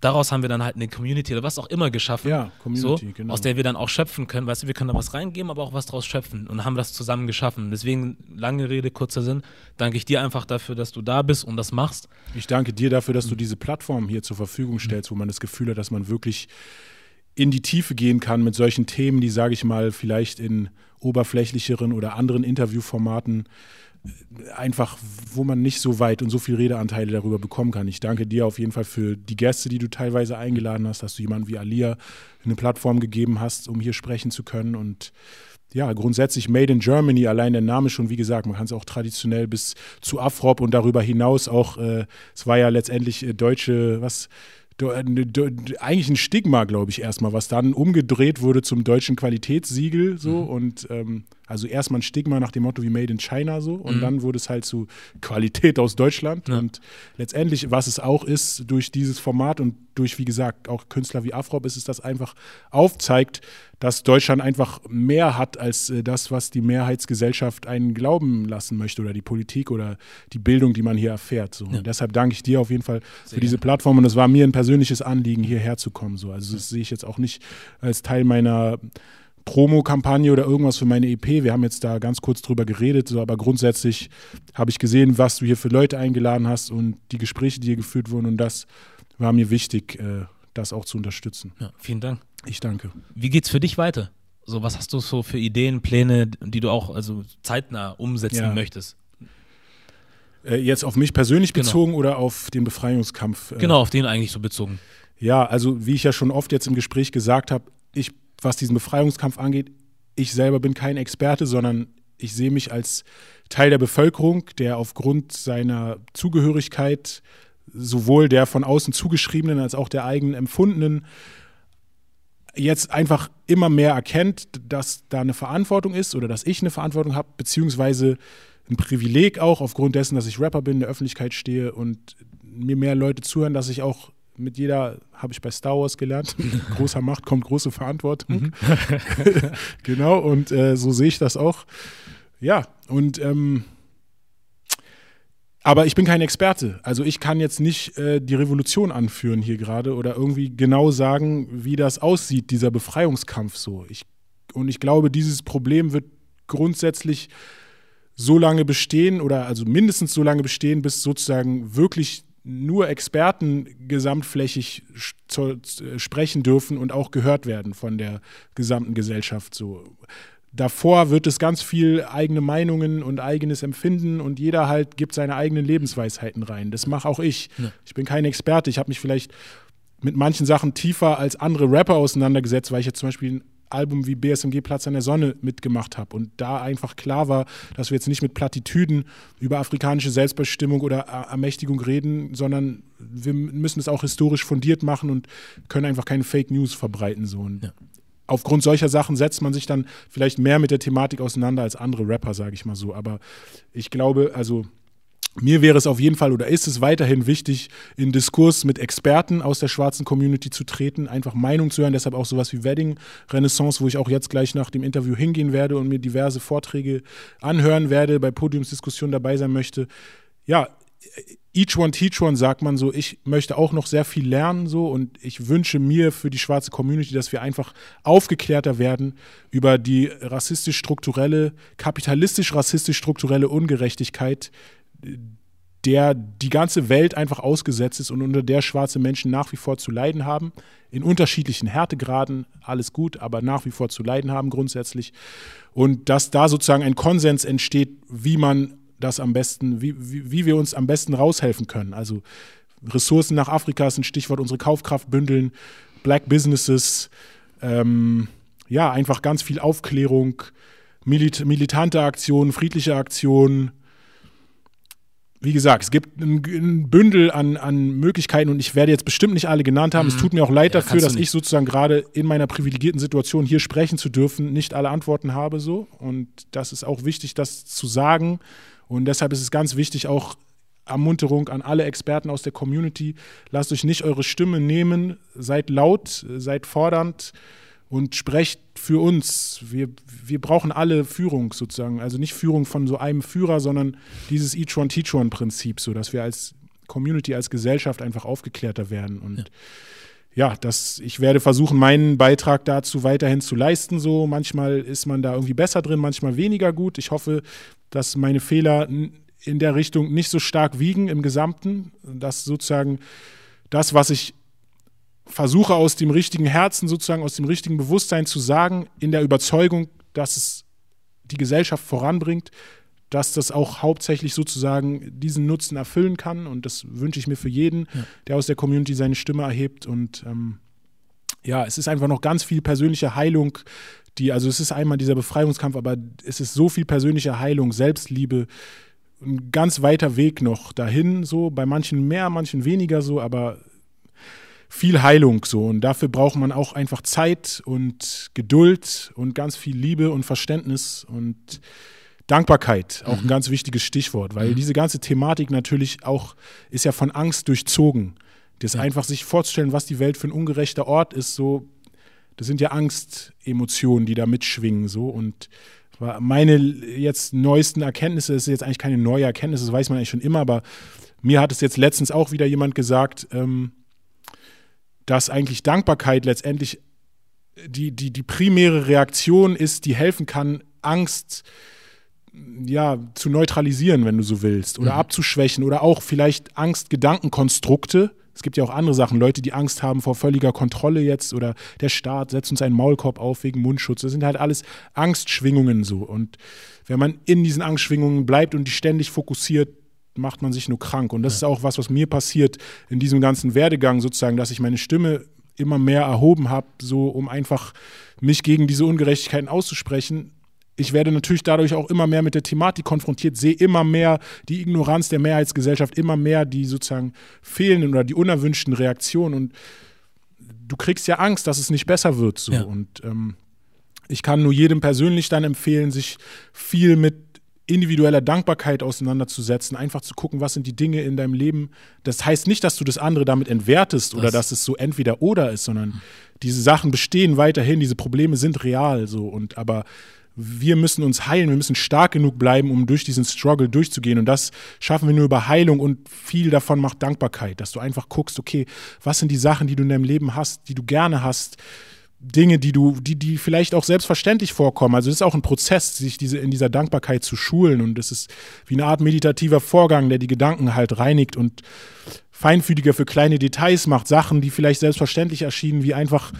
daraus haben wir dann halt eine Community oder was auch immer geschaffen, Ja, Community, so, genau. aus der wir dann auch schöpfen können. Weißt du, wir können da was reingeben, aber auch was draus schöpfen und haben das zusammen geschaffen. Deswegen, lange Rede, kurzer Sinn, danke ich dir einfach dafür, dass du da bist und das machst. Ich danke dir dafür, dass du diese Plattform hier zur Verfügung stellst, wo man das Gefühl hat, dass man wirklich in die Tiefe gehen kann mit solchen Themen, die, sage ich mal, vielleicht in oberflächlicheren oder anderen Interviewformaten äh, einfach, wo man nicht so weit und so viel Redeanteile darüber bekommen kann. Ich danke dir auf jeden Fall für die Gäste, die du teilweise eingeladen hast, dass du jemanden wie Alia eine Plattform gegeben hast, um hier sprechen zu können und ja, grundsätzlich Made in Germany, allein der Name schon, wie gesagt, man kann es auch traditionell bis zu Afrop und darüber hinaus auch, äh, es war ja letztendlich äh, deutsche, was, eigentlich ein Stigma, glaube ich, erstmal, was dann umgedreht wurde zum deutschen Qualitätssiegel, so und ähm, also erstmal ein Stigma nach dem Motto wie Made in China, so und Mhm. dann wurde es halt zu Qualität aus Deutschland Ja. und letztendlich, was es auch ist, durch dieses Format und durch, wie gesagt, auch Künstler wie Afrop, ist es das einfach aufzeigt, dass Deutschland einfach mehr hat als äh, das, was die Mehrheitsgesellschaft einen glauben lassen möchte oder die Politik oder die Bildung, die man hier erfährt. So. Ja. Und deshalb danke ich dir auf jeden Fall für Sehr diese Plattform und es war mir ein persönliches Anliegen, hierher zu kommen. So. Also das sehe ich jetzt auch nicht als Teil meiner Promo-Kampagne oder irgendwas für meine EP. Wir haben jetzt da ganz kurz drüber geredet, so, aber grundsätzlich habe ich gesehen, was du hier für Leute eingeladen hast und die Gespräche, die hier geführt wurden und das war mir wichtig, äh, das auch zu unterstützen. Ja, vielen Dank. Ich danke. Wie geht's für dich weiter? So, was hast du so für Ideen, Pläne, die du auch also zeitnah umsetzen Ja. möchtest? Äh, jetzt auf mich persönlich Genau. bezogen oder auf den Befreiungskampf? Äh, Genau, auf den eigentlich so bezogen. Ja, also wie ich ja schon oft jetzt im Gespräch gesagt habe, ich, was diesen Befreiungskampf angeht, ich selber bin kein Experte, sondern ich sehe mich als Teil der Bevölkerung, der aufgrund seiner Zugehörigkeit sowohl der von außen zugeschriebenen als auch der eigenen empfundenen jetzt einfach immer mehr erkennt, dass da eine Verantwortung ist oder dass ich eine Verantwortung habe, beziehungsweise ein Privileg auch aufgrund dessen, dass ich Rapper bin, in der Öffentlichkeit stehe und mir mehr Leute zuhören, dass ich auch mit jeder, habe ich bei Star Wars gelernt, großer Macht kommt große Verantwortung. genau, und äh, so sehe ich das auch. Ja, und ähm, aber ich bin kein Experte. Also ich kann jetzt nicht äh, die Revolution anführen hier gerade oder irgendwie genau sagen, wie das aussieht, dieser Befreiungskampf so. Ich, und ich glaube, dieses Problem wird grundsätzlich so lange bestehen oder also mindestens so lange bestehen, bis sozusagen wirklich nur Experten gesamtflächig äh, sprechen dürfen und auch gehört werden von der gesamten Gesellschaft so. Davor wird es ganz viel eigene Meinungen und eigenes Empfinden und jeder halt gibt seine eigenen Lebensweisheiten rein. Das mache auch ich. Ja. Ich bin kein Experte. Ich habe mich vielleicht mit manchen Sachen tiefer als andere Rapper auseinandergesetzt, weil ich jetzt zum Beispiel Album wie BSMG Platz an der Sonne mitgemacht habe und da einfach klar war, dass wir jetzt nicht mit Plattitüden über afrikanische Selbstbestimmung oder Er- Ermächtigung reden, sondern wir müssen es auch historisch fundiert machen und können einfach keine Fake News verbreiten. So. Und Ja. Aufgrund solcher Sachen setzt man sich dann vielleicht mehr mit der Thematik auseinander als andere Rapper, sage ich mal so. Aber ich glaube, also mir wäre es auf jeden Fall oder ist es weiterhin wichtig, in Diskurs mit Experten aus der schwarzen Community zu treten, einfach Meinung zu hören. Deshalb auch sowas wie Wedding Renaissance, wo ich auch jetzt gleich nach dem Interview hingehen werde und mir diverse Vorträge anhören werde, bei Podiumsdiskussionen dabei sein möchte. Ja, each one teach one sagt man so, ich möchte auch noch sehr viel lernen so und ich wünsche mir für die schwarze Community, dass wir einfach aufgeklärter werden über die rassistisch-strukturelle, kapitalistisch-rassistisch-strukturelle Ungerechtigkeit, der die ganze Welt einfach ausgesetzt ist und unter der schwarze Menschen nach wie vor zu leiden haben, in unterschiedlichen Härtegraden, alles gut, aber nach wie vor zu leiden haben grundsätzlich. Und dass da sozusagen ein Konsens entsteht, wie man das am besten, wie, wie, wie wir uns am besten raushelfen können. Also Ressourcen nach Afrika ist ein Stichwort, unsere Kaufkraft bündeln, Black Businesses, ähm, ja, einfach ganz viel Aufklärung, milit militante Aktionen, friedliche Aktionen, wie gesagt, es gibt ein, ein Bündel an, an, Möglichkeiten und ich werde jetzt bestimmt nicht alle genannt haben. Mhm. Es tut mir auch leid ja, dafür, dass ich sozusagen gerade in meiner privilegierten Situation hier sprechen zu dürfen, nicht alle Antworten habe so. Und das ist auch wichtig, das zu sagen. Und deshalb ist es ganz wichtig, auch Ermunterung an alle Experten aus der Community. Lasst euch nicht eure Stimme nehmen, seid laut, seid fordernd und sprecht für uns. Wir, wir brauchen alle Führung sozusagen. Also nicht Führung von so einem Führer, sondern dieses Each One Teach One Prinzip, so dass wir als Community, als Gesellschaft einfach aufgeklärter werden. Und ja, ja das, ich werde versuchen, meinen Beitrag dazu weiterhin zu leisten. So manchmal ist man da irgendwie besser drin, manchmal weniger gut. Ich hoffe, dass meine Fehler in der Richtung nicht so stark wiegen im Gesamten, dass sozusagen das, was ich versuche aus dem richtigen Herzen, sozusagen aus dem richtigen Bewusstsein zu sagen, in der Überzeugung, dass es die Gesellschaft voranbringt, dass das auch hauptsächlich sozusagen diesen Nutzen erfüllen kann. Und das wünsche ich mir für jeden, ja. der aus der Community seine Stimme erhebt. Und ähm, ja, es ist einfach noch ganz viel persönliche Heilung, die, also es ist einmal dieser Befreiungskampf, aber es ist so viel persönliche Heilung, Selbstliebe, ein ganz weiter Weg noch dahin, so bei manchen mehr, manchen weniger so, aber viel Heilung so. Und dafür braucht man auch einfach Zeit und Geduld und ganz viel Liebe und Verständnis und Dankbarkeit, auch mhm. ein ganz wichtiges Stichwort, weil mhm. diese ganze Thematik natürlich auch ist ja von Angst durchzogen. Das ja. einfach sich vorzustellen, was die Welt für ein ungerechter Ort ist, so, das sind ja Angstemotionen, die da mitschwingen, so und meine jetzt neuesten Erkenntnisse, das ist jetzt eigentlich keine neue Erkenntnis, das weiß man eigentlich schon immer, aber mir hat es jetzt letztens auch wieder jemand gesagt, ähm, dass eigentlich Dankbarkeit letztendlich die, die, die primäre Reaktion ist, die helfen kann, Angst ja, zu neutralisieren, wenn du so willst, oder mhm. abzuschwächen oder auch vielleicht Angstgedankenkonstrukte. Es gibt ja auch andere Sachen, Leute, die Angst haben vor völliger Kontrolle jetzt oder der Staat setzt uns einen Maulkorb auf wegen Mundschutz. Das sind halt alles Angstschwingungen so. Und wenn man in diesen Angstschwingungen bleibt und die ständig fokussiert, macht man sich nur krank. Und das ja. ist auch was, was mir passiert in diesem ganzen Werdegang sozusagen, dass ich meine Stimme immer mehr erhoben habe, so um einfach mich gegen diese Ungerechtigkeiten auszusprechen. Ich werde natürlich dadurch auch immer mehr mit der Thematik konfrontiert, sehe immer mehr die Ignoranz der Mehrheitsgesellschaft, immer mehr die sozusagen fehlenden oder die unerwünschten Reaktionen. Und du kriegst ja Angst, dass es nicht besser wird. So. Ja. Und ähm, ich kann nur jedem persönlich dann empfehlen, sich viel mit individueller Dankbarkeit auseinanderzusetzen, einfach zu gucken, was sind die Dinge in deinem Leben. Das heißt nicht, dass du das andere damit entwertest oder dass es so entweder oder ist, sondern diese Sachen bestehen weiterhin, diese Probleme sind real so und aber wir müssen uns heilen, wir müssen stark genug bleiben, um durch diesen Struggle durchzugehen. Und das schaffen wir nur über Heilung und viel davon macht Dankbarkeit, dass du einfach guckst, okay, was sind die Sachen, die du in deinem Leben hast, die du gerne hast, Dinge, die du, die, die vielleicht auch selbstverständlich vorkommen. Also es ist auch ein Prozess, sich diese, in dieser Dankbarkeit zu schulen. Und es ist wie eine Art meditativer Vorgang, der die Gedanken halt reinigt und feinfühliger für kleine Details macht. Sachen, die vielleicht selbstverständlich erschienen, wie einfach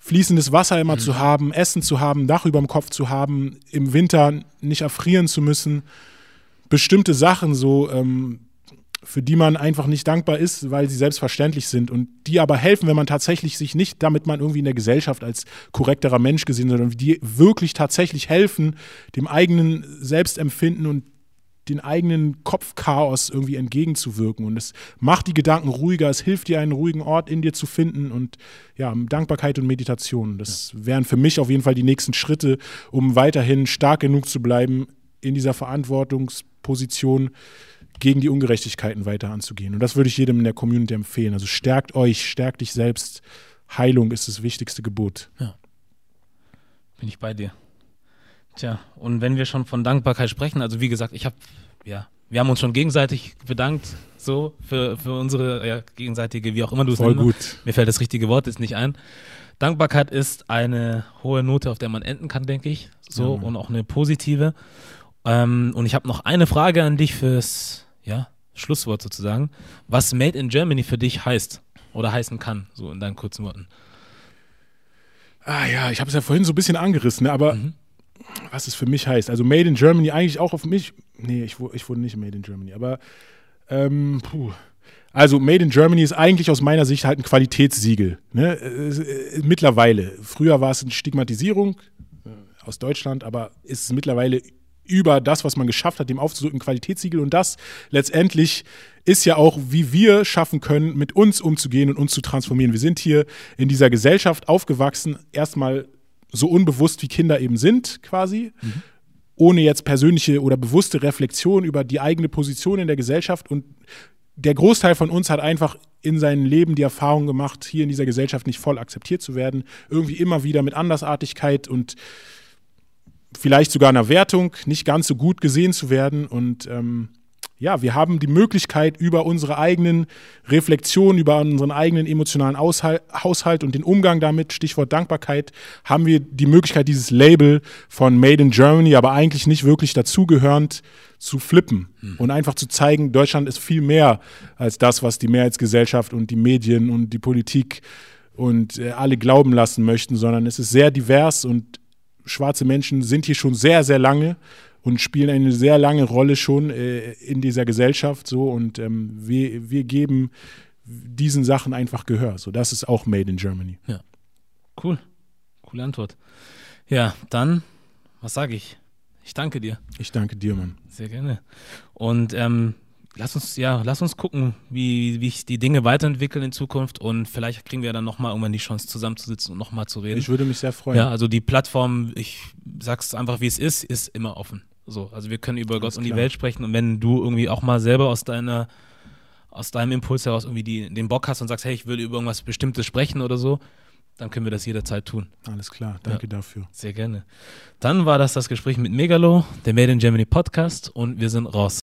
fließendes Wasser immer mhm. zu haben, Essen zu haben, Dach über dem Kopf zu haben, im Winter nicht erfrieren zu müssen. Bestimmte Sachen so, ähm, für die man einfach nicht dankbar ist, weil sie selbstverständlich sind und die aber helfen, wenn man tatsächlich sich nicht, damit man irgendwie in der Gesellschaft als korrekterer Mensch gesehen, sondern die wirklich tatsächlich helfen, dem eigenen Selbstempfinden und den eigenen Kopfchaos irgendwie entgegenzuwirken. Und es macht die Gedanken ruhiger, es hilft dir, einen ruhigen Ort in dir zu finden und ja, Dankbarkeit und Meditation. Das wären für mich auf jeden Fall die nächsten Schritte, um weiterhin stark genug zu bleiben in dieser Verantwortungsposition gegen die Ungerechtigkeiten weiter anzugehen. Und das würde ich jedem in der Community empfehlen. Also stärkt euch, stärkt dich selbst. Heilung ist das wichtigste Gebot. Ja. Bin ich bei dir. Tja, und wenn wir schon von Dankbarkeit sprechen, also wie gesagt, ich habe, ja, wir haben uns schon gegenseitig bedankt, so, für, für unsere ja, gegenseitige, wie auch immer du es Voll gut. Mir fällt das richtige Wort jetzt nicht ein. Dankbarkeit ist eine hohe Note, auf der man enden kann, denke ich. So, ja, und auch eine positive. Ähm, und ich habe noch eine Frage an dich fürs ja, Schlusswort sozusagen, was Made in Germany für dich heißt oder heißen kann, so in deinen kurzen Worten. Ah ja, ich habe es ja vorhin so ein bisschen angerissen, ne, aber mhm. was es für mich heißt. Also Made in Germany eigentlich auch auf mich. Nee, ich, ich wurde nicht Made in Germany, aber ähm, puh. Also Made in Germany ist eigentlich aus meiner Sicht halt ein Qualitätssiegel. Ne? Mittlerweile. Früher war es eine Stigmatisierung äh, aus Deutschland, aber ist es mittlerweile über das, was man geschafft hat, dem aufzudrücken, Qualitätssiegel. Und das letztendlich ist ja auch, wie wir schaffen können, mit uns umzugehen und uns zu transformieren. Wir sind hier in dieser Gesellschaft aufgewachsen, erstmal so unbewusst wie Kinder eben sind, quasi. Mhm. Ohne jetzt persönliche oder bewusste Reflexion über die eigene Position in der Gesellschaft. Und der Großteil von uns hat einfach in seinem Leben die Erfahrung gemacht, hier in dieser Gesellschaft nicht voll akzeptiert zu werden. Irgendwie immer wieder mit Andersartigkeit und vielleicht sogar einer Wertung nicht ganz so gut gesehen zu werden. Und ähm, ja, wir haben die Möglichkeit, über unsere eigenen Reflexionen, über unseren eigenen emotionalen Haushalt und den Umgang damit, Stichwort Dankbarkeit, haben wir die Möglichkeit, dieses Label von Made in Germany, aber eigentlich nicht wirklich dazugehörend, zu flippen hm. und einfach zu zeigen, Deutschland ist viel mehr als das, was die Mehrheitsgesellschaft und die Medien und die Politik und äh, alle glauben lassen möchten, sondern es ist sehr divers und schwarze Menschen sind hier schon sehr, sehr lange und spielen eine sehr lange Rolle schon äh, in dieser Gesellschaft so und ähm, wir, wir geben diesen Sachen einfach Gehör. So, das ist auch Made in Germany. Ja. Cool. Coole Antwort. Ja, dann, was sage ich? Ich danke dir. Ich danke dir, Mann. Sehr gerne. Und ähm, lass uns, ja, lass uns gucken, wie, wie sich die Dinge weiterentwickeln in Zukunft und vielleicht kriegen wir dann nochmal irgendwann die Chance zusammenzusitzen und nochmal zu reden. Ich würde mich sehr freuen. Ja, also die Plattform, ich sag's einfach, wie es ist, ist immer offen. So, also wir können über Alles Gott und die Welt sprechen und wenn du irgendwie auch mal selber aus deiner aus deinem Impuls heraus irgendwie die, den Bock hast und sagst, hey, ich würde über irgendwas Bestimmtes sprechen oder so, dann können wir das jederzeit tun. Alles klar, danke ja, dafür. Sehr gerne. Dann war das das Gespräch mit Megalo, der Made in Germany Podcast und wir sind raus.